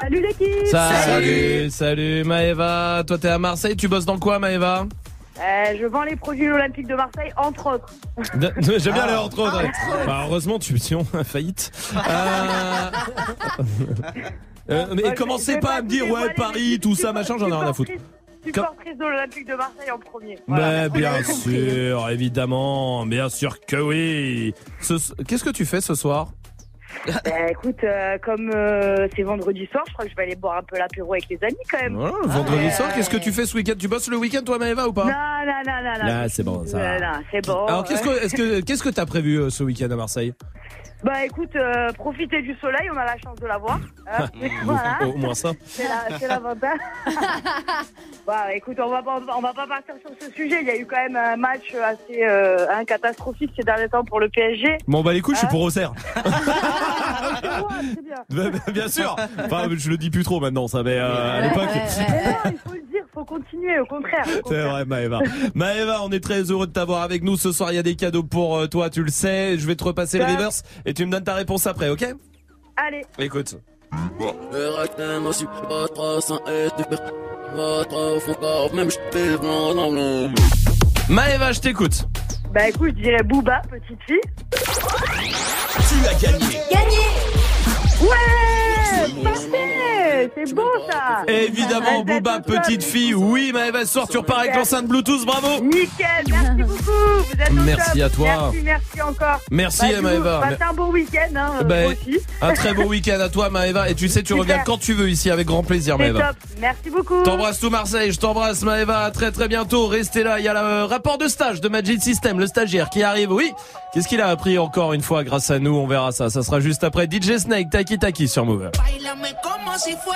Salut l'équipe Salut, salut Maëva. Toi t'es à Marseille, tu bosses dans quoi Maëva? Euh, Je vends les produits olympiques de Marseille, entre autres. J'aime bien Ah, les entre autres. ouais. entre autres. Bah, heureusement, tu sinon <laughs> faillite. Euh... <laughs> euh, mais commencez pas pas à me dire ouais Paris, tout ça machin, j'en ai rien à foutre. Supportrice de l'Olympique de Marseille en premier. Mais bien sûr, évidemment, bien sûr que oui. Ce- Qu'est-ce que tu fais ce soir Bah, écoute, euh, comme euh, c'est vendredi soir, je crois que je vais aller boire un peu l'apéro avec les amis quand même. Vendredi soir, qu'est-ce que tu fais ce week-end? Tu bosses le week-end toi Maëva ou pas? Non, non, non, non, non. Là, c'est bon, ça. C'est bon. Alors qu'est-ce que est-ce que qu'est-ce que t'as prévu euh, ce week-end à Marseille? Bah écoute, euh, profitez du soleil, on a la chance de l'avoir. <laughs> hein. voilà. Au moins ça. C'est la- c'est l'avantage. <laughs> bah écoute, on va, pas, on va pas partir sur ce sujet. Il y a eu quand même un match assez euh, hein, catastrophique ces derniers temps pour le PSG. Bon bah les couilles, je suis Hein pour Auxerre. <laughs> C'est bien. Bah, bah, Bien sûr. Enfin, je le dis plus trop maintenant, ça. Mais euh, à l'époque. Mais non, il continuer, au contraire. C'est vrai, Maëva. Maëva, on est très heureux de t'avoir avec nous. Ce soir, il y a des cadeaux pour euh, toi, tu le sais. Je vais te repasser le Bah. reverse et tu me donnes ta réponse après, ok? Allez. Écoute. Maëva, je t'écoute. Bah écoute, je dirais Booba, petite fille. Tu as gagné. Gagné Ouais Parfait C'est beau ça Évidemment, Booba, petite fille. Oui, Maëva, ce soir, tu repars avec l'enceinte Bluetooth, bravo. Nickel, merci beaucoup Vous êtes Merci à toi. Merci, merci encore Merci, Bah, Maëva. Passez un bon week-end, hein, euh, Ben, moi aussi. un très beau week-end à toi, Maëva. Et tu sais, tu Super. reviens quand tu veux ici avec grand plaisir, Maëva. top, merci beaucoup T'embrasse tout Marseille, je t'embrasse Maëva, à très très bientôt, restez là, il y a le rapport de stage de Magic System, le stagiaire qui arrive, oui, qu'est-ce qu'il a appris encore une fois grâce à nous, on verra ça, ça sera juste après DJ Snake, Taki Taki sur Move. Bailame como si fuera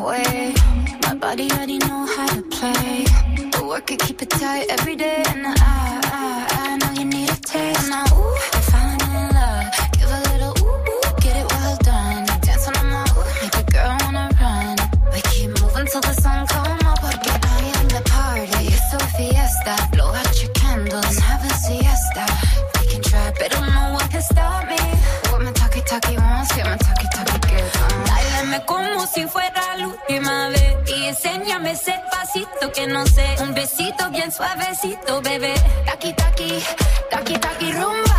Way. My body already know how to play. The work it, keep it tight every day. And I, I, I know you need a taste. And I, ooh, Enséñame ese pasito que no sé. Un besito bien suavecito, bebé. Taki, taki, taki, taki, rumba.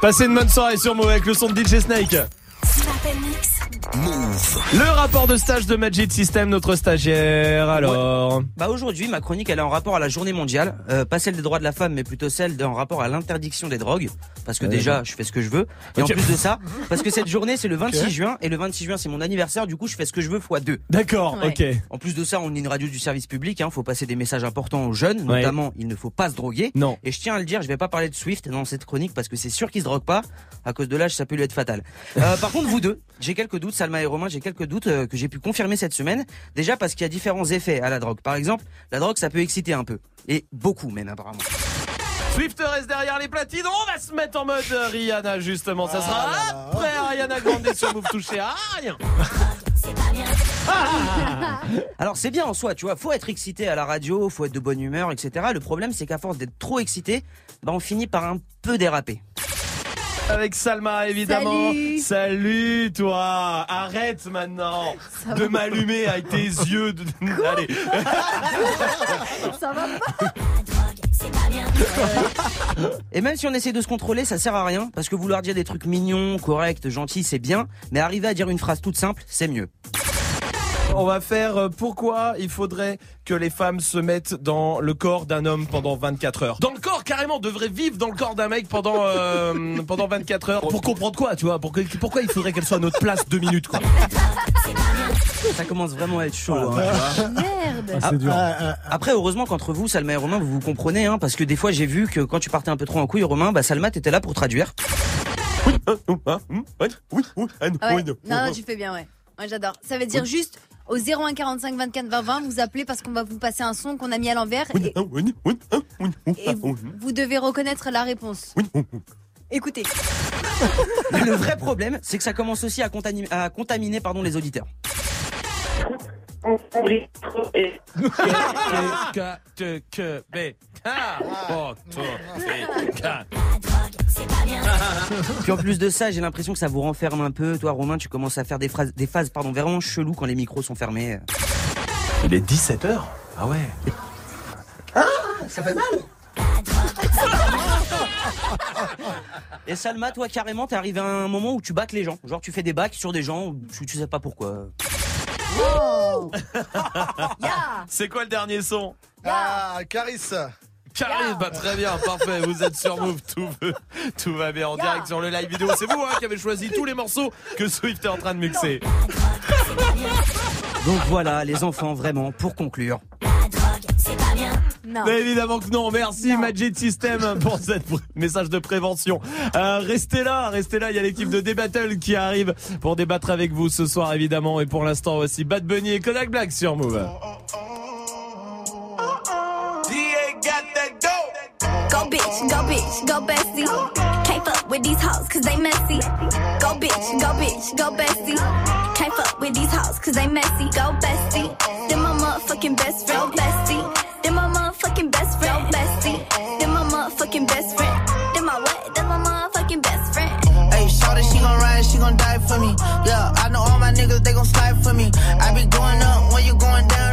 Passez une bonne soirée sur Move avec le son de DJ Snake. Le rapport de stage de Magic System, notre stagiaire, alors. Bah aujourd'hui, ma chronique elle est en rapport à la journée mondiale, euh, pas celle des droits de la femme, mais plutôt celle en rapport à l'interdiction des drogues, parce que Ouais. déjà je fais ce que je veux, et en plus de ça, parce que cette journée c'est le 26 Ok. juin, et le 26 juin c'est mon anniversaire, du coup je fais ce que je veux fois deux. D'accord, Ouais. ok. En plus de ça, on est une radio du service public, hein, faut passer des messages importants aux jeunes, Ouais. notamment il ne faut pas se droguer. Non. Et je tiens à le dire, je vais pas parler de Swift dans cette chronique parce que c'est sûr qu'il se drogue pas, à cause de l'âge ça peut lui être fatal. Euh, par contre vous deux, j'ai quelques doutes, Salma et Romain, j'ai quelques doutes euh, que j'ai pu confirmer cette semaine. Déjà parce qu'il y a différents effets à la drogue. Par exemple, la drogue ça peut exciter un peu. Et beaucoup même apparemment. Swift reste derrière les platines. On va se mettre en mode euh, Rihanna, justement. Ça sera après Ariana Grande sur Move touché à rien. Alors c'est bien en soi, tu vois, faut être excité à la radio, faut être de bonne humeur, etc. Le problème c'est qu'à force d'être trop excité, bah on finit par un peu déraper. Avec Salma, évidemment. Salut. Salut, toi. Arrête maintenant Ça de m'allumer avec tes <laughs> yeux. De... <laughs> Allez. <laughs> Ça va pas Et même si on essaie de se contrôler, ça sert à rien, parce que vouloir dire des trucs mignons, corrects, gentils, c'est bien, mais arriver à dire une phrase toute simple, c'est mieux. On va faire euh, pourquoi il faudrait que les femmes se mettent dans le corps d'un homme pendant 24 heures. Dans le corps, carrément, devrait vivre dans le corps d'un mec pendant euh, <laughs> pendant 24 heures. Pour comprendre quoi, tu vois Pourquoi, pourquoi il faudrait qu'elle soit à notre place deux minutes, quoi Ça commence vraiment à être chaud. hein, vois. Merde. Ah, ah, Après, heureusement qu'entre vous, Salma et Romain, vous vous comprenez, hein, parce que des fois, j'ai vu que quand tu partais un peu trop en couille, Romain, bah, Salma, t'étais là pour traduire. Ah non, tu fais bien, ouais. Moi, j'adore. Ça veut dire juste au 01 45 24 20 20, vous appelez parce qu'on va vous passer un son qu'on a mis à l'envers et, et vous, vous devez reconnaître la réponse. Écoutez. Mais <laughs> le vrai problème, c'est que ça commence aussi à, contami- à contaminer pardon, les auditeurs. K, T, K, B, K, O, T, T, K. Puis en plus de ça, j'ai l'impression que ça vous renferme un peu. Toi, Romain, tu commences à faire des, phrases, des phases pardon, vraiment cheloues quand les micros sont fermés. Il est 17h Ah ouais Ça fait mal <laughs> Et Salma, toi, carrément, t'es arrivé à un moment où tu bacs les gens. Genre, tu fais des bacs sur des gens, tu, tu sais pas pourquoi. <laughs> <laughs> C'est quoi le dernier son? Ah, Caris. Caris, bah très bien, parfait. Vous êtes sur Move, tout, tout va bien en direct sur le live vidéo. C'est vous hein, qui avez choisi tous les morceaux que Swift est en train de mixer. Donc voilà, les enfants, vraiment, pour conclure. Non. Mais évidemment que non. Merci Magic System pour pr- message de prévention. Euh, restez là, restez là. Il y a l'équipe de D-Battle qui arrive pour débattre avec vous ce soir évidemment. Et pour l'instant aussi Bad Bunny et Kodak Black sur Move. Go bitch, go bitch, go bestie. Can't fuck with these hoes cause they messy. Go bitch, go bitch, go bestie. Can't fuck with these hoes cause they messy. Go bestie. Then my motherfucking best friend, bestie. Then my motherfucking best friend, bestie. Then my motherfucking best friend. Then my what? Then my motherfucking best friend. Hey, shorty, she gon' ride, she gon' die for me. Yeah, I know all my niggas, they gon' slide for me. I be going up when you going down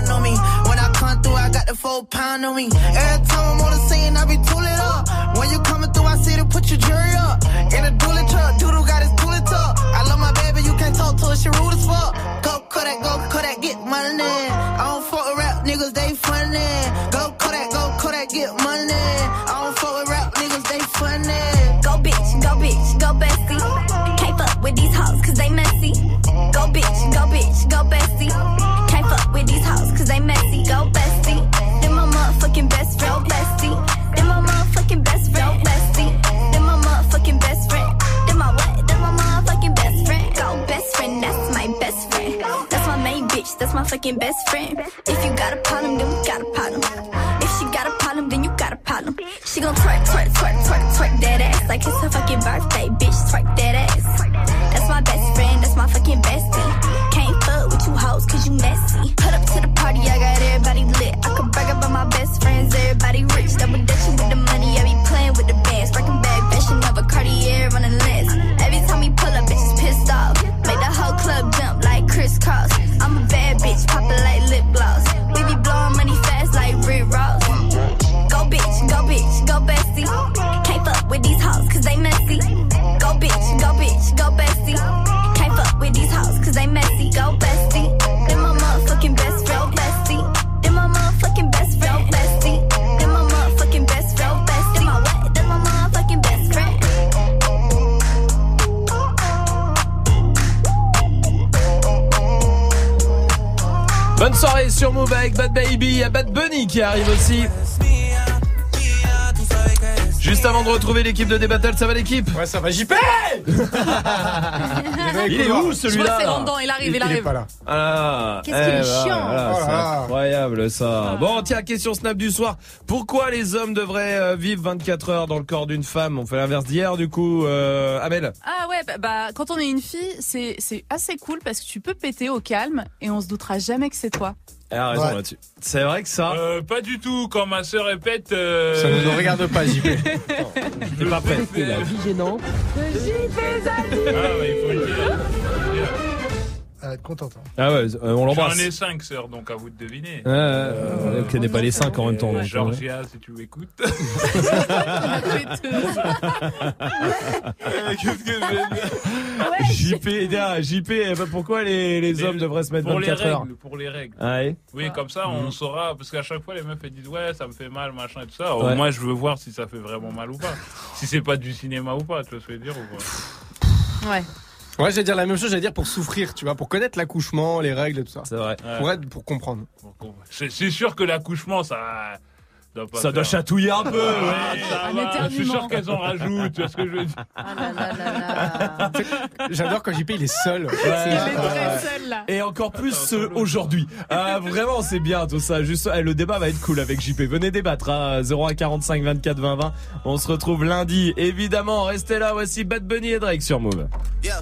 through, I got the full pound on me. Every time I'm on the scene, I be tooling up. When you coming through, I see to put your jury up. In a dually truck, Doodle got his tooling tuck. I love my baby, you can't talk to her, she rude as fuck. Go Kodak, go Kodak, get money. I don't fuck with rap niggas, they funny. Go Kodak, go Kodak, get money. I don't fuck with rap niggas, they funny. Go bitch, go bitch, go bestie. Can't fuck with these hoes cause they messy. Go bitch, go bitch, go bestie. Can't fuck with these hoes cause they messy. Go bestie. Bestie. Then my motherfucking best friend, bestie. Then my motherfucking best friend. Then my what? Then my motherfucking best friend. Go best friend, that's my best friend. That's my main bitch, that's my fucking best friend. If you got a problem, then we got a problem. If she got a problem, then you got a problem. She gon' twerk, twerk, twerk, twerk, twerk that ass like it's her fucking birthday, bitch. Twerk that ass. That's my best friend, that's my fucking bestie. Can't fuck with you hoes cause you messy. Put up to the party, I got everybody body rich, double dutching with the money. I be playing with the bands, breaking bag, fashion of a Cartier on the lens. Every time we pull up, bitches pissed off. Make the whole club jump like crisscross. I'm a bad bitch, poppin' like lip gloss. We be blowing money fast like Rick Ross. Go bitch, go bitch, go bestie. Can't fuck with these hoes, cause they messy. Go bitch, go bitch, go bestie. Can't fuck with these hoes, cause they messy. Go bestie. Bonne soirée sur Move avec Bad Baby. Il y a Bad Bunny qui arrive aussi. Juste avant de retrouver l'équipe de D-Battle, ça va l'équipe Ouais, ça va JP <laughs> Il est où celui-là c'est il arrive, il, Il est arrive. pas là. Ah, Qu'est-ce qu'il est bah, chiant. voilà, Oh c'est incroyable ça. Bon, tiens, question snap du soir. Pourquoi les hommes devraient euh, vivre 24 heures dans le corps d'une femme? On fait l'inverse d'hier, du coup. Euh, Amel Ah ouais, bah, bah, quand on est une fille, c'est c'est assez cool parce que tu peux péter au calme et on se doutera jamais que c'est toi. Elle a raison Ouais. là-dessus. C'est vrai que ça. Euh, pas du tout. Quand ma sœur répète. euh, Ça ne nous regarde pas, JP. <laughs> T'es pas prêt. La vie gênante. Ah ouais, il faut le dire. Elle va être contente. hein. Ah ouais, euh, on l'embrasse. J'en ai cinq sœurs, donc à vous de deviner. Ouais, connais pas les 5 en même temps. donc, Georgia, si tu m'écoutes. <laughs> Qu'est-ce que je vais dire JP, ah, JP, eh ben, pourquoi les, les hommes devraient se mettre pour les 24 heures règles, pour les règles. Ah ouais Oui, comme ça, on Mhm. saura. Parce qu'à chaque fois, les meufs elles disent ouais, ça me fait mal, machin et tout ça. Au Ouais. moins, je veux voir si ça fait vraiment mal ou pas. si c'est pas du cinéma ou pas, tu vois ce que je veux dire ou pas. Ouais. Ouais, j'allais dire la même chose, j'allais dire pour souffrir, tu vois, pour connaître l'accouchement, les règles et tout ça. C'est vrai. Pour être, pour comprendre. C'est sûr que l'accouchement, ça. doit pas Ça doit chatouiller un peu, Ah, ouais. ça Un va, Je suis sûr qu'elles en rajoutent, tu vois ce que je veux dire. Ah <laughs> J'adore quand JP il est seul. Ouais. très seul là. Et encore plus aujourd'hui. Ah, vraiment, c'est bien tout ça. Juste, eh, le débat va être cool avec JP. Venez débattre. Hein. 0145 24 20 20. On se retrouve lundi. Évidemment, restez là. Voici Bad Bunny et Drake sur Move. Yeah.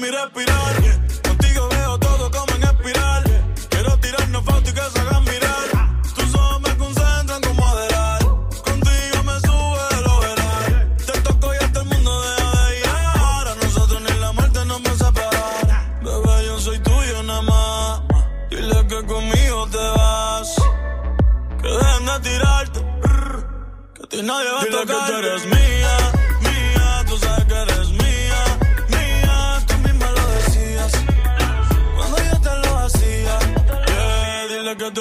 mi respirar. Contigo veo todo como en espiral. Quiero tirarnos fotos y que se hagan mirar. Tus ojos me concentran como adelar. Contigo me sube el overall. Te toco y hasta el mundo deja de llegar. A nosotros ni la muerte nos va a separar. Bebé, yo soy tuyo nada más. Dile que conmigo te vas. Que dejen de tirarte. Que a ti nadie va a tocar. que tú eres mía,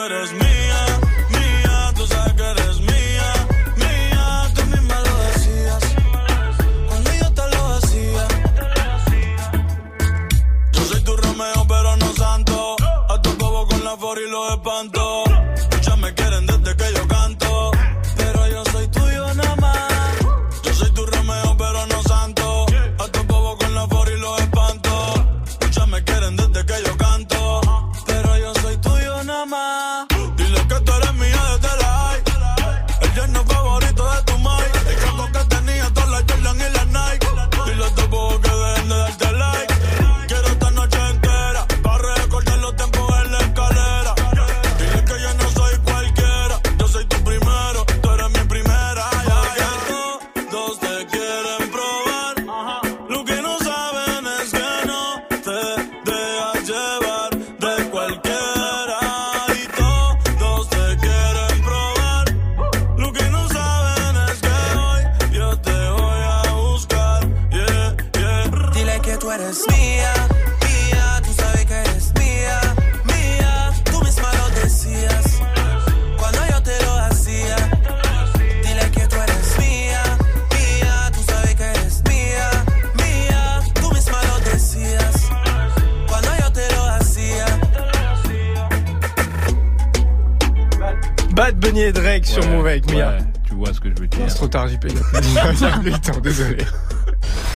eres désolé.